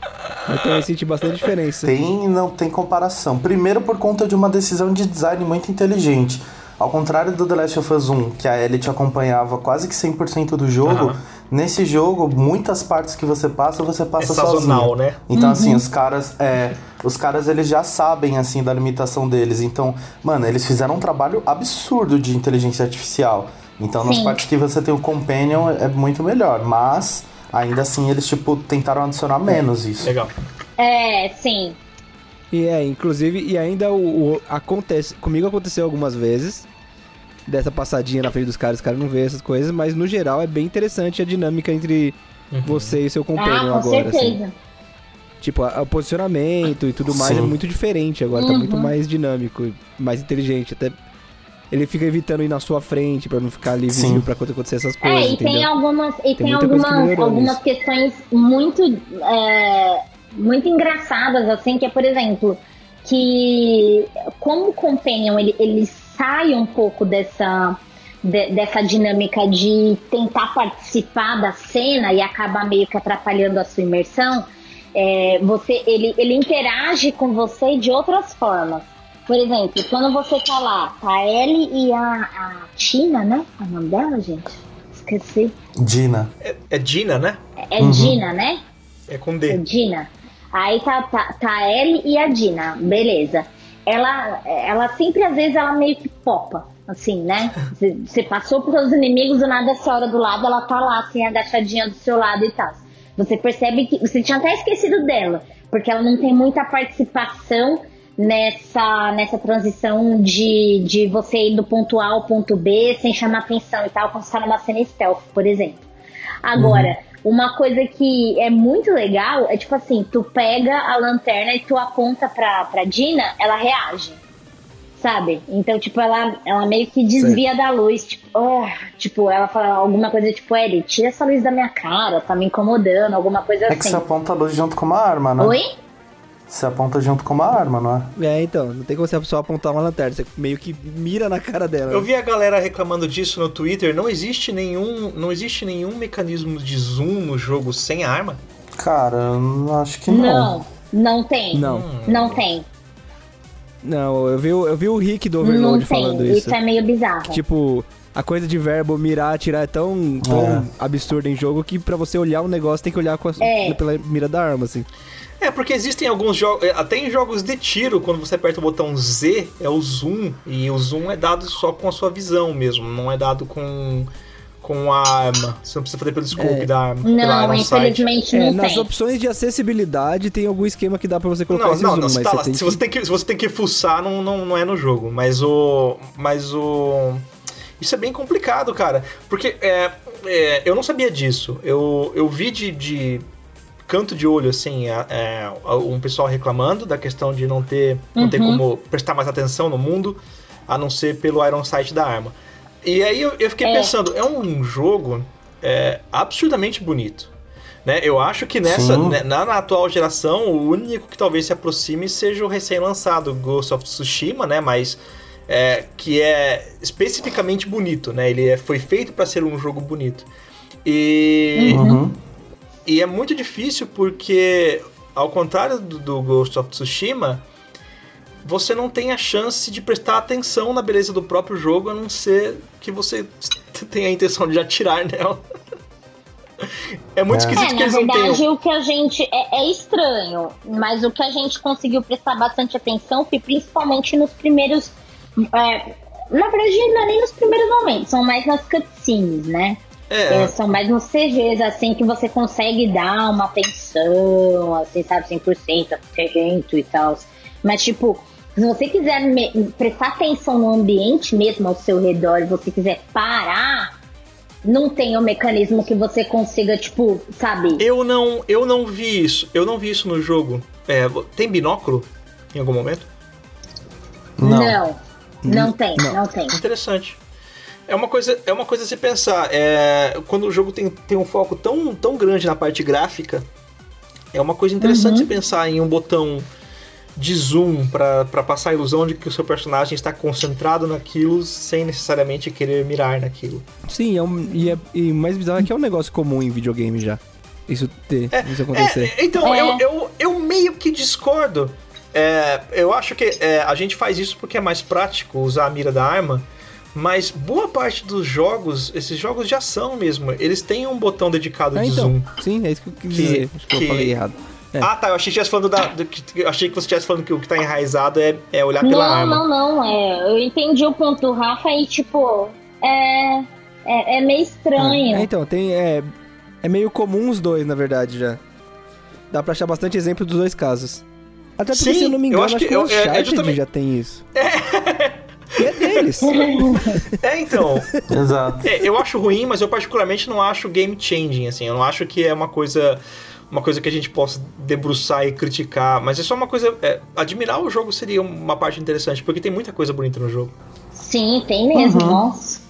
B: Eu também senti bastante diferença.
D: tem, não tem comparação. Primeiro por conta de uma decisão de design muito inteligente. Ao contrário do The Last of Us 1, que a Ellie te acompanhava quase que 100% do jogo, nesse jogo, muitas partes que você passa, você passa
A: é sazonal,
D: sozinho.
A: né?
D: Então, assim, os caras, é, os caras, eles já sabem, assim, da limitação deles. Então, mano, eles fizeram um trabalho absurdo de inteligência artificial. Então, nas
C: Sim.
D: partes que você tem o Companion, é muito melhor. Mas, ainda assim, eles, tipo, tentaram adicionar menos isso.
A: Legal.
C: É, sim.
B: E é, inclusive, e ainda o, o- acontece. Comigo aconteceu algumas vezes. Dessa passadinha na frente dos caras, os caras não vê essas coisas, mas no geral é bem interessante a dinâmica entre você e seu
C: Ah,
B: companion
C: com
B: agora. assim.
C: certeza.
B: Tipo, a- o posicionamento e tudo mais é
D: Sim.
B: muito diferente agora, tá
C: Uhum.
B: muito mais dinâmico, mais inteligente. Até ele fica evitando ir na sua frente pra não ficar ali visível pra quando acontecer essas coisas,
C: É, e tem
B: entendeu?
C: algumas, e tem
B: muita coisa que
C: algumas, algumas questões muito, é, muito engraçadas, assim, que é, por exemplo, que como o Companion, ele, ele sai um pouco dessa, de- dessa dinâmica de tentar participar da cena e acabar meio que atrapalhando a sua imersão, é, você, ele, ele interage com você de outras formas. Por exemplo, quando você tá lá, tá a Ellie e a, a Tina, né? É o nome dela, gente? Esqueci.
D: Dina.
A: É Dina, né?
C: É
D: Uhum.
C: Dina, né?
A: É com
C: É
A: D.
C: Dina. Aí tá, tá, tá a Ellie e a Dina, beleza. Ela, ela sempre, às vezes, ela meio que popa, assim, né? Você- passou por seus inimigos, do nada você olha do lado, ela tá lá, assim, agachadinha do seu lado e tal. Você percebe que. Você tinha até esquecido dela, porque ela não tem muita participação nessa, nessa transição de, de você ir do ponto A ao ponto B sem chamar atenção e tal, quando você tá numa cena stealth, por exemplo. Agora, Uma coisa que é muito legal é tipo assim, tu pega a lanterna e tu aponta pra, pra Dina, ela reage. Sabe? Então, tipo, ela, ela meio que desvia Sim. da luz. Tipo, oh, tipo, ela fala alguma coisa tipo, Ellie, tira essa luz da minha cara, tá me incomodando, alguma coisa
D: é
C: assim.
D: É que você aponta a luz junto com uma arma, né?
C: Oi?
D: Você aponta junto com uma arma, não é?
B: É, então, não tem como você só apontar uma lanterna, você meio que mira na cara dela.
A: Eu vi a galera reclamando disso no Twitter, não existe nenhum, não existe nenhum mecanismo de zoom no jogo sem arma?
D: Cara, acho que não.
C: Não, não tem.
B: Não.
C: Não tem.
B: Não, eu vi, eu vi o Rick do Overload
C: não
B: falando
C: tem.
B: isso.
C: Isso é meio bizarro.
B: Tipo, a coisa de verbo mirar, atirar é tão, tão é. absurda em jogo que para você olhar um negócio tem que olhar a, é. pela mira da arma, assim.
A: É, porque existem alguns jogos, é, até em jogos de tiro, quando você aperta o botão Z, é o zoom, e o zoom é dado só com a sua visão mesmo, não é dado com com a arma. Você não precisa fazer pelo scope é. da arma.
C: Não, infelizmente não é,
B: Nas opções de acessibilidade tem algum esquema que dá pra você colocar
A: não,
B: esse
A: não,
B: zoom,
A: não,
B: mas
A: tá
B: você
A: lá,
B: tem
A: se,
B: que...
A: você tem que, se você tem que fuçar, não, não, não é no jogo. Mas o... Mas o... Isso é bem complicado, cara. Porque é, é, eu não sabia disso. Eu, eu vi de, de canto de olho, assim, é, é, um pessoal reclamando da questão de não ter, não uhum. ter como prestar mais atenção no mundo, a não ser pelo Iron Sight da arma. E aí eu, eu fiquei é. pensando, é um jogo é, absurdamente bonito. Né? Eu acho que nessa, né, na, na, atual geração, o único que talvez se aproxime seja o recém-lançado Ghost of Tsushima, né? Mas é, que é especificamente bonito, né? Ele é, foi feito para ser um jogo bonito. E, uhum. E é muito difícil porque, ao contrário do, do Ghost of Tsushima, você não tem a chance de prestar atenção na beleza do próprio jogo, a não ser que você tenha a intenção de atirar nela. É muito é. esquisito é, que eles
C: verdade,
A: não tenham.
C: o que a gente. É, é, estranho, mas o que a gente conseguiu prestar bastante atenção foi principalmente nos primeiros. É, na verdade, não é nem nos primeiros momentos, são mais nas cutscenes, né? É. é são mais nos CGs, assim, que você consegue dar uma atenção, assim, sabe, 100%, atento e tal. Mas, tipo, se você quiser prestar atenção no ambiente mesmo ao seu redor e você quiser parar, não tem um mecanismo que você consiga, tipo, sabe?
A: Eu não, eu não vi isso. Eu não vi isso no jogo. É, tem binóculo em algum momento?
C: Não. Não, não tem, não. não tem.
A: Interessante. É uma coisa, é uma coisa a se pensar. É, quando o jogo tem, tem um foco tão, tão grande na parte gráfica, é uma coisa interessante uhum. pensar em um botão de zoom para passar a ilusão de que o seu personagem está concentrado naquilo sem necessariamente querer mirar naquilo.
B: Sim, é um, e, é, e mais bizarro é que é um negócio comum em videogame já. Isso ter, é, isso acontecer.
A: É, então, é. Eu, eu, eu meio que discordo. É, eu acho que é, a gente faz isso porque é mais prático usar a mira da arma. Mas boa parte dos jogos, esses jogos de ação mesmo, eles têm um botão dedicado de
B: então,
A: zoom.
B: Sim, é isso que eu quis que, dizer. Acho que, que eu falei errado.
A: É. Ah, tá. Eu achei que estivesse falando da. Do, eu achei que você estivesse falando que o que tá enraizado é, é olhar pela
C: não,
A: arma.
C: Não, não, não. É, eu entendi o ponto do Rafa e, tipo, é. É, é meio estranho.
B: É, então, tem. É, é meio comum os dois, na verdade, já. Dá pra achar bastante exemplo dos dois casos. Até porque, Sim, se eu não me engano, eu acho, acho que, que o Uncharted é, é já tem isso. É. É deles.
A: é, então.
D: Exato.
A: É, eu acho ruim, mas eu particularmente não acho game changing, assim. Eu não acho que é uma coisa uma coisa que a gente possa debruçar e criticar, mas é só uma coisa. É, admirar o jogo seria uma parte interessante, porque tem muita coisa bonita no jogo.
C: Sim, tem mesmo, uhum. nossa.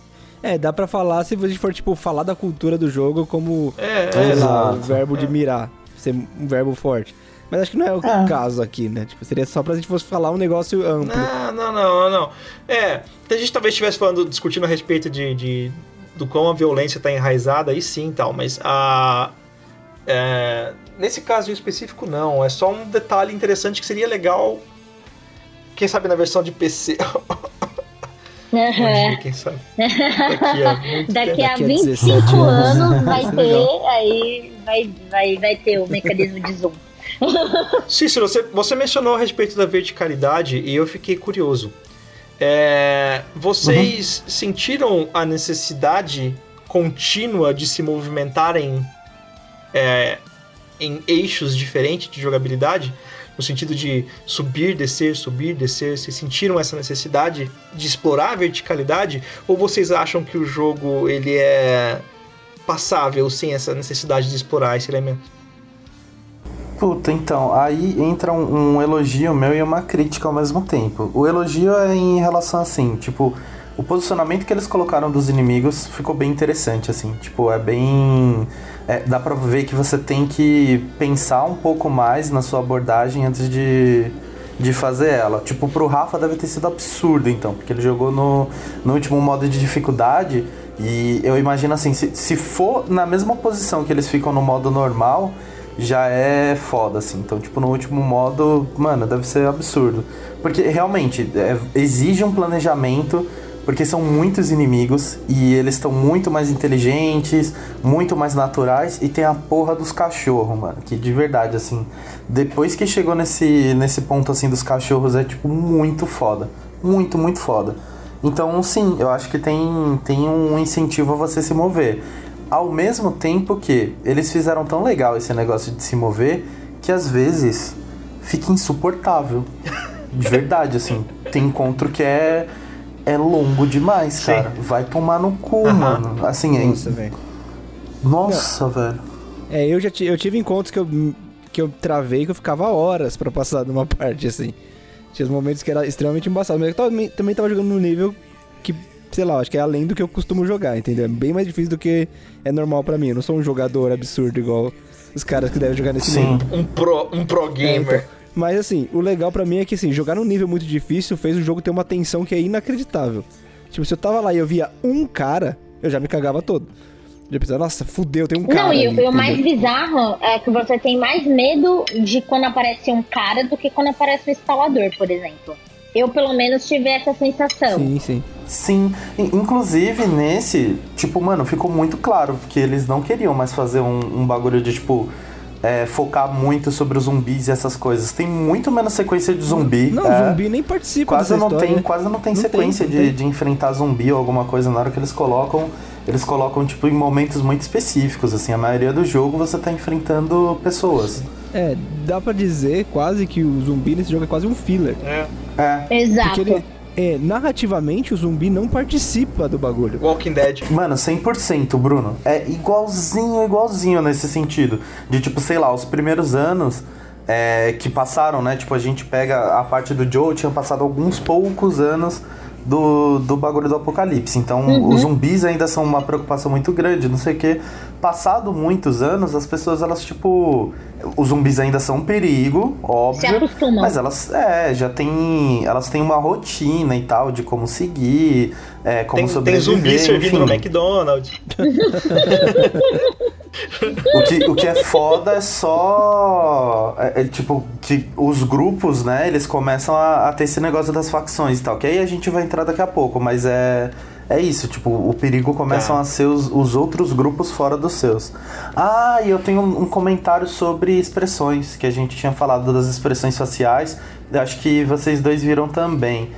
B: É, dá pra falar se a gente for, tipo, falar da cultura do jogo como
A: é,
B: é, lá, o verbo de mirar, ser um verbo forte. Mas acho que não é o é. caso aqui, né? Tipo, seria só pra gente fosse falar um negócio amplo.
A: Não, não, não, não. É, a gente talvez estivesse falando, discutindo a respeito de, de do como a violência tá enraizada, aí sim tal, mas a, é, nesse caso em específico, não. É só um detalhe interessante que seria legal. Quem sabe na versão de PC. Quem sabe. Daqui a,
C: Daqui a 25 anos vai ter, aí vai, vai, vai ter o mecanismo de zoom.
A: Cícero, você, você mencionou a respeito da verticalidade e eu fiquei curioso. É, vocês uhum. sentiram a necessidade contínua de se movimentarem é, em eixos diferentes de jogabilidade, no sentido de subir, descer, subir, descer. Vocês sentiram essa necessidade de explorar a verticalidade? Ou vocês acham que o jogo ele é passável sem essa necessidade de explorar esse elemento.
D: Puta, então, aí entra um, um, elogio meu e uma crítica ao mesmo tempo. O elogio é em relação assim, tipo, o posicionamento que eles colocaram dos inimigos ficou bem interessante, assim, tipo, é bem. É, dá pra ver que você tem que pensar um pouco mais na sua abordagem antes de, de fazer ela. Tipo, pro Rafa deve ter sido absurdo, então, porque ele jogou no, no último modo de dificuldade e eu imagino assim, se, se for na mesma posição que eles ficam no modo normal já é foda, assim. Então, tipo, no último modo, mano, deve ser absurdo. Porque realmente é, exige um planejamento, porque são muitos inimigos e eles estão muito mais inteligentes, muito mais naturais e tem a porra dos cachorros, mano. Que de verdade, assim, depois que chegou nesse, nesse ponto, assim, dos cachorros, é, tipo, muito foda. Muito, muito foda. Então, sim, eu acho que tem, tem um incentivo a você se mover ao mesmo tempo que eles fizeram tão legal esse negócio de se mover que às vezes fica insuportável. De verdade, assim. Tem encontro que é é longo demais, Sim. cara. Vai tomar no cu, uhum. mano. Assim, é. Nossa, velho. Nossa, velho.
B: É, eu já eu tive encontros que eu, que eu travei que eu ficava horas para passar numa parte, assim. Tinha momentos que era extremamente embaçado, mas eu também, também tava jogando num nível que sei lá, acho que é além do que eu costumo jogar, entendeu? É bem mais difícil do que é normal para mim. Eu não sou um jogador absurdo igual os caras que devem jogar nesse
A: Sim. nível. Um pro, um pro gamer. É, então,
B: mas assim, o legal para mim é que assim, jogar num nível muito difícil fez o jogo ter uma tensão que é inacreditável. Tipo, se eu tava lá e eu via um cara, eu já me cagava todo. Já pensava, nossa, fudeu, tem um cara.
C: Não,
B: e
C: ali, o mais bizarro é que você tem mais medo de quando aparece um cara do que quando aparece um instalador, por exemplo. Eu, pelo menos, tive essa sensação.
B: Sim, sim.
D: Sim, inclusive nesse, tipo, mano, ficou muito claro que eles não queriam mais fazer um, um bagulho de, tipo, é, focar muito sobre os zumbis e essas coisas. Tem muito menos sequência de zumbi.
B: Não,
D: é,
B: zumbi nem participa
D: quase não
B: história,
D: tem Quase não tem não sequência tem, de, tem. de enfrentar zumbi ou alguma coisa. Na hora que eles colocam, eles colocam, tipo, em momentos muito específicos, assim. A maioria do jogo você tá enfrentando pessoas.
B: É, dá pra dizer quase que o zumbi nesse jogo é quase um filler.
C: É. é. Exato. Porque ele,
B: é, narrativamente o zumbi não participa do bagulho.
A: Walking Dead.
D: Mano, 100%, Bruno. É igualzinho, igualzinho nesse sentido. De tipo, sei lá, os primeiros anos é, que passaram, né? Tipo, a gente pega a parte do Joe, tinha passado alguns poucos anos do, do bagulho do apocalipse. Então, uhum. os zumbis ainda são uma preocupação muito grande, não sei o quê. Passado muitos anos, as pessoas, elas, tipo. Os zumbis ainda são um perigo, óbvio. Mas elas, é, já tem. Elas têm uma rotina e tal de como seguir, é, como tem, sobreviver.
A: Tem zumbi servindo no McDonald's.
D: o, que, o que é foda é só. É, é, tipo, que os grupos, né, eles começam a, a, ter esse negócio das facções e tal. Que aí a gente vai entrar daqui a pouco, mas é. É isso, tipo, o perigo começam tá. a ser os, os outros grupos fora dos seus. Ah, e eu tenho um, um comentário sobre expressões, que a gente tinha falado das expressões faciais. Acho que vocês dois viram também.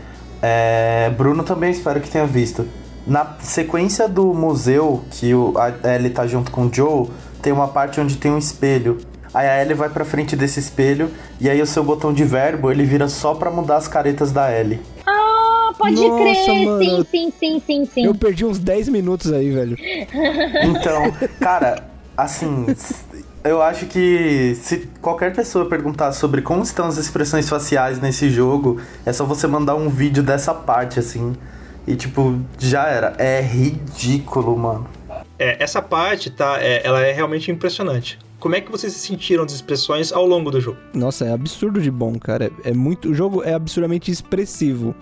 D: É, Bruno também espero que tenha visto. Na sequência do museu, que o, a Ellie tá junto com o Joe, tem uma parte onde tem um espelho. Aí a Ellie vai pra frente desse espelho e aí o seu botão de verbo ele vira só pra mudar as caretas da Ellie.
C: Ah, pode Nossa, crer! Mano. Sim, sim, sim, sim, sim.
B: Eu perdi uns 10 minutos aí, velho.
D: Então, cara, assim, eu acho que se qualquer pessoa perguntar sobre como estão as expressões faciais nesse jogo, é só você mandar um vídeo dessa parte, assim. E, tipo, já era. É ridículo, mano.
A: É, essa parte, tá? É, ela é realmente impressionante. Como é que vocês se sentiram das expressões ao longo do jogo?
B: Nossa, é absurdo de bom, cara. É muito. O jogo é absurdamente expressivo.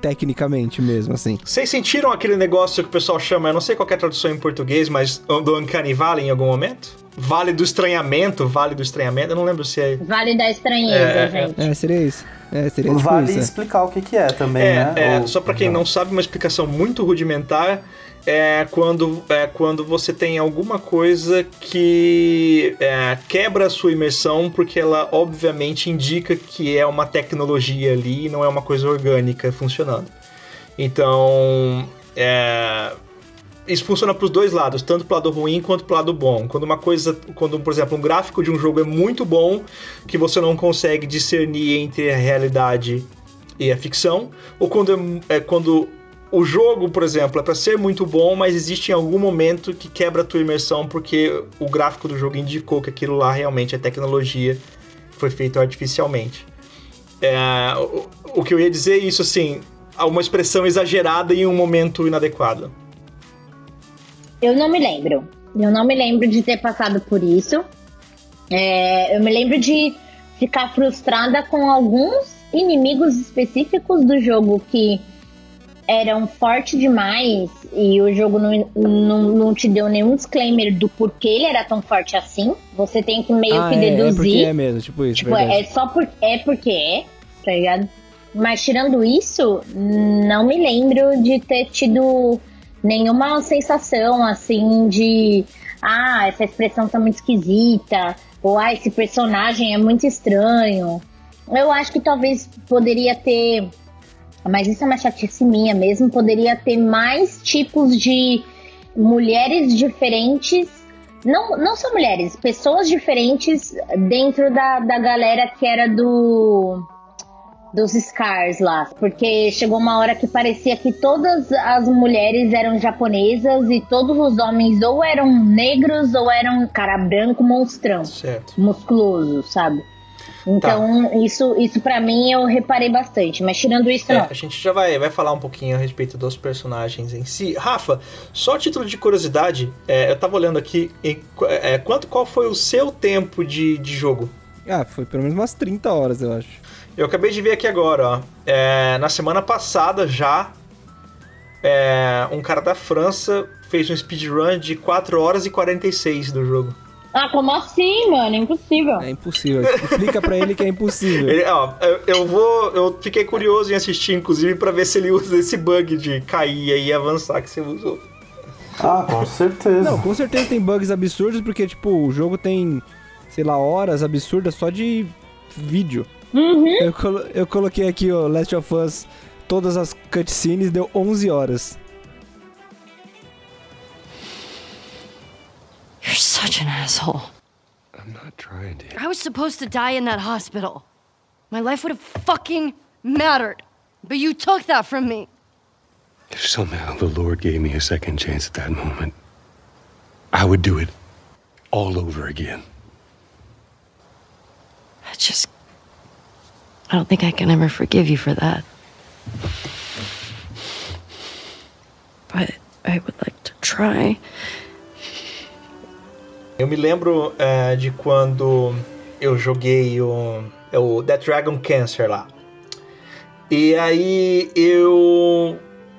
B: Tecnicamente mesmo, assim.
A: Vocês sentiram aquele negócio que o pessoal chama, eu não sei qual é a tradução em português, mas do Uncanny Valley em algum momento? Vale do estranhamento, vale do estranhamento, eu não lembro se é.
C: Vale da estranheza, é, é gente. É,
B: seria isso. É, seria
D: tipo vale isso. explicar o que, que é também,
A: é,
D: né?
A: É, Ou... só para quem não sabe, uma explicação muito rudimentar é quando, é quando você tem alguma coisa que é, quebra a sua imersão, porque ela obviamente indica que é uma tecnologia ali e não é uma coisa orgânica funcionando. Então, é, isso funciona para os dois lados, tanto para o lado ruim quanto para o lado bom. Quando uma coisa, quando por exemplo um gráfico de um jogo é muito bom, que você não consegue discernir entre a realidade e a ficção, ou quando é, é quando o jogo, por exemplo, é para ser muito bom, mas existe em algum momento que quebra a tua imersão porque o gráfico do jogo indicou que aquilo lá realmente é tecnologia, foi feito artificialmente. É, o, o, que eu ia dizer é isso, assim, uma expressão exagerada em um momento inadequado.
C: Eu não me lembro. Eu não me lembro de ter passado por isso. É, eu me lembro de ficar frustrada com alguns inimigos específicos do jogo que eram fortes demais e o jogo não, não, não te deu nenhum disclaimer do porquê ele era tão forte assim. Você tem que meio ah, que é, deduzir. É porque
B: é mesmo, tipo isso.
C: Tipo, é só por, é porque é, tá ligado? Mas tirando isso, não me lembro de ter tido nenhuma sensação assim de ah, essa expressão tá muito esquisita, ou ah, esse personagem é muito estranho. Eu acho que talvez poderia ter, mas isso é uma chatice minha mesmo, poderia ter mais tipos de mulheres diferentes. Não, não só mulheres, pessoas diferentes dentro da, da galera que era do dos Scars lá, porque chegou uma hora que parecia que todas as mulheres eram japonesas e todos os homens ou eram negros ou eram cara branco monstrão,
A: certo.
C: musculoso, sabe? Então, tá. isso, isso para mim eu reparei bastante, mas tirando isso, é, não.
A: A gente já vai, vai falar um pouquinho a respeito dos personagens em si. Rafa, só título de curiosidade, é, eu tava olhando aqui, em, é, quanto, qual foi o seu tempo de, de jogo?
B: Ah, foi pelo menos umas 30 horas, eu acho.
A: Eu acabei de ver aqui agora, ó. É, na semana passada já, é, um cara da França fez um speedrun de 4 horas e 46 do jogo.
C: Ah, como assim, mano? É impossível.
B: É impossível. Explica pra ele que é impossível.
A: Ele, ó, eu, eu, vou. Eu fiquei curioso em assistir, inclusive, para ver se ele usa esse bug de cair e avançar que você usou.
D: Ah, com certeza.
B: Não, com certeza tem bugs absurdos, porque, tipo, o jogo tem, sei lá, horas absurdas só de vídeo.
C: Uhum.
B: Eu, colo eu coloquei aqui, ó, Last of Us, todas as cutscenes, deu 11 horas.
F: You're such an asshole.
E: I'm not trying to.
F: I was supposed to die in that hospital. My life would have fucking mattered. But you took that from me.
E: If somehow the Lord gave me a second chance at that moment, I would do it all over again.
F: I just. I don't think I can ever forgive you for that. But I would like to try.
A: Eu me lembro é, de quando eu joguei o, é o Death Dragon Cancer lá. E aí eu.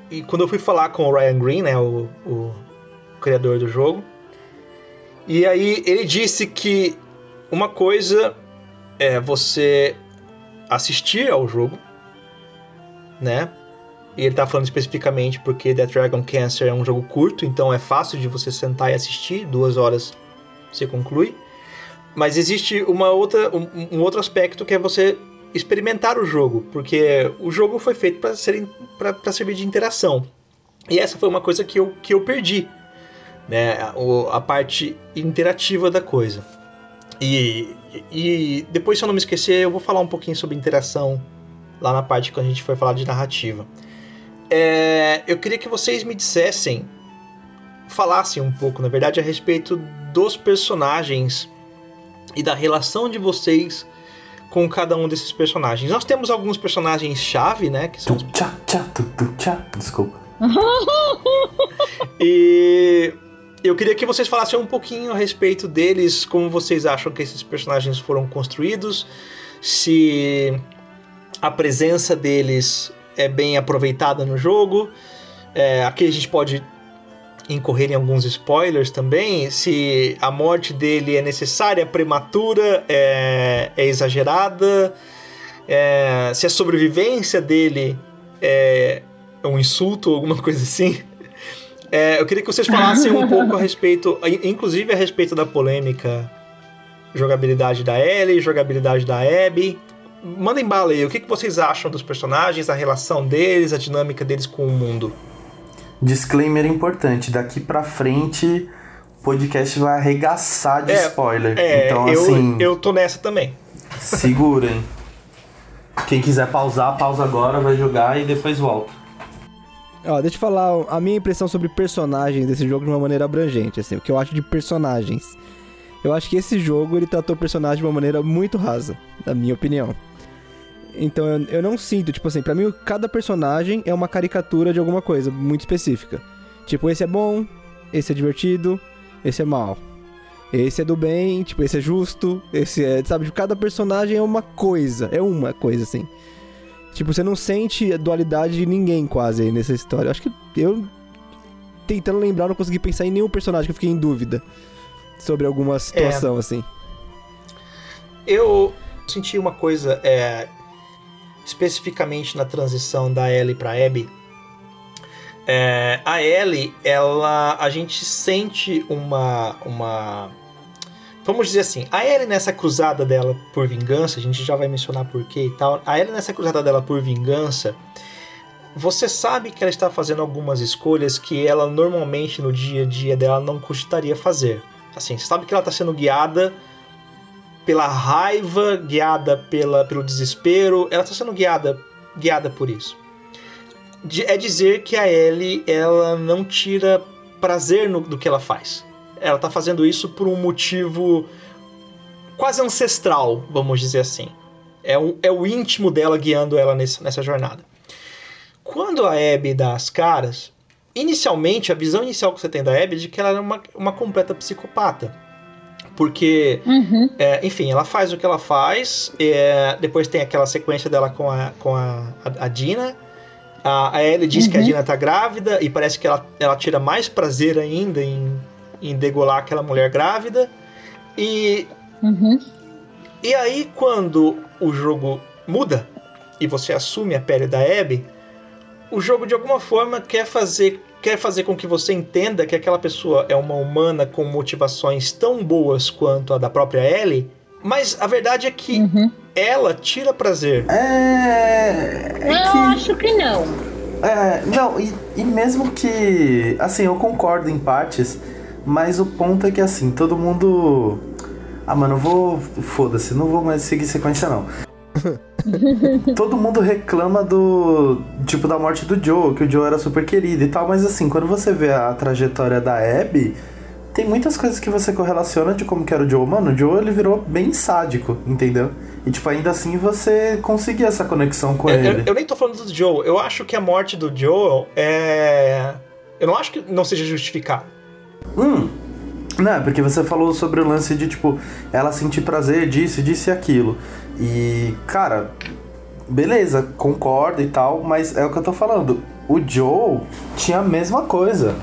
A: E quando eu fui falar com o Ryan Green, né, o, o criador do jogo, e aí ele disse que uma coisa é você assistir ao jogo, né? E ele tá falando especificamente porque Death Dragon Cancer é um jogo curto, então é fácil de você sentar e assistir, duas horas você conclui. Mas existe uma outra, um, um outro aspecto que é você experimentar o jogo, porque o jogo foi feito para servir de interação. E essa foi uma coisa que eu, que eu perdi, né? O, a parte interativa da coisa. E, e depois, se eu não me esquecer, eu vou falar um pouquinho sobre interação lá na parte que a gente foi falar de narrativa. É, eu queria que vocês me dissessem falassem um pouco, na verdade, a respeito dos personagens e da relação de vocês com cada um desses personagens. Nós temos alguns personagens chave, né? Que são os...
D: tchá, tchá, tu, tu, tchá. Desculpa.
A: e eu queria que vocês falassem um pouquinho a respeito deles, como vocês acham que esses personagens foram construídos, se a presença deles é bem aproveitada no jogo. É, aqui a gente pode incorrer em alguns spoilers também, se a morte dele é necessária, é prematura, é, é exagerada, é, se a sobrevivência dele é um insulto ou alguma coisa assim. É, eu queria que vocês falassem um pouco a respeito, inclusive a respeito da polêmica jogabilidade da Ellie, jogabilidade da Abby. Mandem bala aí, o que, que vocês acham dos personagens, a relação deles, a dinâmica deles com o mundo?
D: Disclaimer importante, daqui pra frente o podcast vai arregaçar de é, spoiler. É, então,
A: eu,
D: assim.
A: Eu tô nessa também.
D: Segurem. Quem quiser pausar, pausa agora, vai jogar e depois volta.
B: Ó, deixa eu falar a minha impressão sobre personagens desse jogo de uma maneira abrangente, assim, o que eu acho de personagens. Eu acho que esse jogo ele tratou o personagem de uma maneira muito rasa, na minha opinião. Então eu, eu não sinto, tipo assim, pra mim cada personagem é uma caricatura de alguma coisa muito específica. Tipo, esse é bom, esse é divertido, esse é mal. Esse é do bem, tipo, esse é justo, esse é, sabe, cada personagem é uma coisa, é uma coisa assim. Tipo, você não sente a dualidade de ninguém quase aí nessa história. Acho que eu tentando lembrar, não consegui pensar em nenhum personagem que eu fiquei em dúvida sobre alguma situação
A: É.
B: assim.
A: Eu senti uma coisa é, especificamente na transição da Ellie para Abby. É, a Ellie, ela, a gente sente uma, uma, vamos dizer assim, a Ellie nessa cruzada dela por vingança, a gente já vai mencionar por quê e tal. A Ellie nessa cruzada dela por vingança, você sabe que ela está fazendo algumas escolhas que ela normalmente no dia a dia dela não cogitaria fazer. Assim, você sabe que ela está sendo guiada pela raiva, guiada pela, pelo desespero, ela está sendo guiada, guiada por isso. De- é dizer que a Ellie ela não tira prazer no, do que ela faz. Ela está fazendo isso por um motivo quase ancestral, vamos dizer assim. É, um, é o íntimo dela guiando ela nesse, nessa jornada. Quando a Abby dá as caras, inicialmente, a visão inicial que você tem da Abby é de que ela é uma, uma completa psicopata. Porque
C: Uhum.
A: é, enfim, ela faz o que ela faz. é, depois tem aquela sequência dela com a, com a, a, a Dina. A, a Ellie diz que a
C: Uhum.
A: Dina tá grávida e parece que ela, ela tira mais prazer ainda em, em degolar aquela mulher grávida. E,
C: Uhum.
A: e aí, quando o jogo muda e você assume a pele da Abby, o jogo de alguma forma quer fazer, quer fazer com que você entenda que aquela pessoa é uma humana com motivações tão boas quanto a da própria Ellie. Mas a verdade é que
C: Uhum.
A: ela tira prazer.
D: É. é
C: Eu
D: que-
C: acho que não.
D: É, não, e, e mesmo que. Assim, eu concordo em partes, mas o ponto é que assim, todo mundo. Ah, mano, eu vou. Foda-se, não vou mais seguir sequência não. todo mundo reclama do. Tipo, da morte do Joe, que o Joe era super querido e tal, mas assim, quando você vê a trajetória da Abby. Tem muitas coisas que você correlaciona de como que era o Joe. Mano, o Joe ele virou bem sádico, entendeu? E tipo, ainda assim você conseguia essa conexão com
A: Eu,
D: ele.
A: eu- eu nem tô falando do Joe, eu acho que a morte do Joel é. Eu não acho que não seja justificado.
D: Hum. Não, é porque você falou sobre o lance de, tipo, ela sentir prazer disso, disso e aquilo. E, cara, beleza, concordo e tal, mas é o que eu tô falando. O Joe tinha a mesma coisa.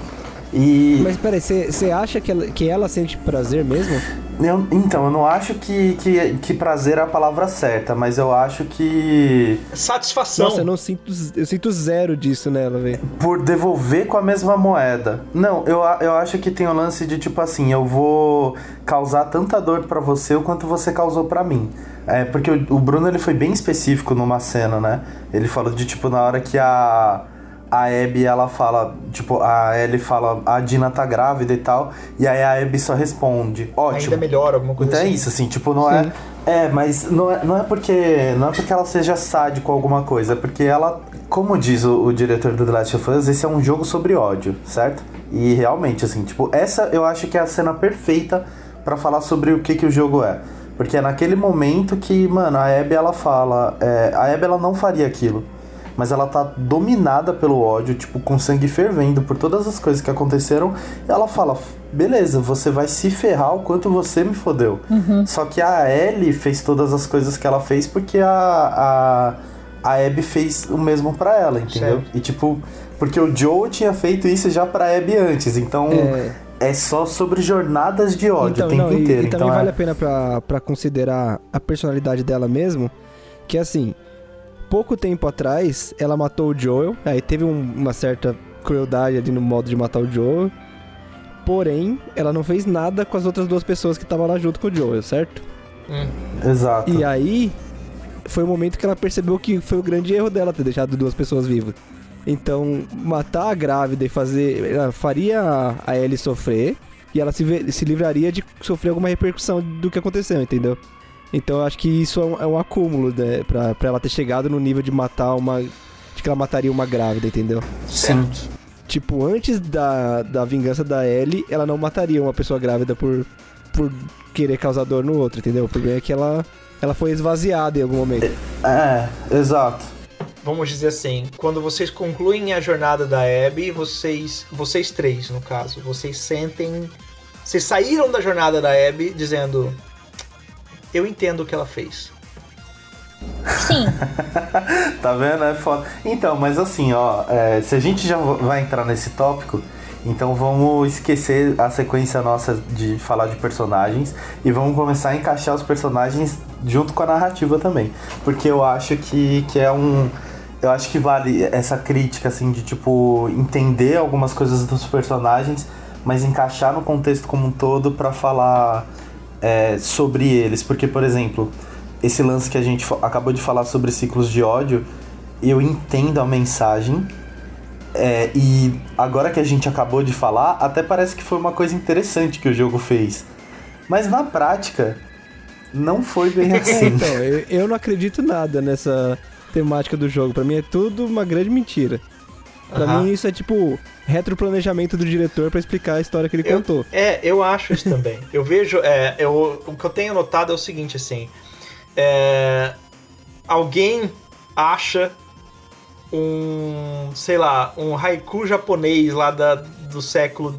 D: E.
B: Mas peraí, você acha que ela, que ela sente prazer mesmo?
D: Eu- então, eu não acho que, que, que prazer é a palavra certa, mas eu acho que.
A: Satisfação.
B: Nossa, eu não sinto. Eu sinto zero disso nela, velho.
D: por devolver com a mesma moeda. Não, eu, eu acho que tem o lance de tipo assim, eu vou causar tanta dor pra você o quanto você causou pra mim. É, porque o, o Bruno ele foi bem específico numa cena, né? Ele falou de tipo na hora que a a Abby ela fala, tipo, a Ellie fala, a Dina tá grávida e tal, e aí a Abby só responde, ótimo.
A: Ainda melhor, alguma coisa
D: Então é
A: assim.
D: isso, assim, tipo, não é. É, mas não é, não é porque. Não é porque ela seja sádico ou alguma coisa, é porque ela. Como diz o, o diretor do The Last of Us, esse é um jogo sobre ódio, certo? E realmente, assim, tipo, essa eu acho que é a cena perfeita pra falar sobre o que, que o jogo é. Porque é naquele momento que, mano, a Abby ela fala. é, a Abby ela não faria aquilo. Mas ela tá dominada pelo ódio, tipo, com sangue fervendo por todas as coisas que aconteceram. E ela fala: beleza, você vai se ferrar o quanto você me fodeu. Só que a Ellie fez todas as coisas que ela fez porque a, a, a Abby fez o mesmo pra ela, entendeu?
A: Certo.
D: E tipo, porque o Joe tinha feito isso já pra Abby antes. Então
B: É.
D: é, só sobre jornadas de ódio
B: então,
D: o tempo
B: não, e-
D: inteiro.
B: E,
D: então
B: também
D: é-
B: vale a pena pra considerar a personalidade dela mesmo, que assim, pouco tempo atrás ela matou o Joel, aí teve um- uma certa crueldade ali no modo de matar o Joel, porém, ela não fez nada com as outras duas pessoas que estavam lá junto com o Joel, certo?
D: Exato.
B: E aí, foi o momento que ela percebeu que foi o grande erro dela ter deixado duas pessoas vivas. Então, matar a grávida e fazer. Ela faria a- a Ellie sofrer e ela se, se livraria de sofrer alguma repercussão do que aconteceu, entendeu? Então, eu acho que isso é um, é um acúmulo, né? Pra, pra ela ter chegado no nível de matar uma. de que ela mataria uma grávida, entendeu?
D: Sim.
B: Tipo, antes da, da vingança da Ellie, ela não mataria uma pessoa grávida por, por querer causar dor no outro, entendeu? O problema é que ela, ela foi esvaziada em algum momento.
D: É, exato.
A: Vamos dizer assim, quando vocês concluem a jornada da Abby, vocês, vocês três, no caso, vocês sentem... Vocês saíram da jornada da Abby dizendo... Eu entendo o que ela fez.
C: Sim.
D: tá vendo? É foda. Então, mas assim, ó, é, se a gente já vai entrar nesse tópico, então vamos esquecer a sequência nossa de falar de personagens e vamos começar a encaixar os personagens junto com a narrativa também. Porque eu acho que, que é um. Eu acho que vale essa crítica, assim, de tipo, entender algumas coisas dos personagens, mas encaixar no contexto como um todo para falar é, sobre eles. Porque, por exemplo, esse lance que a gente acabou de falar sobre ciclos de ódio, eu entendo a mensagem. É, e agora que a gente acabou de falar, até parece que foi uma coisa interessante que o jogo fez. Mas na prática, não foi bem assim.
B: então, eu, eu não acredito nada nessa temática do jogo. Para mim é tudo uma grande mentira. Pra uhum. mim isso é tipo retroplanejamento do diretor para explicar a história que ele
A: eu,
B: contou.
A: É, eu acho isso também. eu vejo, é, eu, o que eu tenho notado é o seguinte, assim, é, alguém acha um, sei lá, um haiku japonês lá da, do século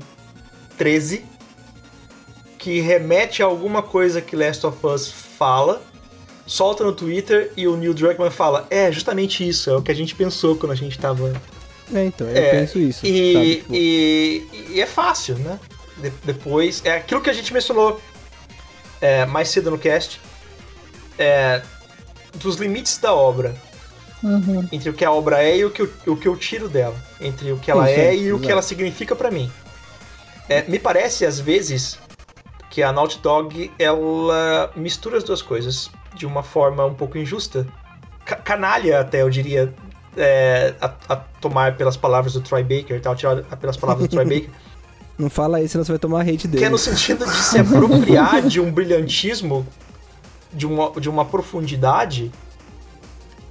A: 13 que remete a alguma coisa que Last of Us fala, solta no Twitter e o Neil Druckmann fala: É, justamente isso, é o que a gente pensou quando a gente tava.
B: É, então, eu é, penso isso.
A: E, tipo... e, e, é fácil, né? De, depois, é aquilo que a gente mencionou é, mais cedo no cast é, dos limites da obra. Uhum. Entre o que a obra é e o que eu, o que eu tiro dela. Entre o que ela é e o que ela significa para mim. É, me parece, às vezes, que a Naughty Dog ela mistura as duas coisas de uma forma um pouco injusta. canalha, até, eu diria, é, a, a, tomar pelas palavras do Troy Baker, tal, tirar pelas palavras do Troy Baker.
B: Não fala isso, senão você vai tomar hate dele.
A: Que é no sentido de se apropriar de um brilhantismo de uma, de uma profundidade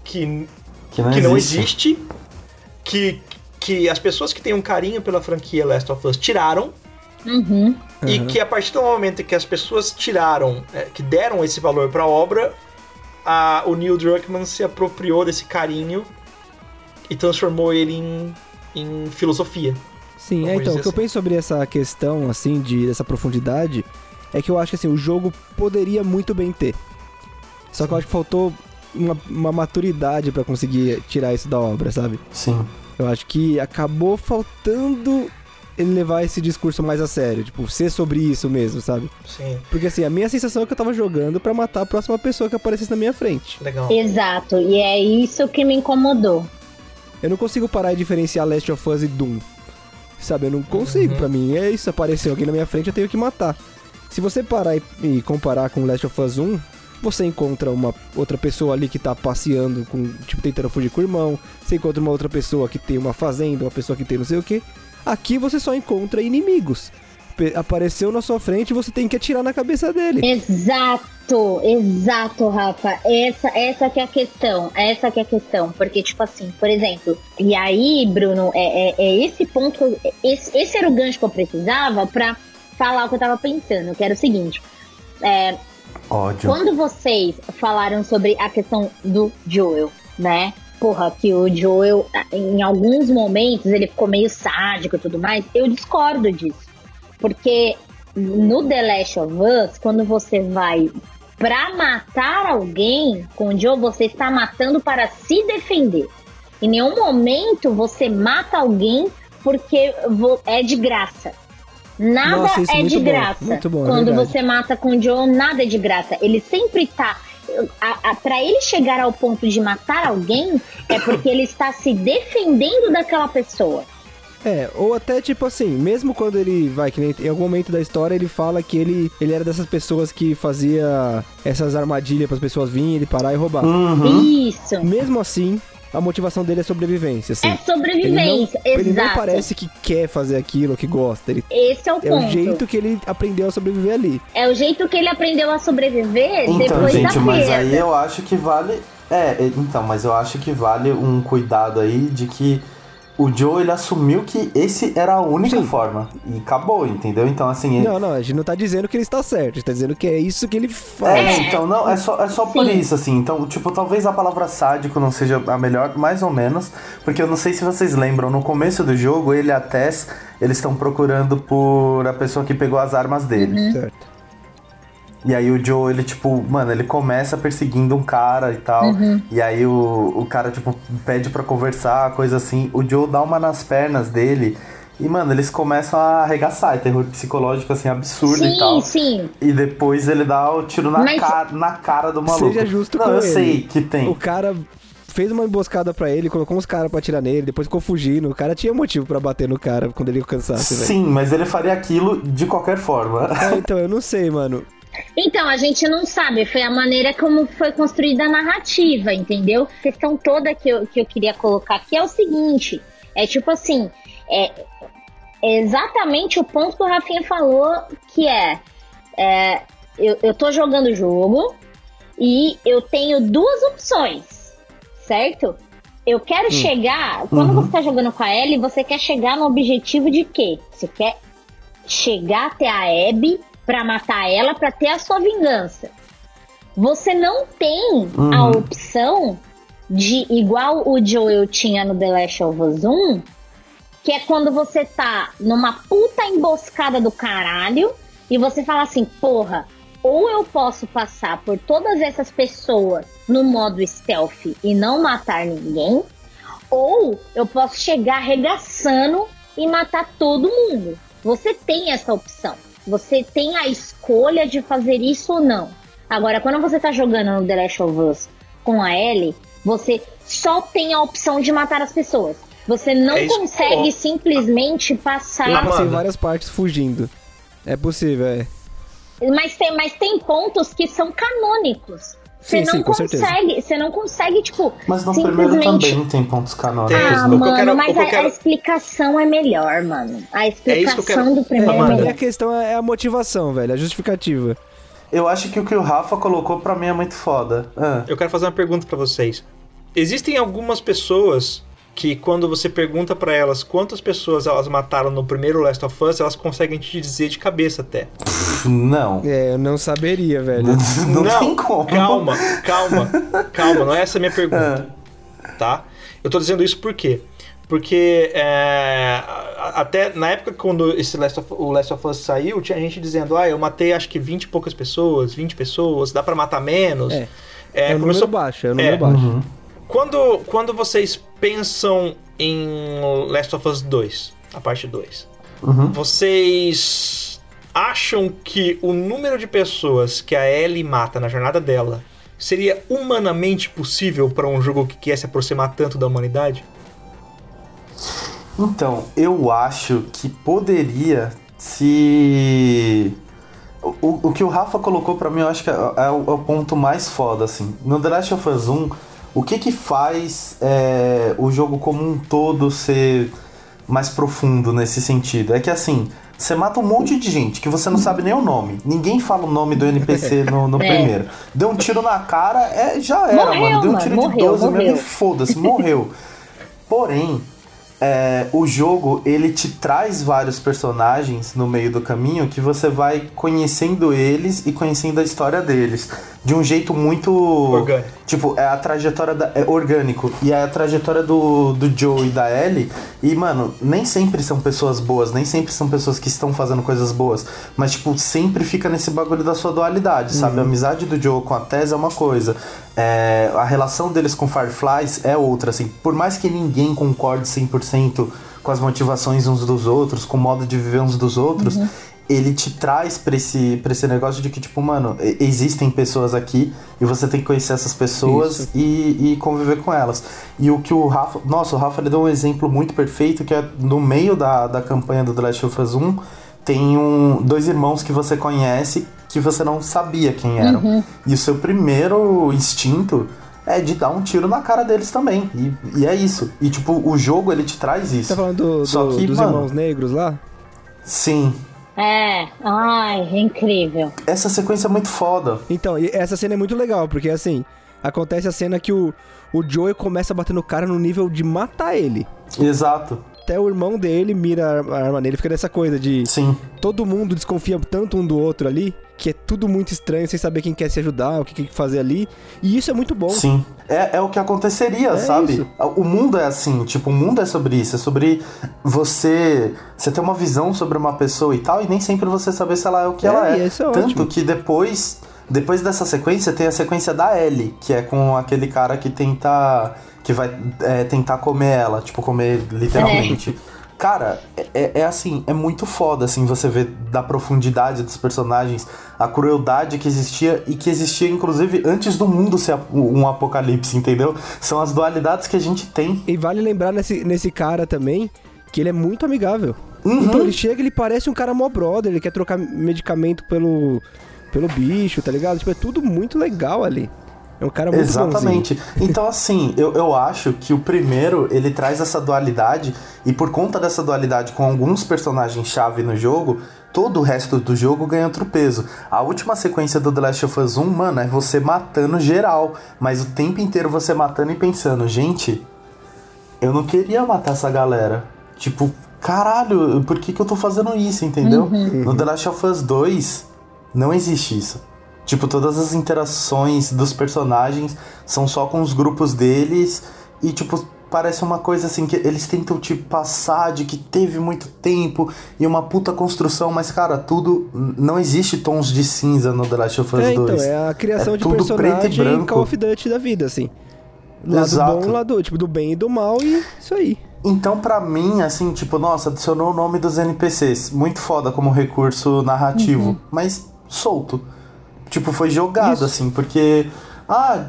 A: que, que não, que não existe, que, que as pessoas que têm um carinho pela franquia Last of Us tiraram.
C: Uhum.
A: E uhum. que a partir do momento que as pessoas tiraram, é, que deram esse valor para a obra, a, o Neil Druckmann se apropriou desse carinho e transformou ele em, em filosofia.
B: Sim, é, então, o que assim. eu penso sobre essa questão, assim, de dessa profundidade, é que eu acho que, assim, o jogo poderia muito bem ter. Só que eu acho que faltou uma, uma maturidade para conseguir tirar isso da obra, sabe?
D: Sim.
B: Eu acho que acabou faltando ele levar esse discurso mais a sério, tipo, ser sobre isso mesmo, sabe?
A: Sim.
B: Porque assim, a minha sensação é que eu tava jogando para matar a próxima pessoa que aparecesse na minha frente.
A: Legal.
C: Exato, e é isso que me incomodou.
B: Eu não consigo parar e diferenciar Last of Us e Doom. Sabe, eu não consigo, uhum. para mim é isso, apareceu alguém na minha frente, eu tenho que matar. Se você parar e, e comparar com Last of Us 1, você encontra uma outra pessoa ali que tá passeando com, tipo, tentando fugir com o irmão. Você encontra uma outra pessoa que tem uma fazenda, uma pessoa que tem não sei o que. Aqui você só encontra inimigos. Apareceu na sua frente e você tem que atirar na cabeça dele.
C: Exato, exato, Rafa. Essa, essa que é a questão. Essa que é a questão. Porque, tipo assim, por exemplo, e aí, Bruno, é, é, é esse ponto. Esse, esse era o gancho que eu precisava pra falar o que eu tava pensando, que era o seguinte. É,
D: Ódio.
C: Quando vocês falaram sobre a questão do Joel, né? Porra, que o Joel, em alguns momentos, ele ficou meio sádico e tudo mais. Eu discordo disso. Porque no The Last of Us, quando você vai pra matar alguém com o Joel, você está matando para se defender. Em nenhum momento você mata alguém porque é de graça. Nada Nossa, é, é de bom, graça.
B: Bom,
C: Quando
B: é
C: você mata com o John, nada é de graça. Ele sempre tá. para ele chegar ao ponto de matar alguém, é porque ele está se defendendo daquela pessoa.
B: É, ou até tipo assim, mesmo quando ele vai, que nem, em algum momento da história ele fala que ele, ele era dessas pessoas que fazia essas armadilhas para as pessoas virem, ele parar e roubar.
C: Uhum. Isso.
B: Mesmo assim, a motivação dele é sobrevivência, assim.
C: É sobrevivência, ele
B: não, Ele não parece que quer fazer aquilo, que gosta. Ele,
C: Esse é o ponto.
B: É o jeito que ele aprendeu a sobreviver ali.
C: É o jeito que ele aprendeu a sobreviver
D: então,
C: depois
D: gente,
C: da
D: mas aí eu acho que vale É, então, mas eu acho que vale um cuidado aí de que o Joe ele assumiu que esse era a única Sim. forma. E acabou, entendeu? Então, assim.
B: Ele... Não, não, a gente não tá dizendo que ele está certo, a gente tá dizendo que é isso que ele faz.
D: É, então, não, é só, é só por isso, assim. Então, tipo, talvez a palavra sádico não seja a melhor, mais ou menos. Porque eu não sei se vocês lembram, no começo do jogo, ele e a Tess, eles estão procurando por a pessoa que pegou as armas dele. Uhum. Certo. E aí o Joe, ele, tipo, mano, ele começa perseguindo um cara e tal. Uhum. E aí o, o cara, tipo, pede para conversar, coisa assim. O Joe dá uma nas pernas dele. E, mano, eles começam a arregaçar. É terror psicológico, assim, absurdo sim, e tal. Sim, sim. E depois ele dá o tiro na, Mas... cara, na cara do maluco.
B: Seja justo
D: Não,
B: com
D: eu
B: ele.
D: sei que tem.
B: O cara fez uma emboscada para ele, colocou uns caras pra atirar nele, depois ficou fugindo. O cara tinha motivo para bater no cara quando ele cansasse,
D: velho. Sim, mas ele faria aquilo de qualquer forma.
B: É, então, eu não sei, mano.
C: Então, a gente não sabe, foi a maneira como foi construída a narrativa, entendeu? A questão toda que eu, que eu queria colocar aqui é o seguinte: é tipo assim, é, é exatamente o ponto que o Rafinha falou, que é, é eu, eu tô jogando o jogo e eu tenho duas opções, certo? Eu quero hum. chegar. Quando uhum. você tá jogando com a Ellie, você quer chegar no objetivo de quê? Você quer chegar até a Abby para matar ela para ter a sua vingança. Você não tem uhum. a opção de igual o Joel tinha no The Last of Us 1, que é quando você tá numa puta emboscada do caralho e você fala assim, porra, ou eu posso passar por todas essas pessoas no modo stealth e não matar ninguém, ou eu posso chegar arregaçando e matar todo mundo. Você tem essa opção. Você tem a escolha de fazer isso ou não. Agora, quando você tá jogando no The Last of Us com a Ellie, você só tem a opção de matar as pessoas. Você não é consegue simplesmente passar.
B: Eu passei várias partes fugindo. É possível, é.
C: Mas tem, mas tem pontos que são canônicos. Você não sim, consegue, você não consegue, tipo.
D: Mas no primeiro também tem pontos canônicos.
C: Ah, né? mano, quero, mas a, quero... a, explicação é melhor, mano. A explicação é quero... do primeiro é, é melhor.
B: A questão é a motivação, velho, a justificativa.
D: Eu acho que o que o Rafa colocou para mim é muito foda. Ah.
A: Eu quero fazer uma pergunta para vocês. Existem algumas pessoas que quando você pergunta para elas quantas pessoas elas mataram no primeiro Last of Us, elas conseguem te dizer de cabeça até.
D: Não.
B: É, eu não saberia, velho.
D: Não, não tem como.
A: Calma, calma, calma, não é essa a minha pergunta. Ah. Tá? Eu tô dizendo isso por quê? Porque é, até na época quando esse Last of, o Last of Us saiu, tinha gente dizendo, ah, eu matei acho que 20 e poucas pessoas, 20 pessoas, dá para matar menos.
B: É, é, é um começou... número baixo, é um número é, baixo. Uhum.
A: Quando, quando vocês pensam em Last of Us 2, a parte 2, uhum. vocês acham que o número de pessoas que a Ellie mata na jornada dela seria humanamente possível para um jogo que quer se aproximar tanto da humanidade?
D: Então, eu acho que poderia se. O, o que o Rafa colocou para mim, eu acho que é, é, o, é, o, ponto mais foda, assim. No The Last of Us 1, o que que faz é, o jogo como um todo ser mais profundo nesse sentido? É que assim, você mata um monte de gente que você não sabe nem o nome. Ninguém fala o nome do NPC no, no é. primeiro. Deu um tiro na cara, é, já era, morreu, mano. Deu um tiro mano, de 12 morreu. mesmo e foda-se, morreu. Porém, é, o jogo ele te traz vários personagens no meio do caminho que você vai conhecendo eles e conhecendo a história deles de um jeito muito
A: orgânico.
D: Tipo, é a trajetória da, é orgânico e é a trajetória do, do Joe e da Ellie. E mano, nem sempre são pessoas boas, nem sempre são pessoas que estão fazendo coisas boas, mas tipo, sempre fica nesse bagulho da sua dualidade, sabe? Uhum. A amizade do Joe com a Tess é uma coisa, é, a relação deles com Fireflies é outra, assim. Por mais que ninguém concorde 100% com as motivações uns dos outros, com o modo de viver uns dos outros, uhum. Ele te traz pra esse, pra esse negócio de que, tipo, mano, existem pessoas aqui e você tem que conhecer essas pessoas e, e, conviver com elas. E o que o Rafa. Nossa, o Rafa ele deu um exemplo muito perfeito que é no meio da, da campanha do The Last of Us 1 tem um, dois irmãos que você conhece que você não sabia quem eram. Uhum. E o seu primeiro instinto é de dar um tiro na cara deles também. E, e é isso. E tipo, o jogo ele te traz isso.
B: Você tá falando do, Só do, que, dos mano, irmãos negros lá?
D: Sim.
C: É, ai, é incrível.
D: Essa sequência é muito foda.
B: Então, essa cena é muito legal, porque assim, acontece a cena que o, o Joey começa a bater no cara no nível de matar ele.
D: Exato.
B: Até o irmão dele mira a arma nele, fica nessa coisa de.
D: Sim.
B: Todo mundo desconfia tanto um do outro ali, que é tudo muito estranho, sem saber quem quer se ajudar, o que quer fazer ali. E isso é muito bom.
D: Sim. É, é o que aconteceria,
B: É
D: sabe?
B: isso.
D: O mundo é assim, tipo, o mundo é sobre isso, é sobre você. Você ter uma visão sobre uma pessoa e tal, e nem sempre você saber se ela é o que
B: É,
D: ela é.
B: isso é
D: Tanto
B: ótimo.
D: que depois. Depois dessa sequência tem a sequência da Ellie, que é com aquele cara que tenta. Que vai é, tentar comer ela, tipo, comer literalmente. Cara, é, é assim, é muito foda, assim, você ver da profundidade dos personagens, a crueldade que existia e que existia, inclusive, antes do mundo ser um apocalipse, entendeu? São as dualidades que a gente tem.
B: E vale lembrar nesse, nesse cara também que ele é muito amigável.
D: Uhum.
B: Então ele chega, ele parece um cara mó brother, ele quer trocar medicamento pelo, pelo bicho, tá ligado? Tipo, é tudo muito legal ali. É um cara muito bonzinho.
D: Exatamente. Então, assim, eu, eu acho que o primeiro, ele traz essa dualidade, e por conta dessa dualidade com alguns personagens-chave no jogo, todo o resto do jogo ganha outro peso. A última sequência do The Last of Us 1, mano, é você matando geral, mas o tempo inteiro você matando e pensando, gente, eu não queria matar essa galera. Tipo, caralho, por que, que eu tô fazendo isso, entendeu? No The Last of Us 2, não existe isso. Tipo, todas as interações dos personagens são só com os grupos deles e, tipo, parece uma coisa assim que eles tentam te passar de que teve muito tempo e uma puta construção, mas, cara, tudo. Não existe tons de cinza no The Last of Us
B: É,
D: 2.
B: então, é a criação
D: É
B: de
D: tudo preto e
B: personagem
D: branco.
B: Call of Duty da vida, assim. Lado
D: Exato.
B: bom, lado, tipo, do bem e do mal e isso aí.
D: Então, pra mim, assim, tipo, nossa, adicionou o nome dos NPCs. Muito foda como recurso narrativo,
B: Uhum.
D: mas solto. Tipo, foi jogado,
B: Isso.
D: assim, porque. Ah,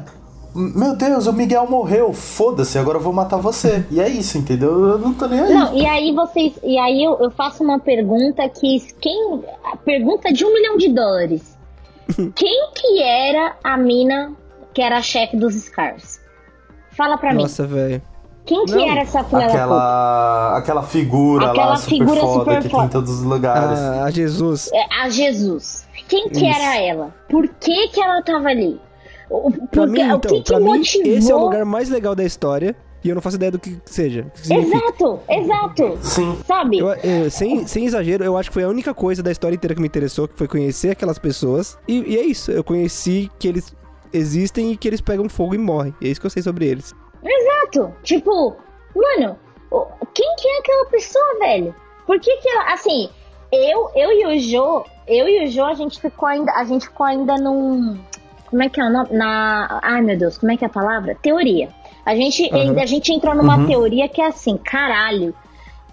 D: meu Deus, o Miguel morreu. Foda-se, agora eu vou matar você. E é isso, entendeu? Eu não tô nem aí.
C: Não, e aí vocês. E aí eu, eu faço uma pergunta que. Quem. A pergunta de um milhão de dólares. Quem que era a mina que era a chefe dos Scars? Fala pra mim.
B: Nossa, velho.
C: Quem que
B: não.
C: era essa filha da puta?
D: Aquela, aquela figura
C: Aquela
D: lá super
C: figura
D: foda
C: super
D: que
C: foda.
D: tem em todos os lugares.
B: A, a Jesus.
C: É, A Jesus. Quem que
B: Isso.
C: era ela? Por que que ela tava ali? O,
B: Pra
C: porque,
B: mim,
C: o
B: então,
C: que que
B: pra mim,
C: motivou?
B: esse é o lugar mais legal da história e eu não faço ideia do que seja. que.
C: Exato, exato.
D: Sim.
C: Sabe?
B: Eu- eu- sem, sem exagero, eu acho que foi a única coisa da história inteira que me interessou, que foi conhecer aquelas pessoas. E, e é isso, eu conheci que eles existem e que eles pegam fogo e morrem. E é isso que eu sei sobre eles.
C: Exato. Tipo, mano, quem que é aquela pessoa, velho? Por que que ela, assim, eu, eu e o Jo, eu e o Jo, a gente ficou ainda, a gente ficou ainda num, como é que é o nome? Na, ai meu Deus, como é que é a palavra? Teoria. A gente,
B: Uhum.
C: a gente entrou numa
D: Uhum.
C: teoria que é assim, caralho,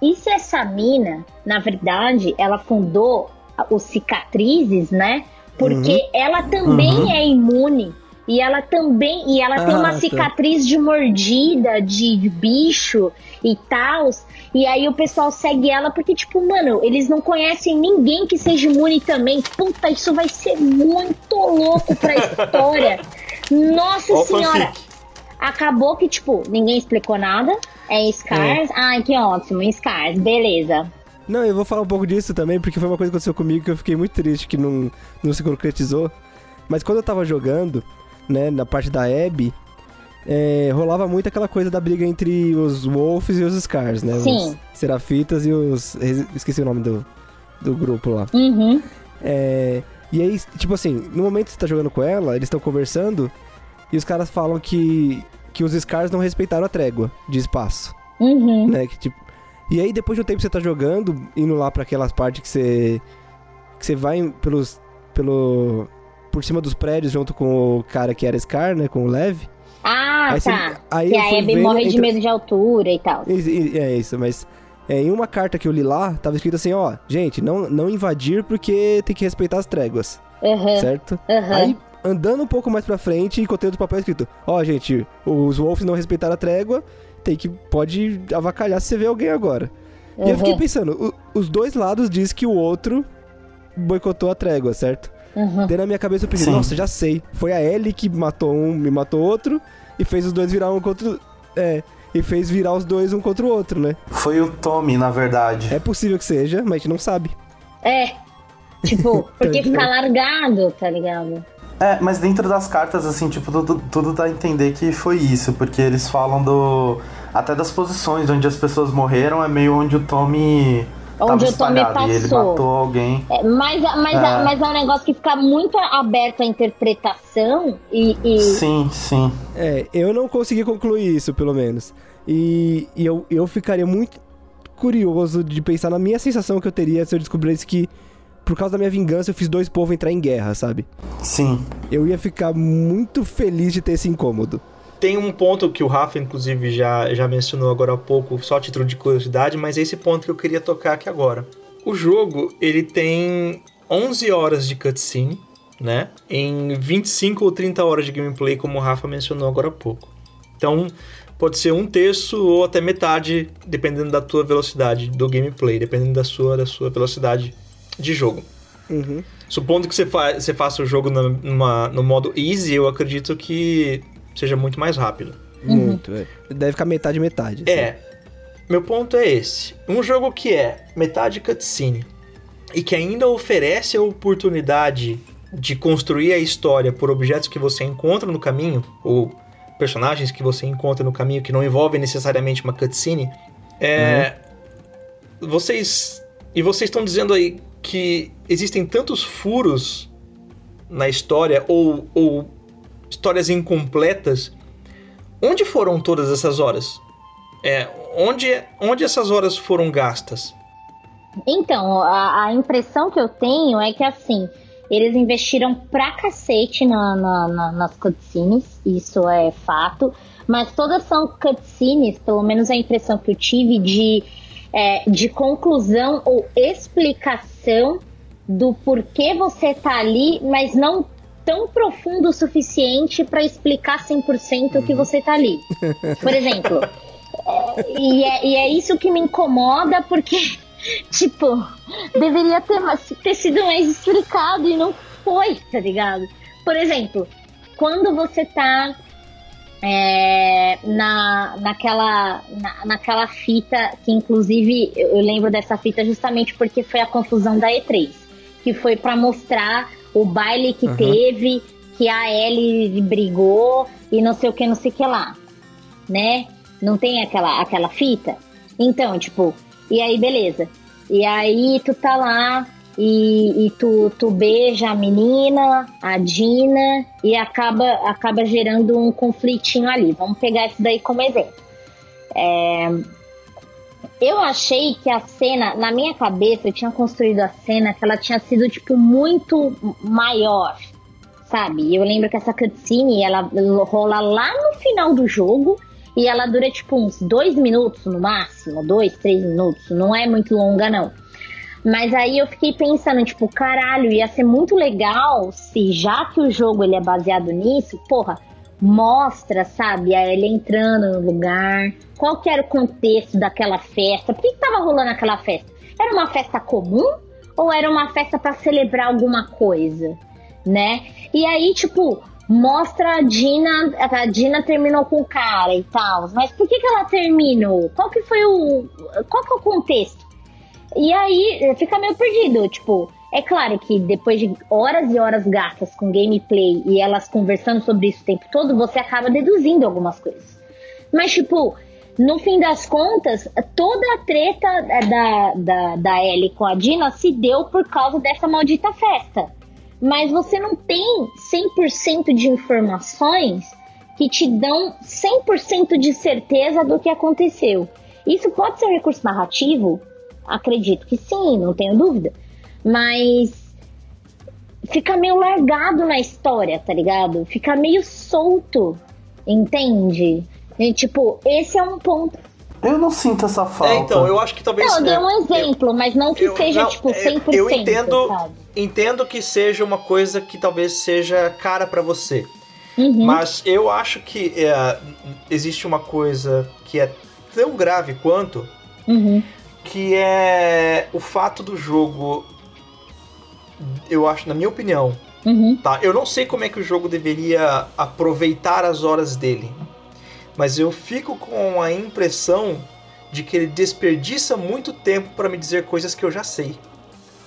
C: e se essa mina, na verdade, ela fundou os cicatrizes, né? Porque
B: Uhum.
C: ela também é imune. E ela também. E ela tem
B: Ah,
C: uma
B: tá.
C: cicatriz de mordida, de, bicho e tal. E aí o pessoal segue ela porque, tipo, mano, eles não conhecem ninguém que seja imune também. Puta, isso vai ser muito louco pra história. Nossa
A: Ó o
C: senhora! Acabou que, tipo, ninguém explicou nada. É Scars. Ai, que ótimo, Scars, beleza.
B: Não, eu vou falar um pouco disso também, porque foi uma coisa que aconteceu comigo que eu fiquei muito triste que não, não se concretizou. Mas quando eu tava jogando, né, na parte da Abby, é, rolava muito aquela coisa da briga entre os Wolves e os Scars, né?
C: Sim.
B: Os Serafitas e os. Esqueci o nome do, do grupo lá.
C: Uhum.
B: É, e aí, tipo assim, no momento que você tá jogando com ela, eles estão conversando e os caras falam que, que os Scars não respeitaram a trégua de espaço,
C: Uhum.
B: né? Que, tipo, e aí, depois de um tempo que você tá jogando, indo lá pra aquelas partes que você. que você vai pelos. pelo. Por cima dos prédios junto com o cara que era Scar, né? Com o Lev.
C: Ah,
B: Aí você-
C: tá.
B: aí
C: que a Abby morre de
B: entre-
C: medo de altura e tal.
B: É isso, mas é, em uma carta que eu li lá, tava escrito assim, ó, gente, não, não invadir porque tem que respeitar as tréguas,
C: Aham,
B: certo?
C: aham.
B: Aí, andando um pouco mais pra frente, encontrei outro papel escrito, ó, gente, os Wolves não respeitaram a trégua, tem que, pode avacalhar se você vê alguém agora. E eu fiquei
C: Uhum.
B: pensando, o- os dois lados diz que o outro boicotou a trégua, certo?
C: Uhum.
B: Daí na minha cabeça eu pensei,
D: Sim.
B: nossa, já sei. Foi a Ellie que matou um, me matou outro, e fez os dois virar um contra o... É, e fez virar os dois um contra o outro, né?
D: Foi o Tommy, na verdade.
B: É possível que seja, mas a gente não sabe.
C: É. Tipo, porque fica largado, tá ligado?
D: É, mas dentro das cartas, assim, tipo, tudo, tudo dá a entender que foi isso, porque eles falam do. Até das posições onde as pessoas morreram, é meio onde o Tommy.
C: Onde o Tommy passou.
D: Ele matou alguém.
C: É, mas, mas, é. mas é um negócio que fica muito aberto à interpretação e, e.
D: Sim, sim.
B: É, eu não consegui concluir isso, pelo menos. E, e eu, eu ficaria muito curioso de pensar na minha sensação que eu teria se eu descobrisse que por causa da minha vingança, eu fiz dois povos entrar em guerra, sabe?
D: Sim.
B: Eu ia ficar muito feliz de ter esse incômodo.
A: Tem um ponto que o Rafa, inclusive, já, já mencionou agora há pouco, só título de curiosidade, mas é esse ponto que eu queria tocar aqui agora. O jogo, ele tem 11 horas de cutscene, né? Em 25 ou 30 horas de gameplay, como o Rafa mencionou agora há pouco. Então, pode ser um terço ou até metade, dependendo da tua velocidade do gameplay, dependendo da sua, da sua velocidade de jogo.
B: Uhum.
A: Supondo que você, fa você faça o jogo numa, no modo easy, eu acredito que seja muito mais rápido.
B: Muito, uhum. é. Deve ficar metade metade.
A: É. Assim. Meu ponto é esse. Um jogo que é metade cutscene e que ainda oferece a oportunidade de construir a história por objetos que você encontra no caminho, ou personagens que você encontra no caminho que não envolvem necessariamente uma cutscene, é. Uhum. Vocês. E vocês estão dizendo aí que existem tantos furos na história ou, ou histórias incompletas. Onde foram todas essas horas? É, onde, onde essas horas foram gastas?
C: Então, a, a, impressão que eu tenho é que assim, eles investiram pra cacete na, na, na, nas cutscenes, isso é fato, mas todas são cutscenes, pelo menos a impressão que eu tive de é, de conclusão ou explicação do porquê você tá ali, mas não tão profundo o suficiente para explicar 100% o que você tá ali. Por exemplo, é, e, é, e é isso que me incomoda, porque, tipo, deveria ter, ter sido mais explicado e não foi, tá ligado? Por exemplo, quando você tá é, na, naquela, na, naquela fita, que inclusive eu lembro dessa fita justamente porque foi a confusão da E3, que foi para mostrar o baile que uhum. teve, que a Ellie brigou e não sei o que, não sei o que lá, né? Não tem aquela, aquela fita? Então, tipo, e aí beleza. E aí tu tá lá e, e tu, tu beija a menina, a Dina, e acaba, acaba gerando um conflitinho ali. Vamos pegar isso daí como exemplo. É, eu achei que a cena, na minha cabeça, eu tinha construído a cena que ela tinha sido, tipo, muito maior, sabe? Eu lembro que essa cutscene, ela rola lá no final do jogo e ela dura, tipo, uns dois minutos no máximo, dois, três minutos, não é muito longa, não. Mas aí eu fiquei pensando, tipo, caralho, ia ser muito legal se já que o jogo ele é baseado nisso, porra, mostra, sabe, ele entrando no lugar, qual que era o contexto daquela festa, por que, que tava rolando aquela festa? Era uma festa comum ou era uma festa para celebrar alguma coisa, né? E aí, tipo, mostra a Dina, a Dina terminou com o cara e tal, mas por que que ela terminou? Qual que foi o, qual que é o contexto? E aí fica meio perdido, tipo, é claro que depois de horas e horas gastas com gameplay e elas conversando sobre isso o tempo todo, você acaba deduzindo algumas coisas. Mas, tipo, no fim das contas, toda a treta da, da, da Ellie com a Dina se deu por causa dessa maldita festa. Mas você não tem 100% de informações que te dão 100% de certeza do que aconteceu. Isso pode ser um recurso narrativo, Acredito que sim, não tenho dúvida. Mas fica meio largado na história, tá ligado? Fica meio solto, entende? E, tipo, esse é um ponto.
D: Eu não sinto essa falta.
A: É, então, eu acho que talvez.
C: Não, eu dei um é, exemplo, eu, mas não que eu, seja, não, tipo, 100%.
A: É, eu entendo, sabe? entendo que seja uma coisa que talvez seja cara para você. Uhum. Mas eu acho que é, existe uma coisa que é tão grave quanto.
C: Uhum
A: que é o fato do jogo, eu acho, na minha opinião,
C: uhum.
A: tá? Eu não sei como é que o jogo deveria aproveitar as horas dele, mas eu fico com a impressão de que ele desperdiça muito tempo para me dizer coisas que eu já sei.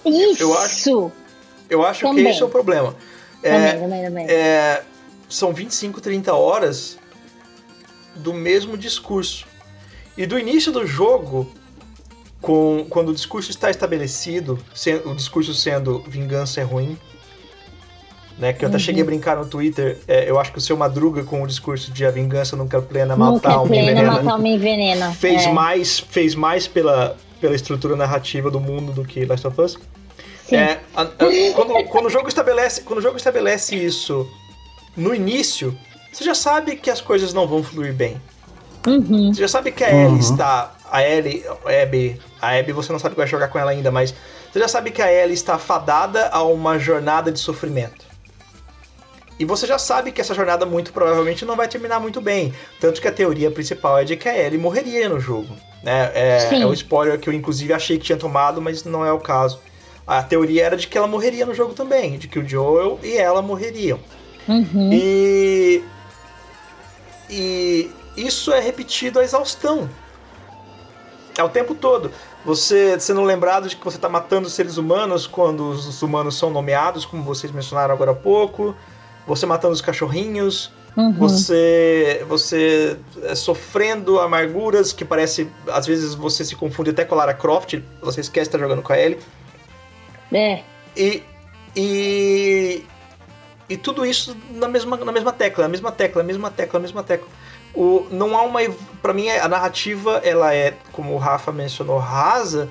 C: Isso.
A: Eu acho, eu acho que esse é o problema.
C: É, também, também, também.
A: É, são 25, 30 horas do mesmo discurso. E do início do jogo, com, quando o discurso está estabelecido, o discurso sendo vingança é ruim, né? Que eu até uhum. cheguei a brincar no Twitter, é, eu acho que o seu Madruga com o discurso de a vingança nunca é plena, matar envenena,
C: matar uma envenena.
A: Fez é. mais, fez mais pela, pela estrutura narrativa do mundo do que Last of Us. É, a, a, quando, quando, o jogo estabelece, quando o jogo estabelece isso no início, você já sabe que as coisas não vão fluir bem.
C: Uhum.
A: Você já sabe que a Ellie uhum. está. A Ellie. A Abby. A Abby você não sabe que vai jogar com ela ainda, mas você já sabe que a Ellie está fadada a uma jornada de sofrimento. E você já sabe que essa jornada muito provavelmente não vai terminar muito bem. Tanto que a teoria principal é de que a Ellie morreria no jogo. Né? É, é um spoiler que eu inclusive achei que tinha tomado, mas não é o caso. A teoria era de que ela morreria no jogo também, de que o Joel e ela morreriam.
C: Uhum.
A: E. E isso é repetido à exaustão. É o tempo todo. Você sendo lembrado de que você está matando seres humanos quando os humanos são nomeados, como vocês mencionaram agora há pouco. Você matando os cachorrinhos. Uhum. Você, você é, sofrendo amarguras que parece. Às vezes você se confunde até com a Lara Croft. Você esquece de estar jogando com a Ellie.
C: É.
A: E. E. E tudo isso na mesma, na mesma tecla, na mesma tecla, na mesma tecla, na mesma tecla. O, não há uma. para mim, a narrativa, ela é, como o Rafa mencionou, rasa,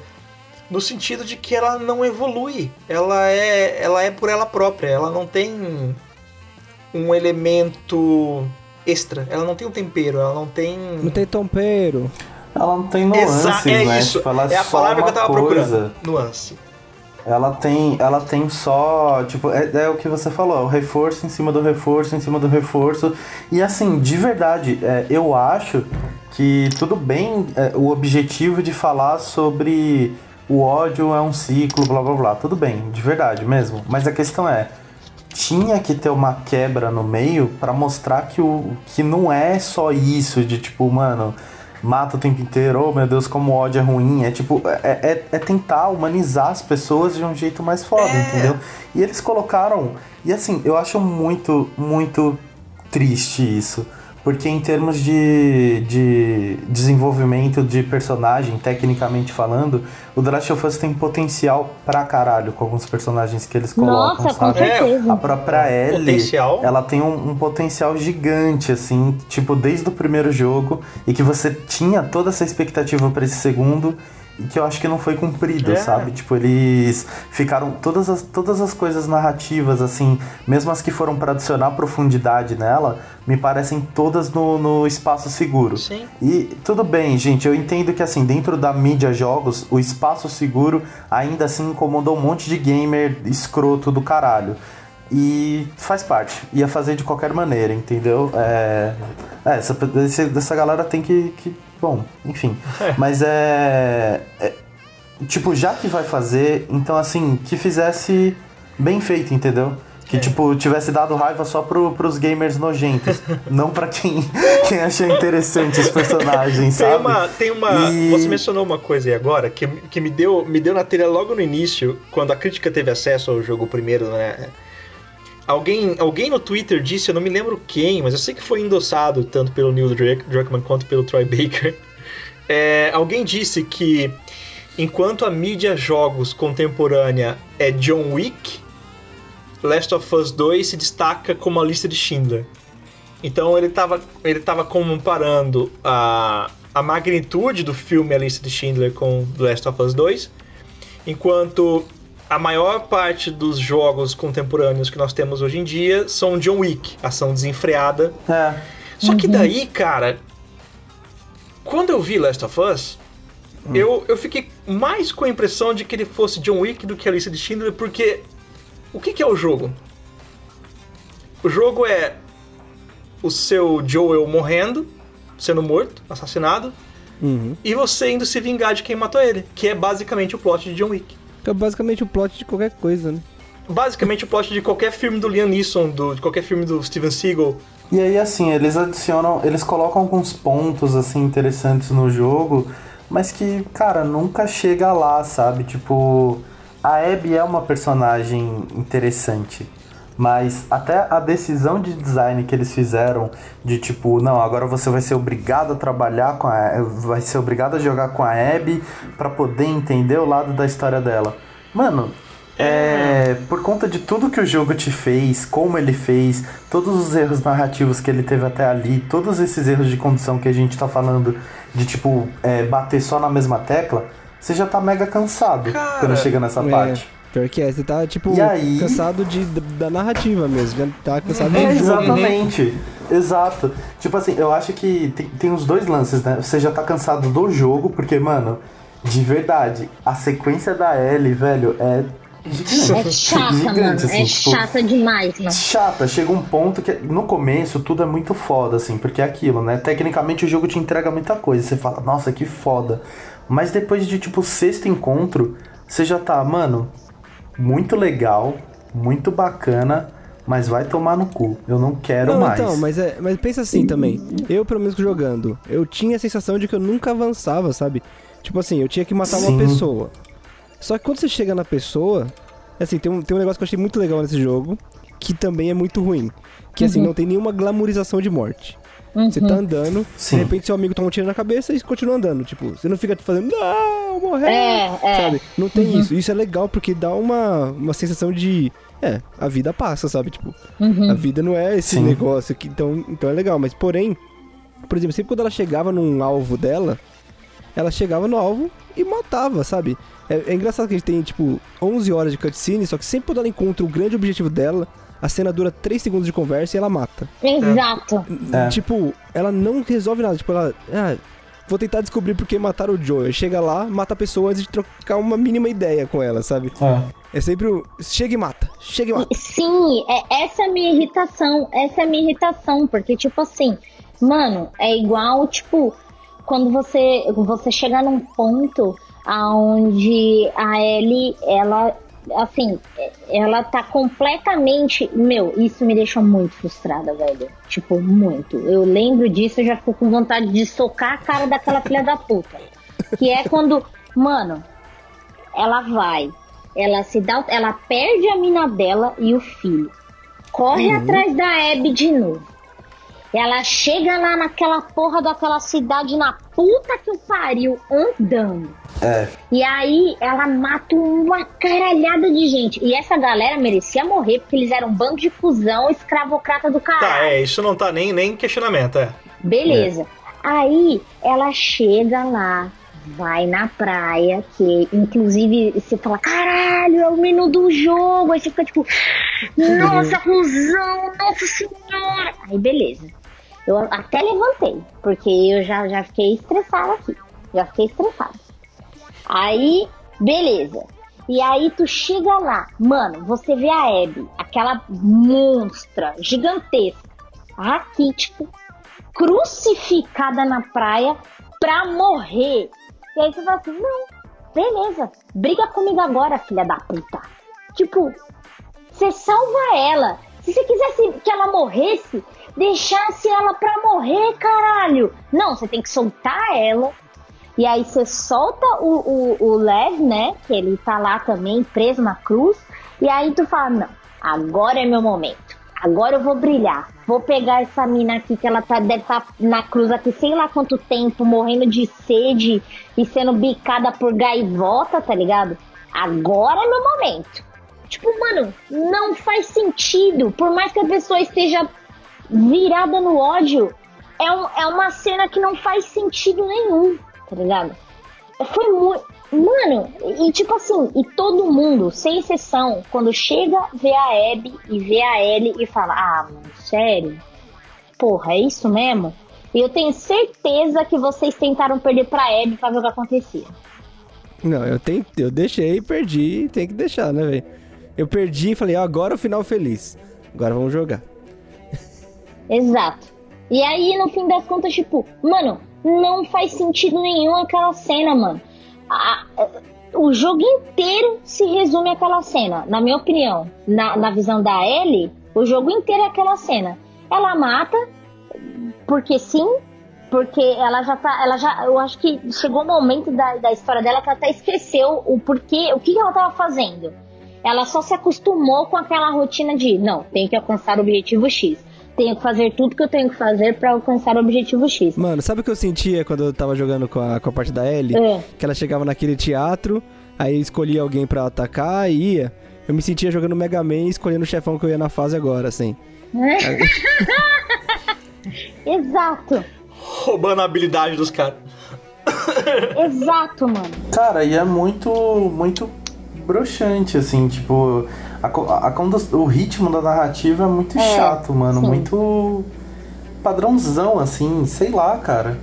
A: no sentido de que ela não evolui. Ela é, ela é por ela própria. Ela não tem um elemento extra. Ela não tem um tempero, ela não tem.
B: Não tem tempero.
D: Ela não tem nuances,
A: Exa é
D: né?
A: Isso.
D: Tipo,
A: é, é a palavra que eu tava
D: coisa.
A: procurando. Nuance.
D: Ela tem, ela tem só, tipo, é, é, o que você falou, o reforço em cima do reforço, em cima do reforço. E assim, de verdade, é, eu acho que tudo bem é, o objetivo de falar sobre o ódio é um ciclo, blá blá blá. Tudo bem, de verdade mesmo. Mas a questão é, tinha que ter uma quebra no meio para mostrar que, o, que não é só isso de tipo, mano mata o tempo inteiro, oh meu Deus, como o ódio é ruim. É tipo, é, é, é tentar humanizar as pessoas de um jeito mais foda, é. entendeu? E eles colocaram. E assim, eu acho muito, muito triste isso. Porque em termos de, de desenvolvimento de personagem, tecnicamente falando, o The Last of Us tem potencial pra caralho com alguns personagens que eles colocam,
C: Nossa,
D: sabe?
C: Com certeza.
D: A própria Ellie, potencial. ela tem um, um, potencial gigante, assim, tipo, desde o primeiro jogo, e que você tinha toda essa expectativa para esse segundo, que eu acho que não foi cumprido, é. sabe? Tipo, eles ficaram todas as, todas as coisas narrativas, assim, mesmo as que foram para adicionar profundidade nela, me parecem todas no, no espaço seguro.
A: Sim.
D: E tudo bem, gente, eu entendo que assim, dentro da mídia jogos, o espaço seguro ainda assim incomodou um monte de gamer escroto do caralho. E faz parte. Ia fazer de qualquer maneira, entendeu? É, é essa, essa galera tem que, que Bom, enfim. É. Mas é, é. Tipo, já que vai fazer, então assim, que fizesse bem feito, entendeu? Que, é. tipo, tivesse dado raiva só pro, pros gamers nojentos. não pra quem, quem achou interessante os personagens,
A: tem
D: sabe?
A: Uma, tem uma. E... Você mencionou uma coisa aí agora que, que me, deu, me deu na telha logo no início, quando a crítica teve acesso ao jogo primeiro, né? Alguém, alguém no Twitter disse, eu não me lembro quem, mas eu sei que foi endossado tanto pelo Neil Druckmann quanto pelo Troy Baker. É, alguém disse que enquanto a mídia jogos contemporânea é John Wick, Last of Us 2 se destaca como a lista de Schindler. Então ele estava ele tava comparando a, a magnitude do filme A Lista de Schindler com Last of Us 2, enquanto a maior parte dos jogos contemporâneos que nós temos hoje em dia são John Wick, ação desenfreada.
D: É.
A: Só uhum. que daí, cara, quando eu vi Last of Us, uhum. eu, eu fiquei mais com a impressão de que ele fosse John Wick do que a lista de Schindler, porque o que, que é o jogo? O jogo é o seu Joel morrendo, sendo morto, assassinado,
B: uhum.
A: e você indo se vingar de quem matou ele, que é basicamente o plot de John Wick.
B: Que é basicamente o plot de qualquer coisa, né?
A: Basicamente o plot de qualquer filme do Liam Neeson, do, de qualquer filme do Steven Seagal.
D: E aí, assim, eles adicionam, eles colocam alguns pontos, assim, interessantes no jogo, mas que, cara, nunca chega lá, sabe? Tipo, a Abby é uma personagem interessante. Mas até a decisão de design que eles fizeram de tipo, não, agora você vai ser obrigado a trabalhar com a vai ser obrigado a jogar com a Abby para poder entender o lado da história dela. Mano, é, por conta de tudo que o jogo te fez, como ele fez, todos os erros narrativos que ele teve até ali, todos esses erros de condução que a gente tá falando de tipo é, bater só na mesma tecla, você já tá mega cansado Cara, quando chega nessa é. parte.
B: Pior que é, você tá, tipo, aí... cansado de, da narrativa mesmo, já tá cansado é,
D: do jogo. Exatamente, exato. Tipo assim, eu acho que tem, tem os dois lances, né? Você já tá cansado do jogo, porque, mano, de verdade, a sequência da Ellie, velho, é
C: Gigante. É chata, Gigante, mano. Assim, é tipo, chata demais, mano.
D: Chata. Chega um ponto que no começo tudo é muito foda, assim, porque é aquilo, né? Tecnicamente o jogo te entrega muita coisa. Você fala, nossa, que foda. Mas depois de, tipo, sexto encontro, você já tá, mano, muito legal, muito bacana, mas vai tomar no cu. Eu não quero não, mais. Então,
B: mas, é, mas pensa assim também. Eu, pelo menos jogando, eu tinha a sensação de que eu nunca avançava, sabe? Tipo assim, eu tinha que matar Sim. uma pessoa. Só que quando você chega na pessoa, assim, tem um, tem um negócio que eu achei muito legal nesse jogo, que também é muito ruim. Que assim, uhum. não tem nenhuma glamorização de morte. Uhum. Você tá andando, Sim. de repente seu amigo toma um tiro na cabeça e continua andando. Tipo, você não fica fazendo, não, morrer. É, é. Sabe? Não tem uhum. isso. Isso é legal porque dá uma, uma sensação de. É, a vida passa, sabe? Tipo, uhum. a vida não é esse Sim. negócio que. Então, então é legal. Mas porém, por exemplo, sempre quando ela chegava num alvo dela, ela chegava no alvo e matava, sabe? É, é engraçado que a gente tem, tipo, 11 horas de cutscene, só que sempre quando ela encontra o grande objetivo dela, a cena dura 3 segundos de conversa e ela mata.
C: Exato.
B: É. Tipo, ela não resolve nada. Tipo, ela. Ah, vou tentar descobrir por que mataram o Joe. Chega lá, mata a pessoa antes de trocar uma mínima ideia com ela, sabe? É, é sempre o. Chega e mata. Chega e mata.
C: Sim, é, essa é a minha irritação. Essa é a minha irritação. Porque, tipo assim, mano, é igual, tipo, quando você, você chegar num ponto aonde a Ellie, ela assim, ela tá completamente. Meu, isso me deixa muito frustrada, velho. Tipo, muito. Eu lembro disso e já fico com vontade de socar a cara daquela filha da puta. Que é quando, mano, ela vai, ela se dá. Ela perde a mina dela e o filho. Corre uhum. atrás da Abby de novo. Ela chega lá naquela porra daquela cidade na puta que o pariu andando.
D: É.
C: E aí ela mata uma caralhada de gente. E essa galera merecia morrer porque eles eram um bando de fusão escravocrata do caralho.
A: Tá, é, isso não tá nem, nem questionamento, é.
C: Beleza. É. Aí ela chega lá, vai na praia, que inclusive você fala, caralho, é o menu do jogo. Aí você fica tipo, nossa, fusão, nossa senhora. Aí beleza. Eu até levantei, porque eu já, já fiquei estressada aqui. Já fiquei estressada. Aí, beleza. E aí tu chega lá, mano, você vê a Abby, aquela monstra gigantesca, raquítica, crucificada na praia pra morrer. E aí você fala assim, não, beleza, briga comigo agora, filha da puta. Tipo, você salva ela. Se você quisesse que ela morresse, deixasse ela pra morrer, caralho. Não, você tem que soltar ela. E aí você solta o, o, o Lev, né? Que ele tá lá também, preso na cruz. E aí tu fala, não, agora é meu momento. Agora eu vou brilhar. Vou pegar essa mina aqui que ela tá, deve estar tá na cruz aqui sei lá quanto tempo, morrendo de sede e sendo bicada por gaivota, tá ligado? Agora é meu momento. Tipo, mano, não faz sentido. Por mais que a pessoa esteja virada no ódio, é, um, é uma cena que não faz sentido nenhum, tá ligado? Foi muito. Mano, e tipo assim, e todo mundo, sem exceção, quando chega, vê a Abby e vê a Ellie e fala: Ah, mano, sério? Porra, é isso mesmo? E eu tenho certeza que vocês tentaram perder pra Abby pra ver o que acontecia.
B: Não, eu, tenho, eu deixei, perdi, tem que deixar, né, velho? Eu perdi e falei: ah, agora o final feliz. Agora vamos jogar.
C: Exato. E aí, no fim das contas, tipo, mano, não faz sentido nenhum aquela cena, mano. A, a, o jogo inteiro se resume àquela cena, na minha opinião. Na, na visão da Ellie, o jogo inteiro é aquela cena. Ela mata, porque sim, porque ela já tá. Ela já. Eu acho que chegou o um momento da, da história dela que ela até esqueceu o porquê, o que ela tava fazendo. ela só se acostumou com aquela rotina de não, tem que alcançar o objetivo X. Tenho que fazer tudo que eu tenho que fazer para alcançar o objetivo X.
B: Mano, sabe o que eu sentia quando eu tava jogando com a, com a parte da Ellie? É. Que ela chegava naquele teatro, aí escolhia alguém para atacar e ia. Eu me sentia jogando Mega Man escolhendo o chefão que eu ia na fase agora, assim. É.
C: Exato.
A: Roubando a habilidade dos caras.
C: Exato, mano.
D: Cara, e é muito, muito broxante, assim, tipo, a, a, a, o ritmo da narrativa é muito é, chato, mano, sim. muito padrãozão, assim, sei lá, cara.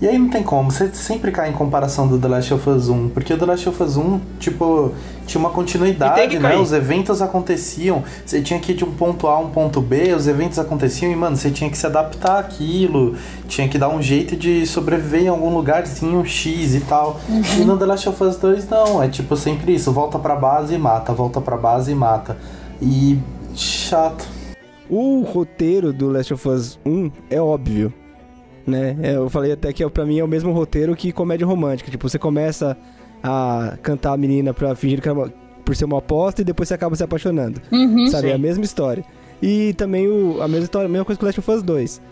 D: E aí não tem como, você sempre cai em comparação do The Last of Us 1, porque o The Last of Us 1, tipo, tinha uma continuidade, né? Os eventos aconteciam, você tinha que ir de um ponto A a um ponto B, os eventos aconteciam e, mano, você tinha que se adaptar àquilo, tinha que dar um jeito de sobreviver em algum lugarzinho X e tal. Uhum. E no The Last of Us 2 não, é tipo sempre isso, volta pra base e mata, volta pra base e mata. E chato.
B: O roteiro do Last of Us 1 é óbvio né? É, eu falei até que para mim é o mesmo roteiro que comédia romântica. Tipo, você começa a cantar a menina pra fingir que é uma, por ser uma aposta e depois você acaba se apaixonando. Uhum, sabe? Sim. É a mesma história. E também o, a mesma história, a mesma coisa com Last of Us 2.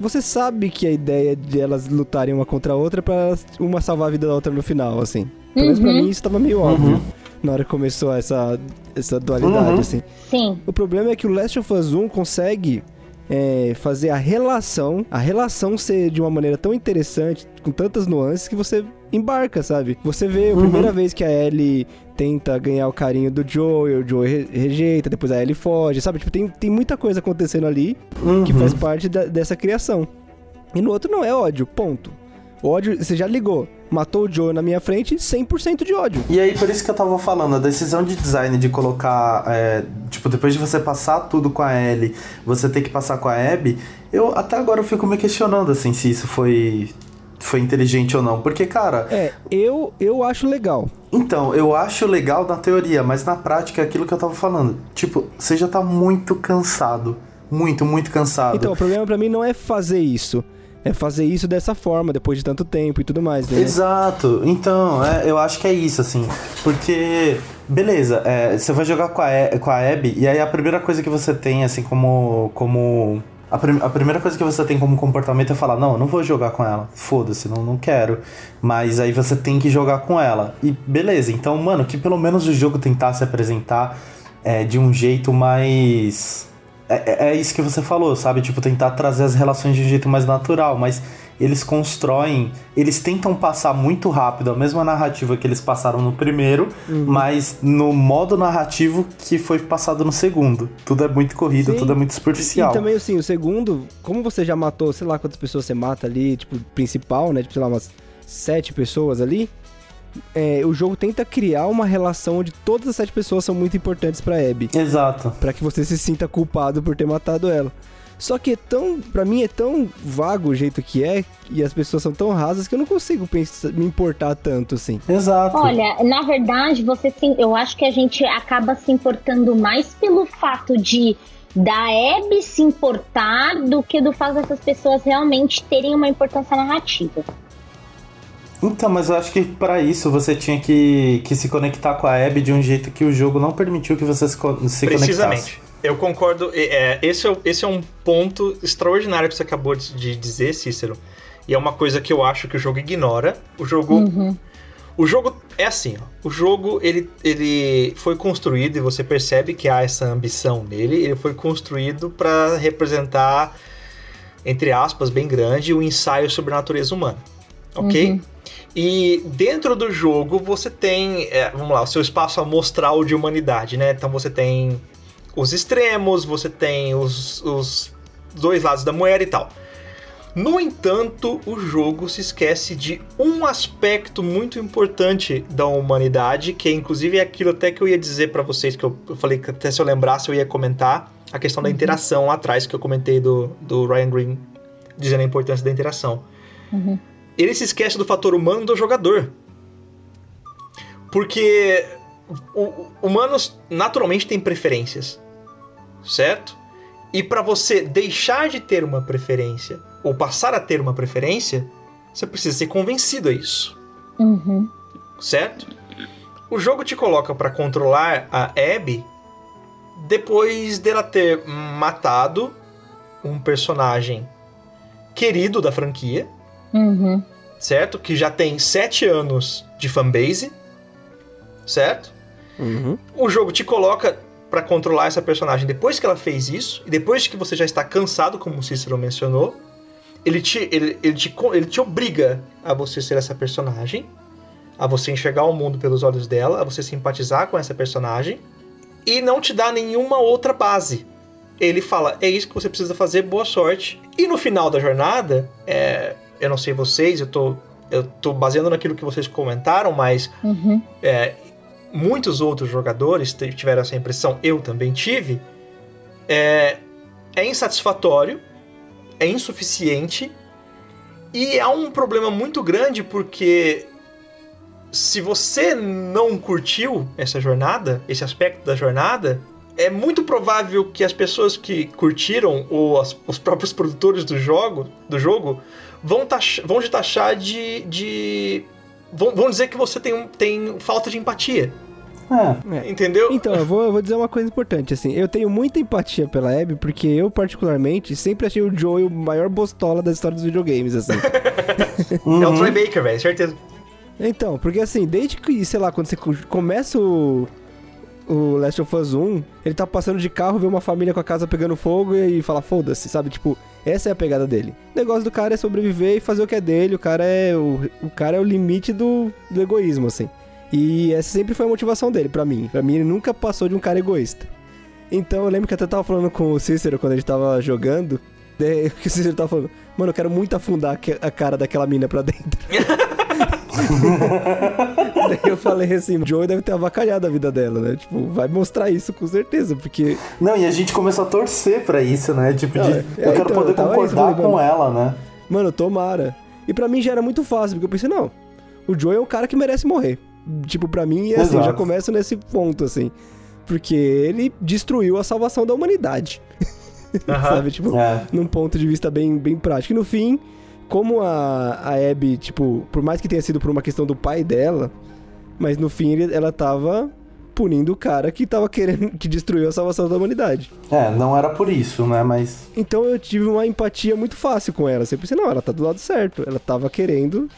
B: Você sabe que a ideia de elas lutarem uma contra a outra é pra uma salvar a vida da outra no final, assim. Pelo menos uhum. pra mim isso tava meio óbvio. Uhum. Na hora que começou essa, essa dualidade, uhum. assim.
C: Sim.
B: O problema é que o Last of Us 1 consegue é, fazer a relação, a relação ser de uma maneira tão interessante, com tantas nuances, que você embarca, sabe? Você vê a uhum. primeira vez que a Ellie tenta ganhar o carinho do Joe, e o Joe re rejeita, depois a Ellie foge, sabe? Tipo, tem, tem muita coisa acontecendo ali uhum. que faz parte da, dessa criação. E no outro não é ódio, ponto. Ódio, você já ligou matou o Joe na minha frente, 100% de ódio.
D: E aí, por isso que eu tava falando, a decisão de design de colocar, é, tipo, depois de você passar tudo com a Ellie, você ter que passar com a Abby, eu até agora eu fico me questionando, assim, se isso foi foi inteligente ou não, porque, cara...
B: É, eu, eu acho legal.
D: Então, eu acho legal na teoria, mas na prática é aquilo que eu tava falando. Tipo, você já tá muito cansado. Muito, muito cansado.
B: Então, o problema para mim não é fazer isso é fazer isso dessa forma, depois de tanto tempo e tudo mais, né?
D: Exato. Então, é, eu acho que é isso, assim. Porque, beleza, é, você vai jogar com a, com a Abby, e aí a primeira coisa que você tem, assim, como. como a, prim a, primeira coisa que você tem como comportamento é falar, não, eu não vou jogar com ela. Foda-se, não, não quero. Mas aí você tem que jogar com ela. E beleza, então, mano, que pelo menos o jogo tentasse apresentar é, de um jeito mais é, é, é isso que você falou, sabe? Tipo, tentar trazer as relações de um jeito mais natural, mas eles constroem, eles tentam passar muito rápido a mesma narrativa que eles passaram no primeiro, uhum. mas no modo narrativo que foi passado no segundo. Tudo é muito corrido, Sim. tudo é muito superficial.
B: E também, assim, o segundo, como você já matou, sei lá quantas pessoas você mata ali, tipo, principal, né? Tipo, sei lá, umas sete pessoas ali é, o jogo tenta criar uma relação onde todas as sete pessoas são muito importantes pra Abby.
D: Exato.
B: Para que você se sinta culpado por ter matado ela. Só que é tão, para mim é tão vago o jeito que é e as pessoas são tão rasas que eu não consigo pensar, me importar tanto assim.
D: Exato.
C: Olha, na verdade, você sim, eu acho que a gente acaba se importando mais pelo fato de da Abby se importar do que do fato dessas pessoas realmente terem uma importância narrativa.
D: Então, mas eu acho que para isso você tinha que, que se conectar com a Abby de um jeito que o jogo não permitiu que você se, se Precisamente. Conectasse.
A: Eu concordo. É, esse, é, esse é um ponto extraordinário que você acabou de dizer, Cícero. E é uma coisa que eu acho que o jogo ignora. O jogo. Uhum. O jogo é assim, ó. O jogo ele, ele foi construído e você percebe que há essa ambição nele. Ele foi construído para representar, entre aspas, bem grande, o um ensaio sobre a natureza humana. Ok? Uhum. E dentro do jogo você tem, é, vamos lá, o seu espaço amostral de humanidade, né? Então você tem os extremos, você tem os, os dois lados da moeda e tal. No entanto, o jogo se esquece de um aspecto muito importante da humanidade, que é inclusive é aquilo até que eu ia dizer para vocês, que eu, falei que até se eu lembrasse eu ia comentar, a questão da uhum. interação lá atrás, que eu comentei do, do Ryan Green, dizendo a importância da interação. Uhum ele se esquece do fator humano do jogador. Porque humanos naturalmente têm preferências, certo? E para você deixar de ter uma preferência ou passar a ter uma preferência, você precisa ser convencido a isso. Uhum. Certo? O jogo te coloca para controlar a Abby depois dela ter matado um personagem querido da franquia,
C: Uhum.
A: certo? Que já tem sete anos de fanbase, certo?
B: Uhum.
A: O jogo te coloca para controlar essa personagem depois que ela fez isso, e depois que você já está cansado, como o Cícero mencionou, ele te, ele, ele, te, ele te obriga a você ser essa personagem, a você enxergar o mundo pelos olhos dela, a você simpatizar com essa personagem, e não te dá nenhuma outra base. Ele fala, é isso que você precisa fazer, boa sorte. E no final da jornada, é, eu não sei vocês, eu tô, eu tô baseando naquilo que vocês comentaram, mas
C: Uhum.
A: é, muitos outros jogadores tiveram essa impressão, eu também tive. É, é insatisfatório, é insuficiente e há um problema muito grande porque se você não curtiu essa jornada, esse aspecto da jornada, é muito provável que as pessoas que curtiram ou as- os próprios produtores do jogo, do jogo vão, tax- vão te taxar de, de vão, vão dizer que você tem, tem falta de empatia,
D: É.
B: É.
A: entendeu?
B: Então, eu vou, eu vou dizer uma coisa importante, assim, eu tenho muita empatia pela Abby, porque eu, particularmente, sempre achei o Joey o maior bostola da história dos videogames, assim.
A: É o
D: Uhum.
A: Troy Baker, velho, certeza.
B: Então, porque assim, desde que, sei lá, quando você co- começa o, o Last of Us 1, ele tá passando de carro, vê uma família com a casa pegando fogo e, fala, foda-se, sabe? Tipo, essa é a pegada dele. O negócio do cara é sobreviver e fazer o que é dele, o cara é o, o, cara é o limite do, do egoísmo, assim. E essa sempre foi a motivação dele, pra mim. Pra mim, ele nunca passou de um cara egoísta. Então, eu lembro que até tava falando com o Cícero quando a gente tava jogando, que o Cícero tava falando, mano, eu quero muito afundar a cara daquela mina pra dentro. Daí eu falei assim, o Joey deve ter avacalhado a vida dela, né? Tipo, vai mostrar isso com certeza, porque.
D: Não, e a gente começou a torcer pra isso, né? Tipo, de,
B: Não, é,
D: eu quero
B: então,
D: poder concordar
B: isso, falei,
D: com
B: mano.
D: ela, né?
B: Mano, tomara. E pra mim já era muito fácil, porque eu pensei, não, o Joey é um cara que merece morrer. Tipo, pra mim, assim, eu já começo nesse ponto, assim. Porque ele destruiu a salvação da humanidade.
A: Aham.
B: Sabe? Tipo,
D: É.
B: num ponto de vista bem, bem prático. E no fim, como a, a Abby, tipo, por mais que tenha sido por uma questão do pai dela, mas no fim ela tava punindo o cara que tava querendo, que destruiu a salvação da humanidade.
D: É, não era por isso, né? Mas.
B: Então eu tive uma empatia muito fácil com ela. Sempre pensei, não, ela tá do lado certo. Ela tava querendo.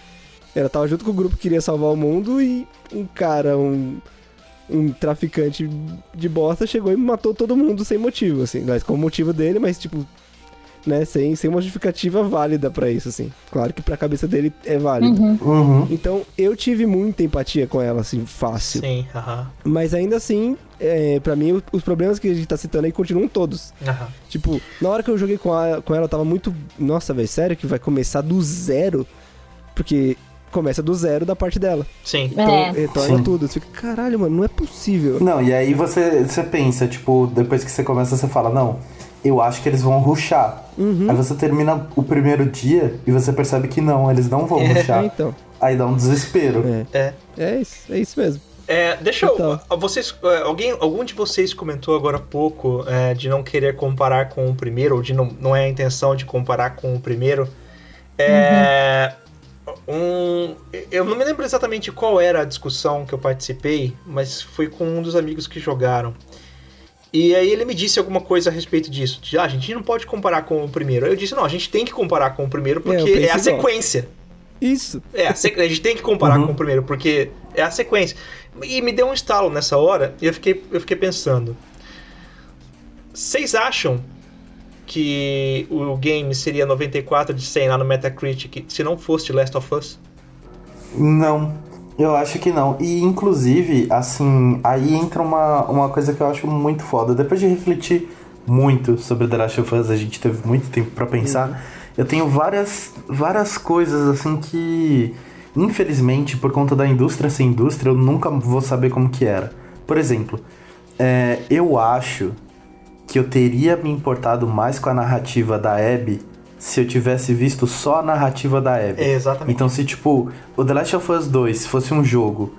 B: Ela tava junto com o grupo que queria salvar o mundo e um cara, um, um traficante de bosta chegou e matou todo mundo sem motivo, assim. Mas com o motivo dele, mas tipo, né, sem, sem uma justificativa válida pra isso, assim. Claro que pra cabeça dele é válido.
C: Uhum.
D: Uhum.
B: Então eu tive muita empatia com ela, assim, fácil.
A: Sim, aham.
B: Mas ainda assim, é, para mim, os problemas que a gente tá citando aí continuam todos.
A: aham.
B: Tipo, na hora que eu joguei com, a- com ela, eu tava muito. Nossa, velho, sério que vai começar do zero? Porque começa do zero da parte dela.
A: Sim.
B: Então,
C: É.
B: retorna
D: Sim.
B: tudo. Você fica, caralho, mano, não é possível.
D: Não, e aí você, você pensa, tipo, depois que você começa, você fala, não, eu acho que eles vão ruxar.
B: Uhum.
D: Aí você termina o primeiro dia e você percebe que não, eles não vão
A: É.
D: ruxar.
B: Então.
D: Aí dá um desespero.
B: É,
A: É.
B: é isso, é isso mesmo.
A: É, deixa eu.
B: Então.
A: Vocês, é, alguém, algum de vocês comentou agora há pouco é, de não querer comparar com o primeiro, ou de não, não é a intenção de comparar com o primeiro. É, um, eu não me lembro exatamente qual era a discussão que eu participei, mas foi com um dos amigos que jogaram. E aí ele me disse alguma coisa a respeito disso. De, ah, a gente não pode comparar com o primeiro. Aí eu disse, não, a gente tem que comparar com o primeiro
B: É,
A: porque é,
B: penso
A: a sequência.
B: Isso.
A: É, a, sequ- a gente tem que comparar
D: Uhum.
A: com o primeiro, porque é a sequência. E me deu um estalo nessa hora, e eu fiquei, eu fiquei pensando. Vocês acham que o game seria 94 de 100 lá no Metacritic se não fosse Last of Us?
D: Não, eu acho que não. E inclusive, assim, aí entra uma, uma coisa que eu acho muito foda. Depois de refletir muito sobre The Last of Us, a gente teve muito tempo pra pensar. Eu tenho várias, várias coisas assim que, infelizmente, por conta da indústria sem indústria, eu nunca vou saber como que era. Por exemplo, é, eu acho que eu teria me importado mais com a narrativa da Abby se eu tivesse visto só a narrativa da Abby.
A: É, exatamente.
D: Então, se tipo, o The Last of Us 2 fosse um jogo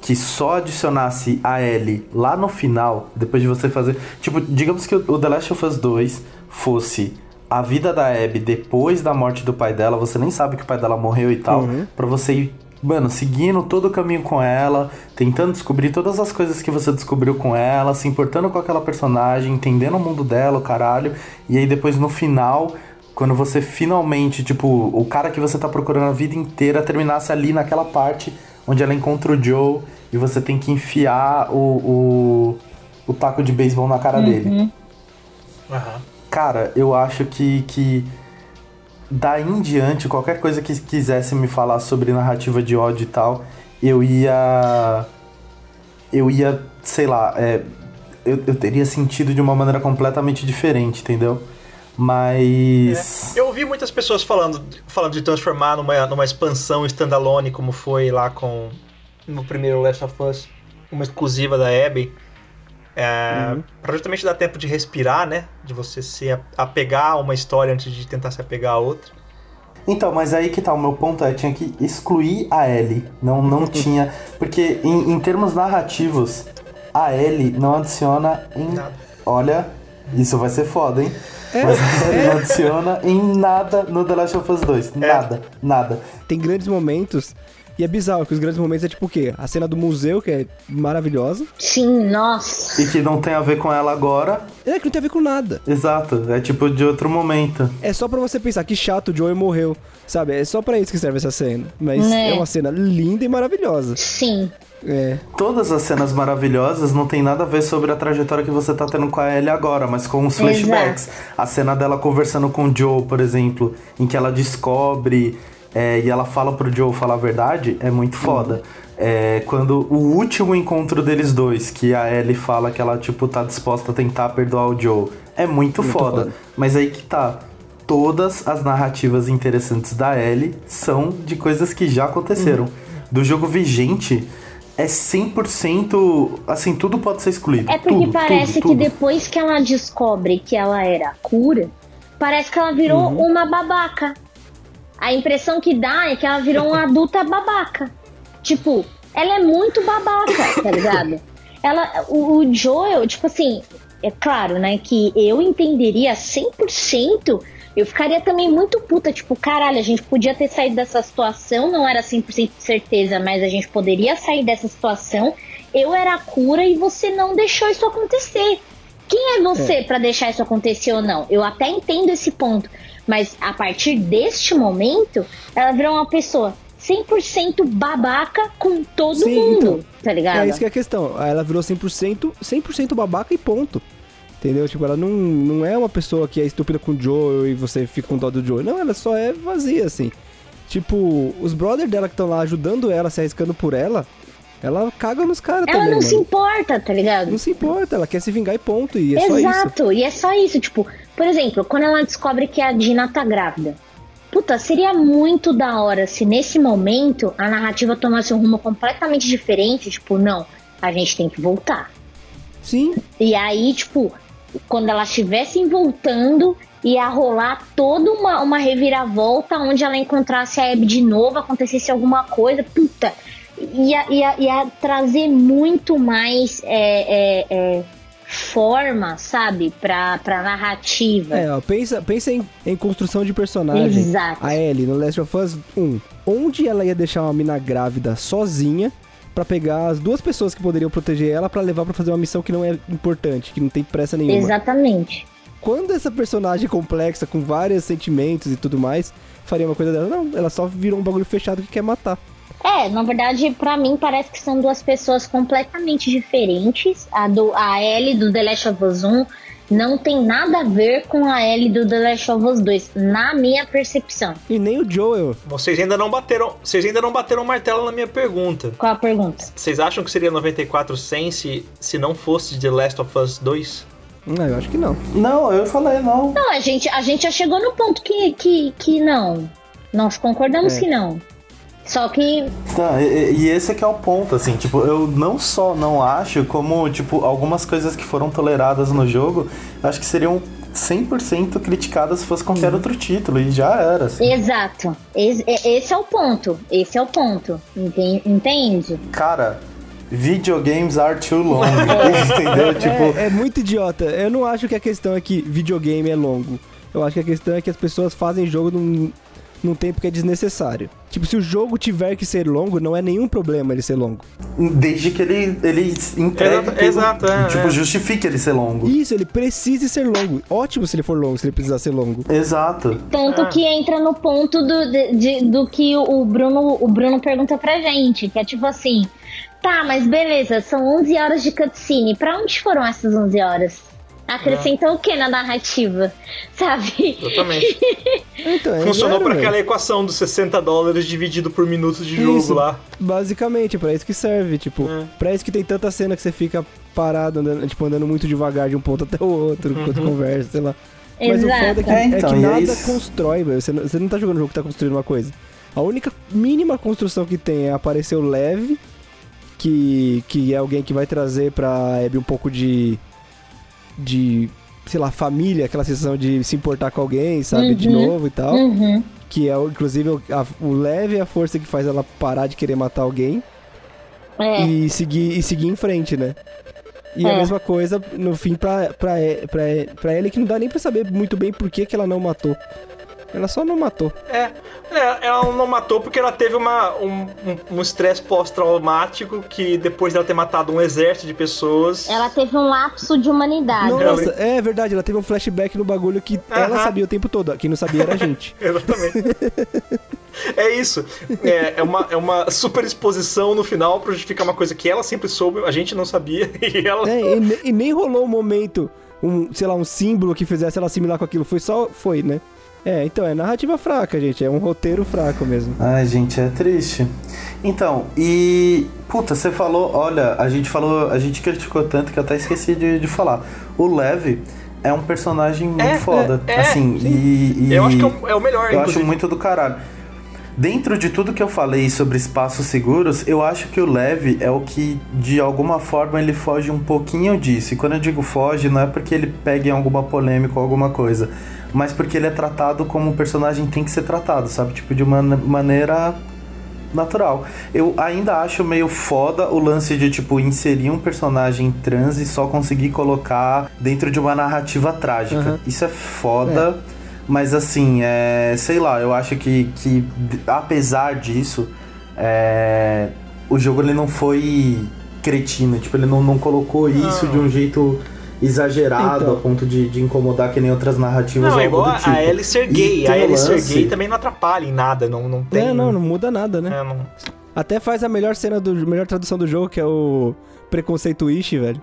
D: que só adicionasse a Ellie lá no final, depois de você fazer. Tipo, digamos que o The Last of Us 2 fosse a vida da Abby depois da morte do pai dela, você nem sabe que o pai dela morreu e tal,
B: Uhum.
D: pra você ir mano, seguindo todo o caminho com ela, tentando descobrir todas as coisas que você descobriu com ela, se importando com aquela personagem, entendendo o mundo dela, o caralho. E aí depois no final, quando você finalmente, tipo, o cara que você tá procurando a vida inteira terminasse ali naquela parte onde ela encontra o Joe e você tem que enfiar o, o, o taco de beisebol na cara
C: Uhum.
D: dele.
A: Aham.
D: Cara, eu acho que, que daí em diante, qualquer coisa que quisesse me falar sobre narrativa de ódio e tal, eu ia. Eu ia, sei lá, é, eu, eu teria sentido de uma maneira completamente diferente, entendeu? Mas.
A: Eu ouvi muitas pessoas falando, falando de transformar numa, numa expansão standalone, como foi lá com no primeiro Last of Us, uma exclusiva da Abby. É, Pra justamente dar tempo de respirar, né? De você se apegar a uma história antes de tentar se apegar a outra.
D: Então, mas aí que tá, o meu ponto é, tinha que excluir a Ellie. Não, não tinha. Porque em, em termos narrativos, a Ellie não adiciona em.
A: Nada.
D: Olha, isso vai ser foda, hein? Mas a Ellie não adiciona em nada no The Last of Us 2. Nada, nada.
B: Tem grandes momentos. E é bizarro, que os grandes momentos é tipo o quê? A cena do museu, que é maravilhosa.
C: Sim, nossa.
D: E que não tem a ver com ela agora.
B: É que não tem a ver com nada.
D: Exato, é tipo de outro momento.
B: É só pra você pensar que chato o Joey morreu. Sabe? É só pra isso que serve essa cena. Mas
C: Né.
B: é uma cena linda e maravilhosa.
C: Sim.
B: É.
D: Todas as cenas maravilhosas não tem nada a ver sobre a trajetória que você tá tendo com a Ellie agora, mas com os flashbacks. A cena dela conversando com o Joe, por exemplo, em que ela descobre é, e ela fala pro Joe falar a verdade, é muito foda. É, quando o último encontro deles dois, que a Ellie fala que ela, tipo, tá disposta a tentar perdoar o Joe, é muito, foda.
B: foda.
D: Mas aí que tá. Todas as narrativas interessantes da Ellie são de coisas que já aconteceram. Do jogo vigente, é 100%. Assim, tudo pode ser excluído.
C: É porque
D: Tudo,
C: parece
D: tudo,
C: que
D: tudo.
C: depois que ela descobre que ela era cura, parece que ela virou
D: Uhum.
C: uma babaca. A impressão que dá é que ela virou uma adulta babaca. Tipo, ela é muito babaca, tá ligado? Ela, o, o Joel, tipo assim, é claro, né, que eu entenderia 100%, eu ficaria também muito puta, tipo, caralho, a gente podia ter saído dessa situação, não era 100% de certeza, mas a gente poderia sair dessa situação. Eu era a cura e você não deixou isso acontecer. Quem é você pra deixar isso acontecer ou não? Eu até entendo esse ponto, mas a partir deste momento, ela virou uma pessoa 100% babaca com todo
B: Sim,
C: mundo,
B: então,
C: tá ligado?
B: É isso que é a questão. Ela virou 100%, 100% babaca e ponto. Entendeu? Tipo, ela não, não é uma pessoa que é estúpida com o Joe e você fica com dó do Joe. Não, ela só é vazia, assim. Tipo, os brothers dela que estão lá ajudando ela, se arriscando por ela, ela caga nos caras
C: Ela
B: também,
C: não se
B: mano.
C: importa, tá ligado?
B: Não se importa, ela quer se vingar e ponto. E é só isso.
C: Exato, e é só isso. Tipo, por exemplo, quando ela descobre que a Dina tá grávida. Puta, seria muito da hora se nesse momento a narrativa tomasse um rumo completamente diferente. Tipo, não, a gente tem que voltar.
B: Sim,
C: E aí, tipo, quando elas estivessem voltando, ia rolar toda uma, uma reviravolta onde ela encontrasse a Abby de novo, acontecesse alguma coisa, puta, ia, ia, ia trazer muito mais é, é, é, forma, sabe, pra, pra narrativa.
B: É, ó, pensa, pensa em, em construção de personagem.
C: Exato.
B: A Ellie no Last of Us 1. Onde ela ia deixar uma mina grávida sozinha pra pegar as duas pessoas que poderiam proteger ela pra levar pra fazer uma missão que não é importante, que não tem pressa nenhuma.
C: Exatamente.
B: Quando essa personagem complexa, com vários sentimentos e tudo mais, faria uma coisa dela? Não, ela só virou um bagulho fechado que quer matar.
C: É, na verdade, pra mim parece que são duas pessoas completamente diferentes. A, do, a Ellie do The Last of Us 1 não tem nada a ver com a Ellie do The Last of Us 2, na minha percepção.
B: E nem o Joel.
A: Vocês ainda não bateram, vocês ainda não bateram o martelo na minha pergunta.
C: Qual a pergunta?
A: Vocês acham que seria 94 100 se, se não fosse The Last of Us 2?
B: Ah, eu acho que não.
D: Não, eu falei, não.
C: Não, a gente, a gente já chegou no ponto que, que, que não. Nós concordamos
B: É.
C: que não. Só que
D: Tá, e, e esse é que é o ponto, assim, tipo, eu não só não acho, como, tipo, algumas coisas que foram toleradas no jogo, eu acho que seriam 100% criticadas se fosse qualquer outro título, e já era, assim.
C: Exato. Esse, esse é o ponto. Esse é o ponto. Enten- Entende?
D: Cara, videogames are too long, entendeu? Tipo,
B: É, é muito idiota. Eu não acho que a questão é que videogame é longo. Eu acho que a questão é que as pessoas fazem jogo num, num tempo que é desnecessário. Tipo, se o jogo tiver que ser longo, não é nenhum problema ele ser longo.
D: Desde que ele, ele entregue.
A: Exato, exato é,
D: tipo,
A: é.
D: justifique ele ser longo.
B: Isso, ele precisa ser longo. Ótimo se ele for longo, se ele precisar ser longo.
D: Exato.
C: Tanto
A: Ah.
C: que entra no ponto do, de- de- do que o Bruno, o Bruno pergunta pra gente, que é tipo assim, tá, mas beleza, são 11 horas de cutscene, pra onde foram essas 11 horas? Acrescentou o que na narrativa? Sabe?
A: Exatamente.
B: Então, é
A: Funcionou
B: velho.
A: aquela equação dos 60 dólares dividido por minutos de jogo
B: Isso.
A: lá.
B: Basicamente, pra isso que serve, tipo,
A: É.
B: pra isso que tem tanta cena que você fica parado, andando, tipo, andando muito devagar de um ponto até o outro, enquanto conversa, sei lá. Mas o foda é que,
D: É, então,
B: é que
D: é
B: nada
D: isso.
B: constrói, velho. Você, não- você não tá jogando um jogo que tá construindo uma coisa. A única mínima construção que tem é aparecer o Leve, que, que é alguém que vai trazer pra Abby um pouco de. De. sei lá, família, aquela sensação de se importar com alguém, sabe? De
C: Uhum.
B: novo e tal.
C: Uhum.
B: Que é, inclusive, o, a- o Leve é a força que faz ela parar de querer matar alguém
C: É.
B: e seguir, e seguir em frente, né? E a
C: É.
B: mesma coisa, no fim, pra, pra, pra, pra Ellie, que não dá nem pra saber muito bem por que, que ela não matou. Ela só não matou.
A: É, é, ela não matou porque ela teve uma, um um- um estresse pós-traumático que depois dela ter matado um exército de pessoas.
C: Ela teve um lapso de humanidade.
B: Nossa, é verdade, ela teve um flashback no bagulho que ela
A: Aham.
B: sabia o tempo todo. Quem não sabia era a gente.
A: Exatamente. é isso. É, é, uma, é uma super exposição no final pra justificar uma coisa que ela sempre soube, a gente não sabia, e ela.
B: É, e, e nem rolou um momento, um, sei lá, um símbolo que fizesse ela assimilar com aquilo. Foi só. Foi, né? É, então é narrativa fraca, gente. É um roteiro fraco mesmo.
D: Ai, gente, é triste. Então, e. Puta, você falou, olha, a gente falou, a gente criticou tanto que eu até esqueci de, de falar. O Leve é um personagem muito
A: É,
D: foda.
A: é, é,
D: assim,
A: sim.
D: e, e.
A: Eu acho que é o, é o melhor,
D: Eu acho
A: inclusive.
D: muito do caralho. Dentro de tudo que eu falei sobre espaços seguros, eu acho que o Leve é o que, de alguma forma, ele foge um pouquinho disso. E quando eu digo foge, não é porque ele pega em alguma polêmica ou alguma coisa, mas porque ele é tratado como o personagem tem que ser tratado, sabe? Tipo, de uma maneira natural. Eu ainda acho meio foda o lance de, tipo, inserir um personagem trans e só conseguir colocar dentro de uma narrativa trágica.
B: Aham.
D: Isso é foda. Mas assim, é, sei lá, eu acho que, que apesar disso, é, o jogo ele não foi cretino, tipo, ele não, não colocou isso
A: Não.
D: de um jeito exagerado
B: Então.
D: a ponto de, de incomodar que nem outras narrativas
A: Não,
D: ou
A: é
D: algo
A: igual
D: do
A: a,
D: tipo.
A: a Ellie ser gay. A Ellie ser gay também não atrapalha em nada, não, não tem.
B: É, não, não muda nada, né?
A: é, não-
B: Até faz a melhor cena do. melhor tradução do jogo, que é o preconceito ish, velho.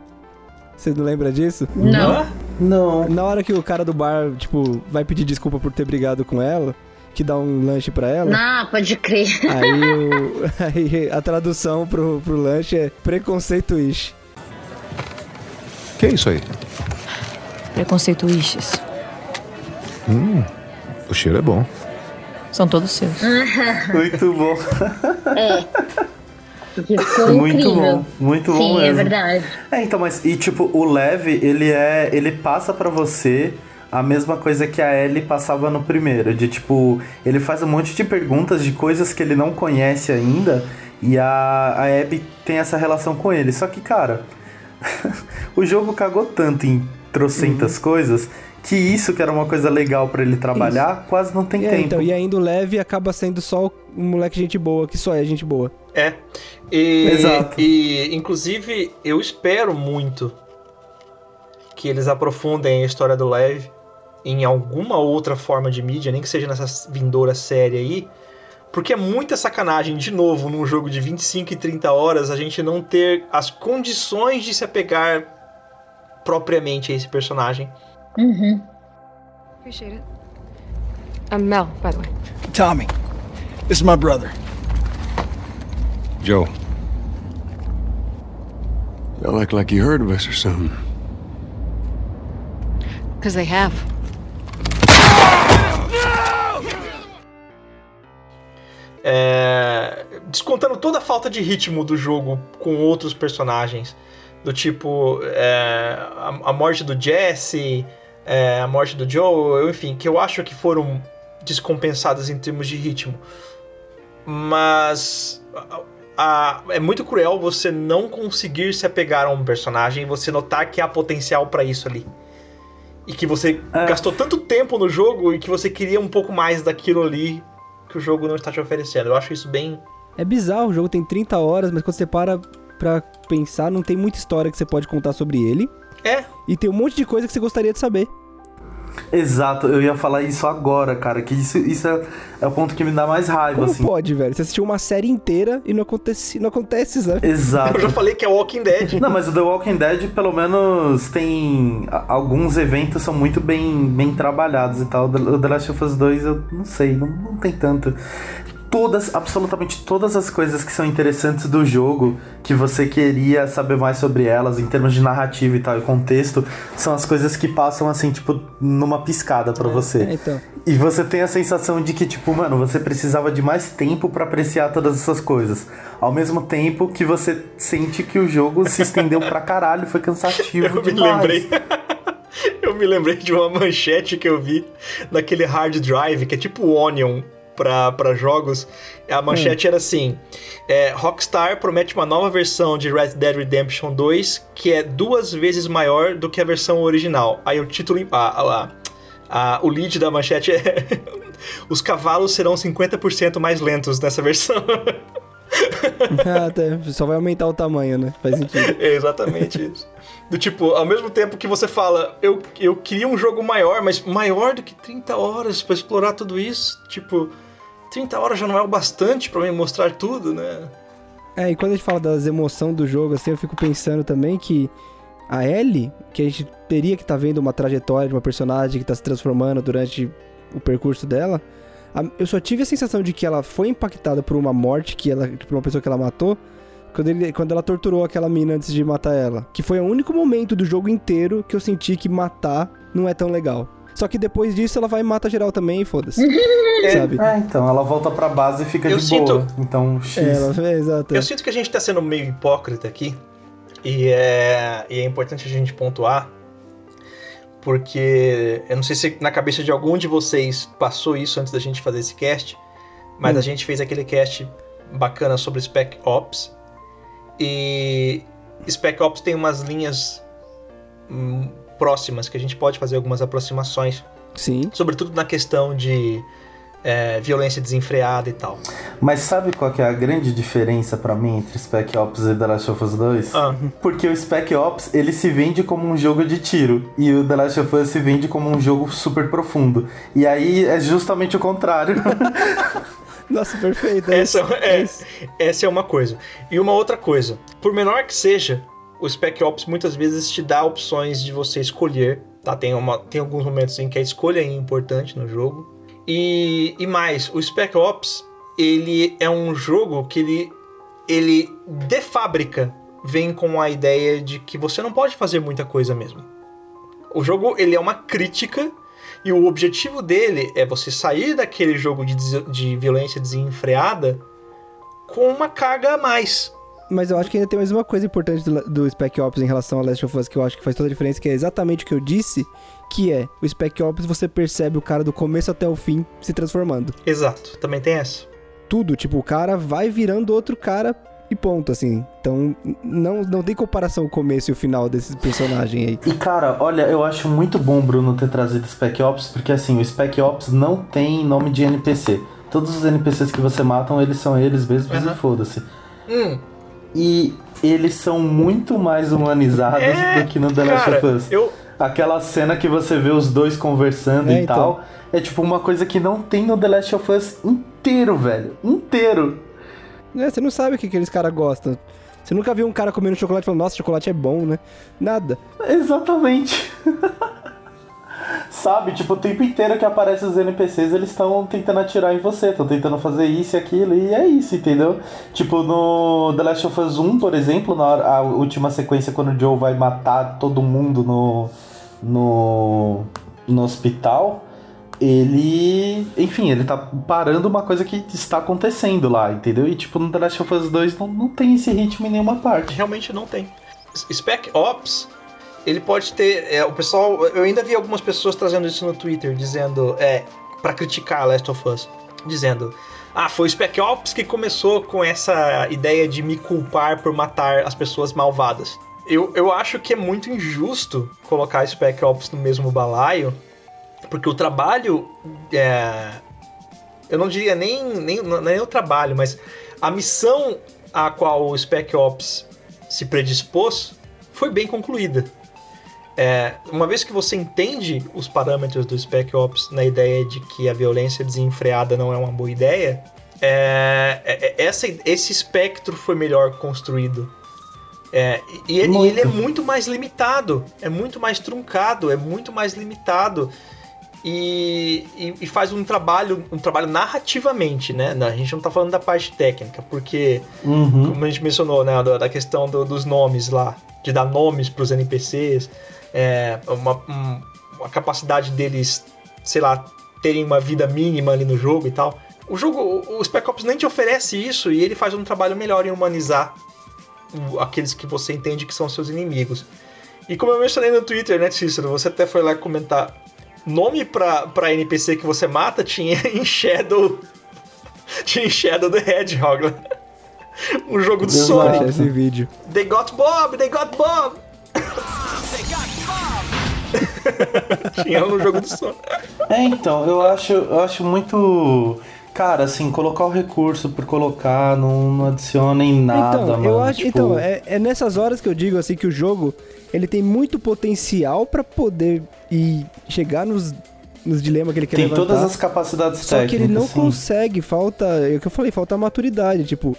B: Você não lembra disso?
C: Não.
D: Não.
B: Na hora que o cara do bar, tipo, vai pedir desculpa por ter brigado com ela, que dá um lanche pra ela.
C: Ah, pode crer.
B: Aí, o, aí a tradução pro, pro lanche é preconceito ish.
E: Que é isso aí?
G: Preconceito Ixes.
E: O cheiro é bom.
G: São todos seus.
D: Muito bom.
C: Ficou
D: muito
C: incrível.
D: bom. Muito bom
C: Sim,
D: mesmo.
C: é verdade.
D: É, então, mas e tipo, o leve, ele é, ele passa pra você a mesma coisa que a Ellie passava no primeiro, de tipo, ele faz um monte de perguntas de coisas que ele não conhece ainda e a, a Abby tem essa relação com ele. Só que, cara, o jogo cagou tanto em trocentas coisas que isso que era uma coisa legal pra ele trabalhar, quase não tem
B: é,
D: tempo.
B: então, e ainda o leve acaba sendo só um moleque gente boa, que só é gente boa.
A: É. E,
D: Exato.
A: E, inclusive, eu espero muito que eles aprofundem a história do Lev em alguma outra forma de mídia, nem que seja nessa vindoura série aí. Porque é muita sacanagem, de novo, num jogo de 25 e 30 horas, a gente não ter as condições de se apegar propriamente a esse personagem.
C: Uhum.
F: Appreciate it. I'm Mel, by the way.
H: Tommy, this is my brother.
E: Joe. You look like you heard of us or something.
F: Because they have.
A: É, descontando toda a falta de ritmo do jogo com outros personagens. Do tipo, é, a, a morte do Jesse, é, a morte do Joe, enfim, que eu acho que foram descompensadas em termos de ritmo. Mas a- é muito cruel você não conseguir se apegar a um personagem e você notar que há potencial pra isso ali. E que você
D: É.
A: gastou tanto tempo no jogo e que você queria um pouco mais daquilo ali que o jogo não está te oferecendo. Eu acho isso bem.
B: É bizarro, o jogo tem 30 horas, mas quando você para pra pensar, não tem muita história que você pode contar sobre ele.
A: É.
B: E tem um monte de coisa que você gostaria de saber.
D: Exato, eu ia falar isso agora, cara, que isso, isso é, é o ponto que me dá mais raiva,
B: Como
D: assim.
B: pode, velho? Você assistiu uma série inteira e não acontece, não acontece, sabe?
D: Exato.
A: Eu já falei que é Walking Dead.
D: Não, mas o The Walking Dead, pelo menos, tem. Alguns eventos são muito bem, bem trabalhados e tal. O The Last of Us 2, eu não sei, não, não tem tanto. Todas, absolutamente todas as coisas que são interessantes do jogo, que você queria saber mais sobre elas, em termos de narrativa e tal, e contexto, são as coisas que passam assim, tipo, numa piscada pra você.
B: É, então.
D: E você tem a sensação de que, tipo, mano, você precisava de mais tempo pra apreciar todas essas coisas. Ao mesmo tempo que você sente que o jogo se estendeu pra caralho, foi cansativo
A: Eu me
D: demais.
A: lembrei. eu me lembrei de uma manchete que eu vi naquele hard drive, que é tipo o Onion pra, pra jogos. A manchete era assim: é, Rockstar promete uma nova versão de Red Dead Redemption 2 que é duas vezes maior do que a versão original. Aí o título. Ah, ah, ah, o lead da manchete é: Os cavalos serão 50% mais lentos nessa versão.
B: ah, tá. Só vai aumentar o tamanho, né? Faz sentido.
A: É exatamente isso. Do tipo, ao mesmo tempo que você fala, eu, eu queria um jogo maior, mas maior do que 30 horas pra explorar tudo isso, tipo, 30 horas já não é o bastante pra me mostrar tudo, né?
B: É, e quando a gente fala das emoções do jogo, assim, eu fico pensando também que a Ellie, que a gente teria que estar vendo uma trajetória de uma personagem que tá se transformando durante o percurso dela, eu só tive a sensação de que ela foi impactada por uma morte, que ela, por uma pessoa que ela matou, quando, ele, quando ela torturou aquela mina antes de matar ela. Que foi o único momento do jogo inteiro que eu senti que matar não é tão legal. Só que depois disso ela vai e mata geral também e foda-se. Sabe?
D: É, então, ela volta pra base e fica
A: Eu
D: de
A: sinto-
D: boa. Então, X.
B: É, ela, é, exato.
A: Eu sinto que a gente tá sendo meio hipócrita aqui, e é, e é importante a gente pontuar, porque eu não sei se na cabeça de algum de vocês passou isso antes da gente fazer esse cast, mas
B: Hum.
A: a gente fez aquele cast bacana sobre Spec Ops, e Spec Ops tem umas linhas hum, próximas que a gente pode fazer algumas aproximações,
B: Sim.
A: sobretudo na questão de é, violência desenfreada e tal.
D: Mas sabe qual que é a grande diferença pra mim entre Spec Ops e The Last of Us 2?
A: Ah,
D: Porque o Spec Ops, ele se vende como um jogo de tiro. E o The Last of Us se vende como um jogo super profundo. E aí é justamente o contrário.
B: Nossa, perfeito. é
A: Essa
B: isso,
A: é,
B: isso.
A: essa é uma coisa. E uma outra coisa, por menor que seja, o Spec Ops muitas vezes te dá opções de você escolher, tá? Tem, uma, tem alguns momentos em que a escolha é importante no jogo. E, e mais, o Spec Ops, ele é um jogo que ele, ele de fábrica vem com a ideia de que você não pode fazer muita coisa mesmo. O jogo, ele é uma crítica e o objetivo dele é você sair daquele jogo de, de violência desenfreada com uma carga a mais.
B: Mas eu acho que ainda tem mais uma coisa importante do, do Spec Ops em relação ao Last of Us que eu acho que faz toda a diferença, que é exatamente o que eu disse, que é o Spec Ops você percebe o cara do começo até o fim se transformando.
A: Exato, também tem essa.
B: Tudo, tipo, o cara vai virando outro cara e ponto, assim. Então, não, não tem comparação o começo e o final desse personagem aí.
D: E cara, olha, eu acho muito bom o Bruno ter trazido Spec Ops, porque assim, o Spec Ops não tem nome de NPC. Todos os NPCs que você matam, eles são eles mesmos
A: Aham.
D: e foda-se.
A: Hum,
D: E eles são muito mais humanizados
A: É,
D: do que no The Last
A: cara,
D: of Us.
A: eu,
D: Aquela cena que você vê os dois conversando
B: É,
D: e
B: então.
D: tal, é tipo uma coisa que não tem no The Last of Us inteiro, velho. Inteiro.
B: É, você não sabe o que aqueles caras gostam. Você nunca viu um cara comendo chocolate e falando, nossa, chocolate é bom, né? Nada.
D: Exatamente. Sabe, tipo, o tempo inteiro que aparecem os NPCs, eles estão tentando atirar em você, estão tentando fazer isso e aquilo, e é isso, entendeu? Tipo, no The Last of Us 1, por exemplo, na hora- a última sequência, quando o Joe vai matar todo mundo no, no, no hospital, ele. Enfim, ele tá parando uma coisa que está acontecendo lá, entendeu? E, tipo, no The Last of Us 2 não, não tem esse ritmo em nenhuma parte.
A: realmente não tem. Spec Ops, ele pode ter. é, o pessoal. Eu ainda vi algumas pessoas trazendo isso no Twitter, dizendo. É, para criticar Last of Us. Dizendo. Ah, foi o Spec Ops que começou com essa ideia de me culpar por matar as pessoas malvadas. Eu, eu acho que é muito injusto colocar Spec Ops no mesmo balaio, porque o trabalho. É, eu não diria nem, nem, nem o trabalho, mas a missão a qual o Spec Ops se predispôs foi bem concluída. É, uma vez que você entende os parâmetros do Spec Ops na ideia de que a violência desenfreada não é uma boa ideia, é, é, é essa, esse espectro foi melhor construído. É, e, ele, ele é muito mais limitado, é muito mais truncado, é muito mais limitado. E, e, e, faz um trabalho, um trabalho narrativamente, né? A gente não tá falando da parte técnica, porque, uhum. como a gente mencionou, né, da questão do, dos nomes lá, de dar nomes para os NPCs, é, uma, uma capacidade deles, sei lá, terem uma vida mínima ali no jogo e tal. O jogo, o Spec Ops nem te oferece isso e ele faz um trabalho melhor em humanizar aqueles que você entende que são seus inimigos. E como eu mencionei no Twitter, né, Cícero, você até foi lá comentar nome pra, pra NPC que você mata tinha em Shadow. tinha em Shadow the Hedgehog. um jogo do Sonic.
B: esse vídeo.
A: They got Bob! They got Bob! tinha no jogo do Sonic.
D: É, então, eu acho, eu acho muito. Cara, assim, colocar o recurso por colocar não, não adiciona em nada,
B: então,
D: mano.
B: Eu acho,
D: tipo...
B: Então, é, é nessas horas que eu digo assim que o jogo ele tem muito potencial para poder ir chegar nos, nos dilemas que ele quer
D: tem
B: levantar.
D: Tem todas as capacidades
B: só
D: técnicas.
B: Só que ele não
D: sim.
B: consegue, falta, é o que eu falei, falta maturidade, tipo,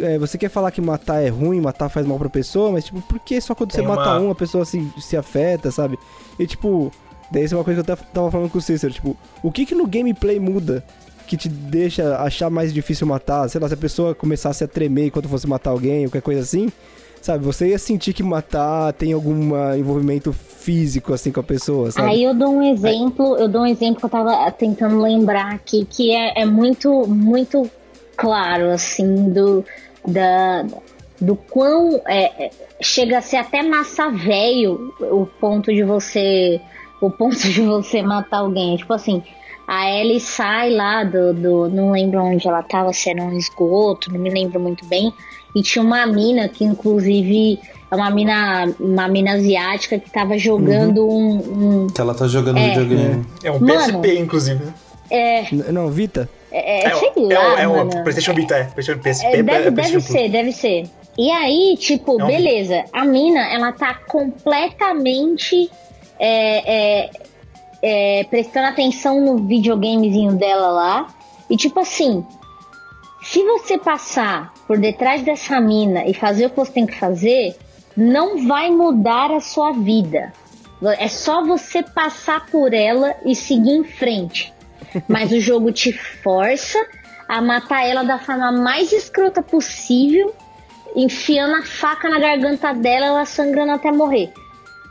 B: é, você quer falar que matar é ruim, matar faz mal pra pessoa, mas tipo, por que só quando tem você uma... mata um a pessoa se, se afeta, sabe? E tipo, daí isso é uma coisa que eu tava falando com o Cícero, tipo, o que que no gameplay muda que te deixa achar mais difícil matar? Sei lá, se a pessoa começasse a tremer enquanto fosse matar alguém, ou qualquer coisa assim, sabe? Você ia sentir que matar tem algum envolvimento físico, assim, com a pessoa, sabe?
C: Aí eu dou um exemplo, eu dou um exemplo que eu tava tentando lembrar aqui, que é, é muito, muito claro, assim, do, da, do quão é, chega a ser até massa velho o ponto de você o ponto de você matar alguém. Tipo assim, a Ellie sai lá do, do. Não lembro onde ela tava, se era um esgoto, não me lembro muito bem. E tinha uma mina que, inclusive, é uma mina, uma mina asiática que tava jogando uhum. um, um,
D: Que ela tá jogando é, videogame.
A: É um PSP, Mano, inclusive. né?
C: É.
B: Não, Vita?
C: É, é, sei lá.
A: É, o, é o PlayStation Vita, é. PlayStation PSP
C: é, deve, deve ser, deve ser. E aí, tipo, é um beleza. A mina, ela tá completamente é, é, é, prestando atenção no videogamezinho dela lá. E tipo assim, se você passar por detrás dessa mina e fazer o que você tem que fazer, não vai mudar a sua vida. É só você passar por ela e seguir em frente. Mas o jogo te força a matar ela da forma mais escrota possível, enfiando a faca na garganta dela, ela sangrando até morrer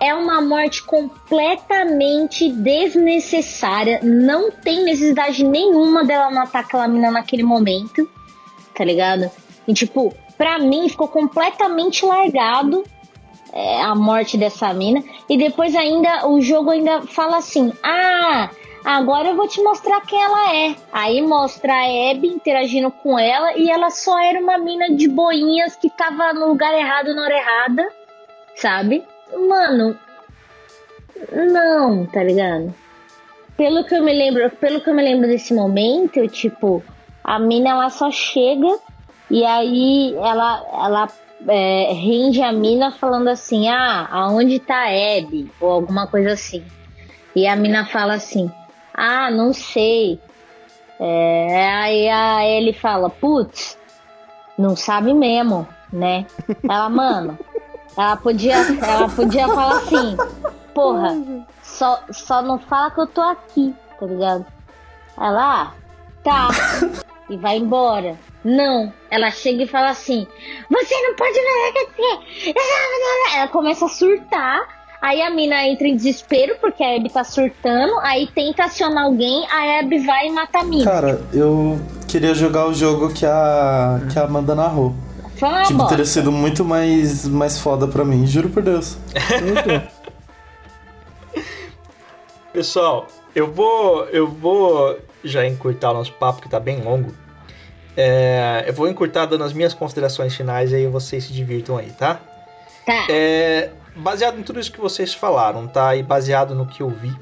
C: é uma morte completamente desnecessária. Não tem necessidade nenhuma dela matar aquela mina naquele momento, tá ligado? E tipo, pra mim ficou completamente largado é, a morte dessa mina. E depois ainda o jogo ainda fala assim: ah. Agora eu vou te mostrar quem ela é. Aí mostra a Abby interagindo com ela e ela só era uma mina de boinhas que tava no lugar errado na hora errada, sabe? Mano, não, tá ligado? Pelo que eu me lembro, pelo que eu me lembro desse momento, tipo, a mina ela só chega e aí ela ela é, rende a mina falando assim: "Ah, aonde tá a Abby?" ou alguma coisa assim. E a mina fala assim: "Ah, não sei". É, aí ele fala: "Putz, não sabe mesmo, né?" Ela, mano, ela podia, ela podia falar assim: porra, só, só não fala que eu tô aqui, tá ligado? Ela, ah, tá, e vai embora. Não, ela chega e fala assim: Você não pode me Ela começa a surtar. Aí a mina entra em desespero porque a Abby tá surtando. Aí tenta acionar alguém. A Abby vai e mata a mina.
D: Cara, eu queria jogar o jogo que a, que a Amanda narrou.
C: Foi uma
D: tipo,
C: bosta.
D: teria sido muito mais, mais foda pra mim, juro por Deus.
A: Pessoal, eu vou, eu vou já encurtar o nosso papo que tá bem longo. É, eu vou encurtar dando as minhas considerações finais e aí vocês se divirtam aí, tá?
C: Tá.
A: É, baseado em tudo isso que vocês falaram, tá? E baseado no que eu vi,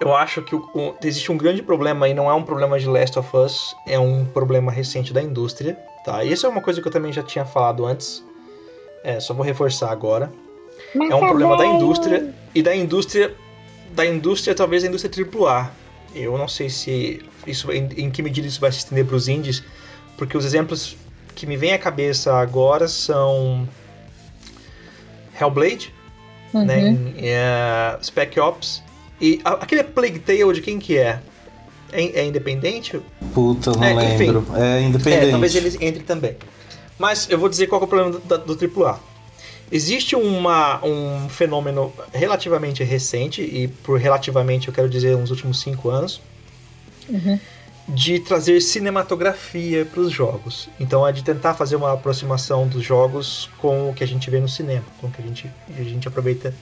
A: eu acho que o, o, existe um grande problema e não é um problema de Last of Us, é um problema recente da indústria, tá? E isso é uma coisa que eu também já tinha falado antes, é, só vou reforçar agora. Mas é um problema da indústria e da indústria, da indústria talvez a indústria AAA. Eu não sei se isso em, em que medida isso vai se estender para os indies, porque os exemplos que me vêm à cabeça agora são Hellblade, uhum. né, em, uh, Spec Ops e a, aquele Plague Tale de quem que é? É, é independente?
D: Puta, não é, lembro. Enfim, é independente. É,
A: talvez eles entrem também. Mas eu vou dizer qual é o problema do, do, do AAA. Existe uma, um fenômeno relativamente recente, e por relativamente eu quero dizer uns últimos cinco anos, uhum. De trazer cinematografia para os jogos. Então é de tentar fazer uma aproximação dos jogos com o que a gente vê no cinema, com o que a gente, a gente aproveita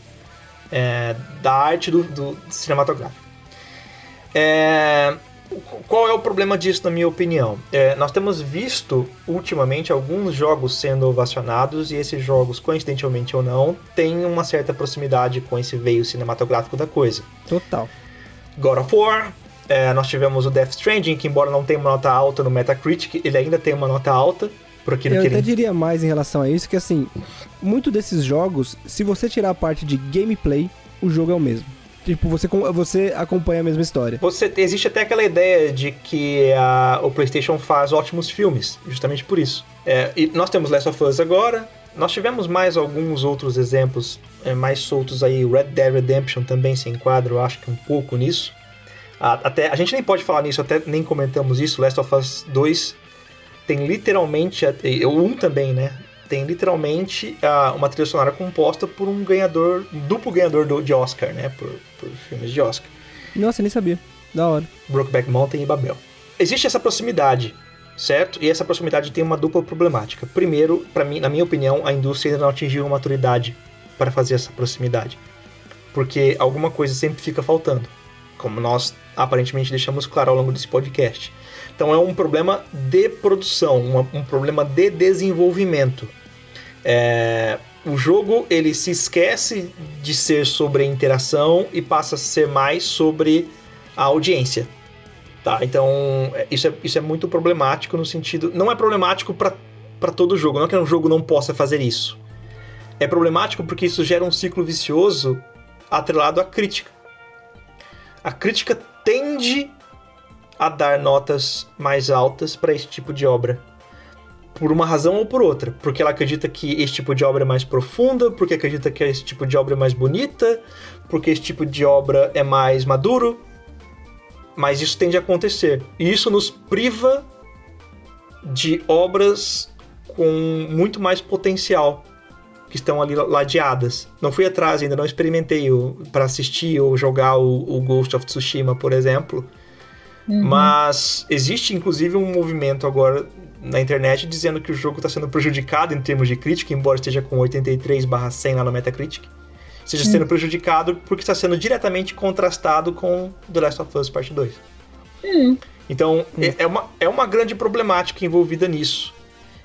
A: é, da arte do, do cinematográfico. É, qual é o problema disso, na minha opinião? É, nós temos visto ultimamente alguns jogos sendo ovacionados e esses jogos, coincidentemente ou não, têm uma certa proximidade com esse veio cinematográfico da coisa.
B: Total.
A: God of War, é, nós tivemos o Death Stranding, que embora não tenha uma nota alta no Metacritic, ele ainda tem uma nota alta. Por aquilo
B: Eu
A: que
B: até
A: ele...
B: diria mais em relação a isso, que assim, muito desses jogos, se você tirar a parte de gameplay, o jogo é o mesmo. Tipo, você, você acompanha a mesma história.
A: Você, existe até aquela ideia de que a, o PlayStation faz ótimos filmes, justamente por isso. É, e nós temos Last of Us agora, nós tivemos mais alguns outros exemplos é, mais soltos aí. Red Dead Redemption também se enquadra, eu acho que um pouco nisso. A, até, a gente nem pode falar nisso, até nem comentamos isso. Last of Us 2 tem literalmente, o 1 também, né? tem literalmente uma trilha sonora composta por um ganhador, um duplo ganhador do, de Oscar, né? Por, por filmes de Oscar.
B: Nossa, nem sabia. Da hora.
A: Brokeback Mountain e Babel. Existe essa proximidade, certo? E essa proximidade tem uma dupla problemática. Primeiro, para mim, na minha opinião, a indústria ainda não atingiu uma maturidade para fazer essa proximidade. Porque alguma coisa sempre fica faltando, como nós aparentemente deixamos claro ao longo desse podcast. Então é um problema de produção, um, um problema de desenvolvimento. É, o jogo ele se esquece de ser sobre a interação e passa a ser mais sobre a audiência. Tá? Então é, isso é, isso é muito problemático no sentido. Não é problemático para todo jogo, não é que um jogo não possa fazer isso. É problemático porque isso gera um ciclo vicioso atrelado à crítica. A crítica tende a dar notas mais altas para esse tipo de obra por uma razão ou por outra. Porque ela acredita que esse tipo de obra é mais profunda, porque acredita que esse tipo de obra é mais bonita, porque esse tipo de obra é mais maduro. Mas isso tende a acontecer. E isso nos priva de obras com muito mais potencial que estão ali ladeadas. Não fui atrás ainda, não experimentei para assistir ou jogar o, o Ghost of Tsushima, por exemplo. Uhum. Mas existe inclusive um movimento agora na internet dizendo que o jogo está sendo prejudicado em termos de crítica, embora esteja com 83/100 lá no Metacritic. Seja uhum. sendo prejudicado porque está sendo diretamente contrastado com The Last of Us Part 2. Uhum. Então, é, é, uma, é uma grande problemática envolvida nisso.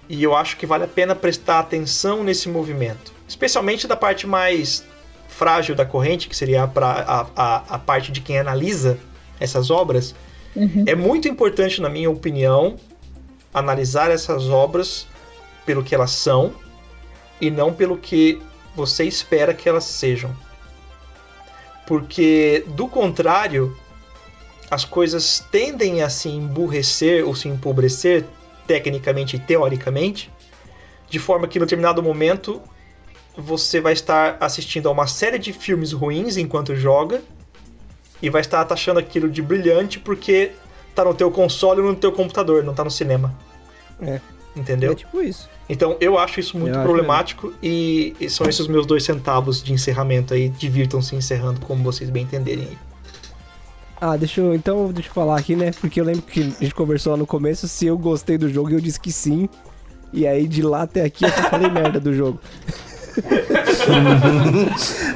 A: E eu acho que vale a pena prestar atenção nesse movimento. Especialmente da parte mais frágil da corrente, que seria a, a, a, a parte de quem analisa essas obras. Uhum. É muito importante, na minha opinião, analisar essas obras pelo que elas são e não pelo que você espera que elas sejam. Porque, do contrário, as coisas tendem a se emburrecer ou se empobrecer, tecnicamente e teoricamente, de forma que, no determinado momento, você vai estar assistindo a uma série de filmes ruins enquanto joga e vai estar taxando aquilo de brilhante porque tá no teu console ou no teu computador, não tá no cinema.
B: É.
A: Entendeu?
B: É tipo isso.
A: Então eu acho isso muito eu problemático e, e, são esses meus dois centavos de encerramento aí. Divirtam-se encerrando como vocês bem entenderem aí.
B: Ah, deixa eu. Então, deixa eu falar aqui, né? Porque eu lembro que a gente conversou lá no começo se eu gostei do jogo e eu disse que sim. E aí de lá até aqui eu só falei merda do jogo.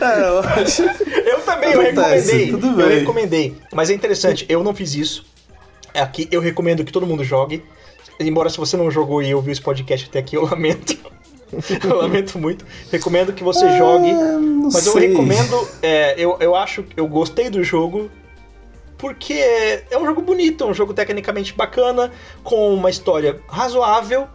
A: é, eu, também, eu recomendei. Tudo bem. Eu recomendei. Mas é interessante, eu não fiz isso. Aqui eu recomendo que todo mundo jogue. Embora se você não jogou e ouviu esse podcast até aqui, eu lamento. eu lamento muito. Recomendo que você jogue. mas sei. eu recomendo. É, eu, eu acho. Eu gostei do jogo. Porque é um jogo bonito, é um jogo tecnicamente bacana, com uma história razoável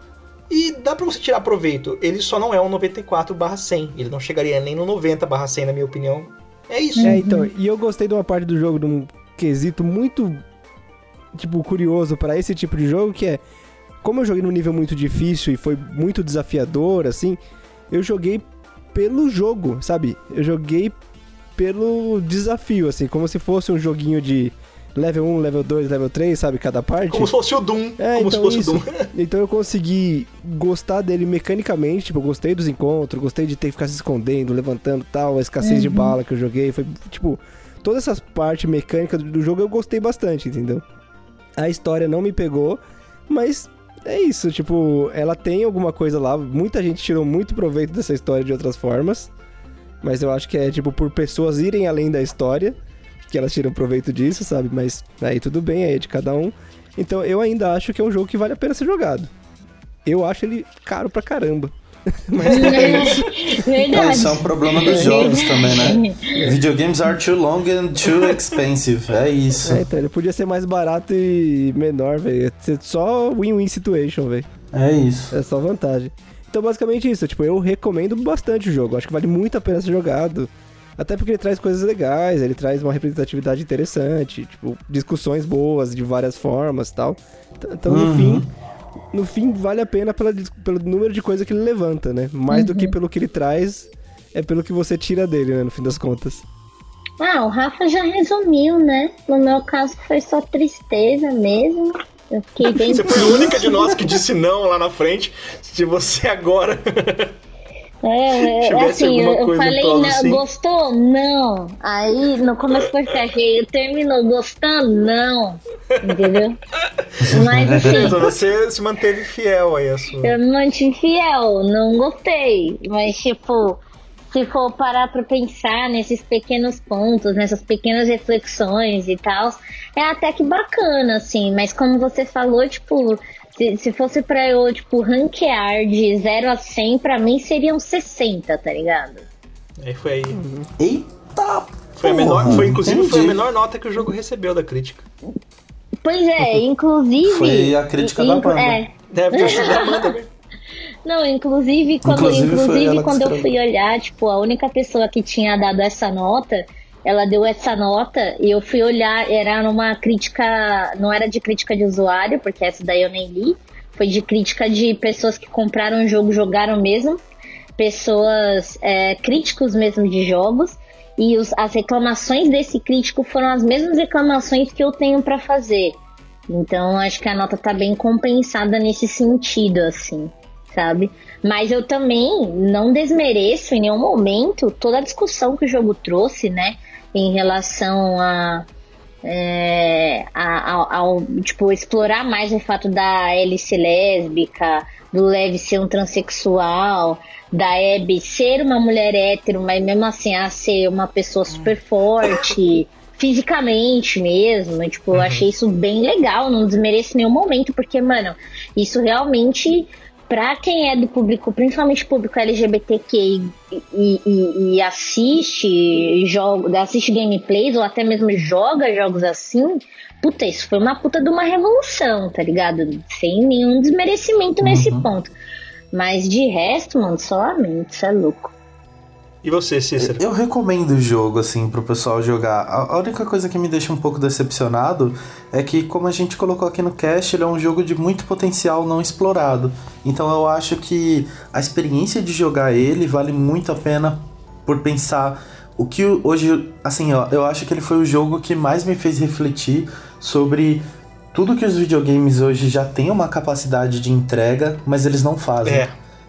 A: e dá pra você tirar proveito. Ele só não é um 94/100, ele não chegaria nem no 90/100 na minha opinião. É isso.
B: É, então, e eu gostei de uma parte do jogo, de um quesito muito tipo curioso para esse tipo de jogo, que é como eu joguei num nível muito difícil e foi muito desafiador assim, eu joguei pelo jogo, sabe? Eu joguei pelo desafio, assim, como se fosse um joguinho de level 1, level 2, level 3, sabe? Cada parte.
A: Como se fosse o Doom.
B: É,
A: como
B: então
A: se fosse
B: isso.
A: o Doom.
B: Então eu consegui gostar dele mecanicamente, tipo, eu gostei dos encontros, gostei de ter que ficar se escondendo, levantando tal, a escassez de bala que eu joguei, foi, tipo, todas essas partes mecânicas do, do jogo eu gostei bastante, entendeu? A história não me pegou, mas é isso, tipo, ela tem alguma coisa lá, muita gente tirou muito proveito dessa história de outras formas, mas eu acho que é, tipo, por pessoas irem além da história, que elas tiram proveito disso, sabe? Mas aí tudo bem, aí é de cada um. Então eu ainda acho que é um jogo que vale a pena ser jogado. Eu acho ele caro pra caramba. Mas é isso.
C: Verdade.
D: Isso é um problema dos jogos também, né? Videogames are too long and too expensive. É isso.
B: É, então, ele podia ser mais barato e menor, velho. Ser só win-win situation, velho.
D: É isso.
B: É só vantagem. Então, basicamente isso. Tipo, eu recomendo bastante o jogo. Acho que vale muito a pena ser jogado. Até porque ele traz coisas legais, ele traz uma representatividade interessante, tipo, discussões boas de várias formas e tal. Então, no
D: Uhum.
B: fim, no fim, vale a pena pela, pelo número de coisas que ele levanta, né? Mais do que pelo que ele traz, é pelo que você tira dele, né? No fim das contas.
C: Ah, o Rafa já resumiu, né? No meu caso foi só tristeza mesmo. Eu fiquei bem
A: Você foi a única de nós que disse não lá na frente. Se você agora.
C: É, é,
A: Tivesse
C: assim, eu, falei, não,
A: sim.
C: gostou? Não. Aí no começo foi achei, terminou gostando? Não. Entendeu? Mas assim,
A: Então você se manteve fiel aí a sua.
C: eu me mantive fiel, não gostei. Mas tipo, se for parar pra pensar nesses pequenos pontos, nessas pequenas reflexões e tal, é até que bacana, assim. Mas como você falou, tipo, se, se fosse pra eu, tipo, ranquear de 0 a 100, pra mim seriam 60, tá ligado?
A: Aí foi aí.
D: Eita!
A: Foi a menor, foi, inclusive foi a
D: entendi.
A: menor nota que o jogo recebeu da crítica.
C: Pois é, inclusive.
D: Foi a crítica da banda.
C: É,
A: Deve ter sido a Amanda mesmo.
C: Não, inclusive quando,
D: Inclusive,
C: inclusive, quando eu fui olhar, tipo, a única pessoa que tinha dado essa nota, ela deu essa nota e eu fui olhar, era numa crítica, não era de crítica de usuário, porque essa daí eu nem li, foi de crítica de pessoas que compraram o jogo, jogaram mesmo, pessoas, é, críticos mesmo de jogos, e os- as reclamações desse crítico foram as mesmas reclamações que eu tenho pra fazer. Então acho que a nota tá bem compensada nesse sentido, assim, sabe? Mas eu também não desmereço em nenhum momento toda a discussão que o jogo trouxe, né? Em relação a. é, ao, tipo, explorar mais o fato da hélice lésbica, do Lev ser um transexual, da Abby ser uma mulher hétero, mas mesmo assim a ser uma pessoa super forte, fisicamente mesmo. Tipo, eu achei isso bem legal, não desmereço em nenhum momento, porque, mano, isso realmente, pra quem é do público, principalmente público LGBTQ e, e, e- e assiste jogo, assiste gameplays ou até mesmo joga jogos assim, puta, isso foi uma puta de uma revolução, tá ligado? Sem nenhum desmerecimento nesse ponto. Mas de resto, mano, solamente, isso é louco.
A: E você, Cícero?
D: Eu recomendo o jogo, assim, pro pessoal jogar. A a única coisa que me deixa um pouco decepcionado é que, como a gente colocou aqui no cast, ele é um jogo de muito potencial não explorado. Então eu acho que a experiência de jogar ele vale muito a pena por pensar o que hoje, assim, ó, eu acho que ele foi o jogo que mais me fez refletir sobre tudo que os videogames hoje já têm uma capacidade de entrega, mas eles não fazem.
A: É.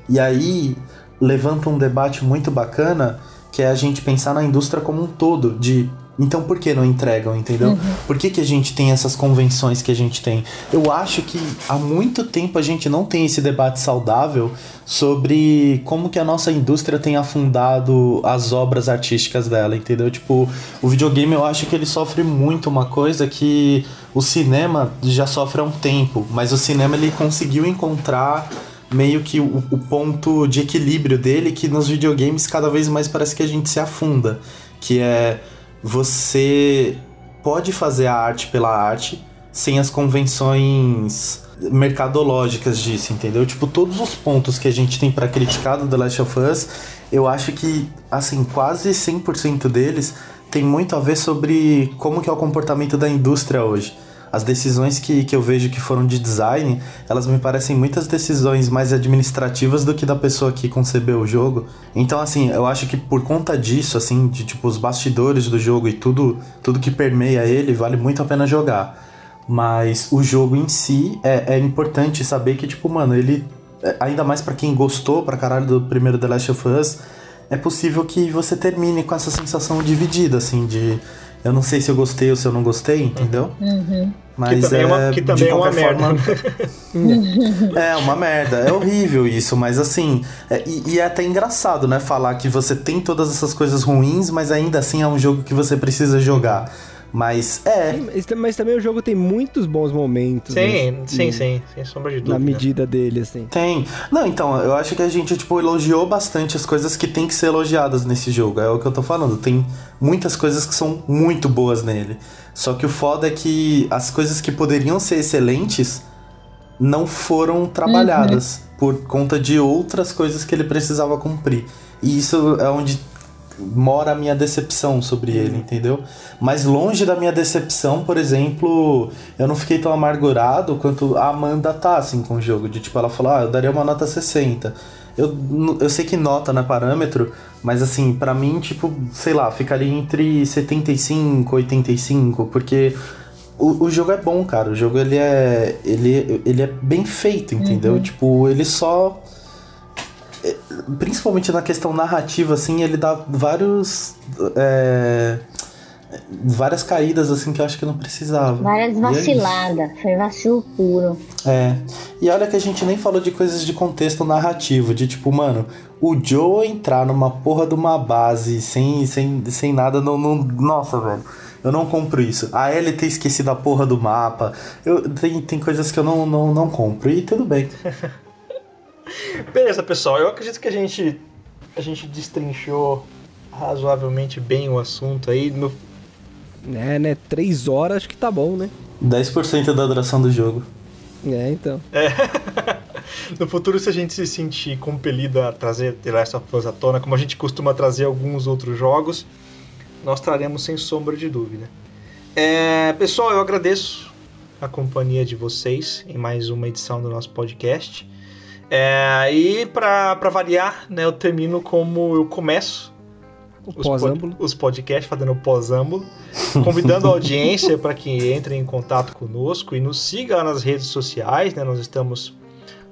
D: E aí levanta um debate muito bacana, que é a gente pensar na indústria como um todo, de então por que não entregam, entendeu? Por que, que a gente tem essas convenções que a gente tem? Eu acho que há muito tempo a gente não tem esse debate saudável sobre como que a nossa indústria tem afundado as obras artísticas dela, entendeu? Tipo, o videogame eu acho que ele sofre muito uma coisa que o cinema já sofre há um tempo, mas o cinema ele conseguiu encontrar meio que o, o ponto de equilíbrio dele que nos videogames cada vez mais parece que a gente se afunda, que é você pode fazer a arte pela arte sem as convenções mercadológicas disso, entendeu? Tipo, todos os pontos que a gente tem para criticar do The Last of Us, eu acho que, assim, quase 100% deles tem muito a ver sobre como que é o comportamento da indústria hoje. As decisões que, que eu vejo que foram de design, elas me parecem muitas decisões mais administrativas do que da pessoa que concebeu o jogo. Então, assim, eu acho que por conta disso, assim, de tipo os bastidores do jogo e tudo, tudo que permeia ele, vale muito a pena jogar. Mas o jogo em si é, é importante saber que, tipo, mano, ele. É, ainda mais para quem gostou pra caralho do primeiro The Last of Us, é possível que você termine com essa sensação dividida, assim, de eu não sei se eu gostei ou se eu não gostei, entendeu?
C: Uhum.
D: Mas
A: que também é, uma, que também é uma merda.
D: Forma, é uma merda, é horrível isso, mas assim, é, e, e, é até engraçado, né? Falar que você tem todas essas coisas ruins, mas ainda assim é um jogo que você precisa jogar. Mas é.
B: Sim, mas também o jogo tem muitos bons momentos.
A: Sim, né? sim, sim, sem sombra de dúvida.
B: Na medida dele, assim.
D: Tem. Não, então, eu acho que a gente, tipo, elogiou bastante as coisas que tem que ser elogiadas nesse jogo. É o que eu tô falando. Tem muitas coisas que são muito boas nele. Só que o foda é que as coisas que poderiam ser excelentes não foram trabalhadas uhum. por conta de outras coisas que ele precisava cumprir. E isso é onde mora a minha decepção sobre ele, entendeu? Mas longe da minha decepção, por exemplo, eu não fiquei tão amargurado quanto a Amanda tá, assim, com o jogo. De tipo, ela falou, ah, eu daria uma nota 60. Eu, eu sei que nota não é parâmetro, mas assim, para mim, tipo, sei lá, ficaria entre 75 e 85, porque o, o jogo é bom, cara. O jogo ele é, ele, ele é bem feito, entendeu? Uhum. Tipo, ele só principalmente na questão narrativa, assim, ele dá vários. É, várias caídas, assim, que eu acho que não precisava.
C: Várias vaciladas, é foi vacilo puro.
D: É. E olha que a gente nem falou de coisas de contexto narrativo, de tipo, mano, o Joe entrar numa porra de uma base sem, sem, sem nada, não, não. Nossa, velho. Eu não compro isso. A Ellie ter esquecido a porra do mapa. Eu, tem, tem coisas que eu não, não, não compro. E tudo bem.
A: Beleza, pessoal. Eu acredito que a gente, a gente destrinchou razoavelmente bem o assunto aí. No...
B: É, né? Três horas acho que tá bom, né?
D: 10% da duração do jogo.
B: É, então.
A: É. no futuro, se a gente se sentir compelido a trazer The Last of Us à tona, como a gente costuma trazer alguns outros jogos, nós traremos sem sombra de dúvida. É, pessoal, eu agradeço a companhia de vocês em mais uma edição do nosso podcast. É, e para variar, né, eu termino como eu começo
B: os, pod,
A: os podcasts, fazendo pós-âmbulo, convidando a audiência para que entre em contato conosco e nos siga nas redes sociais. Né, nós estamos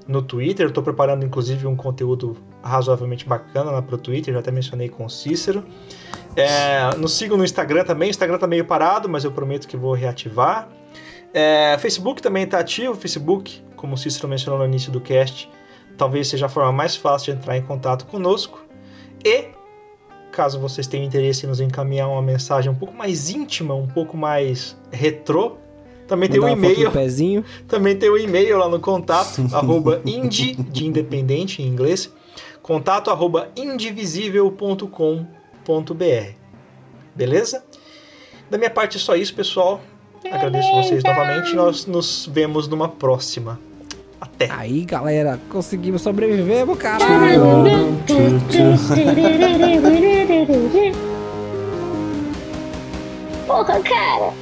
A: no Twitter, estou preparando inclusive um conteúdo razoavelmente bacana lá para o Twitter, já até mencionei com o Cícero. É, nos sigam no Instagram também, o Instagram está meio parado, mas eu prometo que vou reativar. É, Facebook também está ativo, Facebook, como o Cícero mencionou no início do cast, talvez seja a forma mais fácil de entrar em contato conosco. E, caso vocês tenham interesse em nos encaminhar uma mensagem um pouco mais íntima, um pouco mais retrô, também tem o um e-mail. Também tem o um e-mail lá no contato, arroba indie, de independente em inglês, contato arroba indivisível.com.br. Beleza? Da minha parte é só isso, pessoal. Agradeço vocês novamente. Nós nos vemos numa próxima. Até.
B: Aí, galera, conseguimos sobreviver, meu caralho.
C: Porra, cara.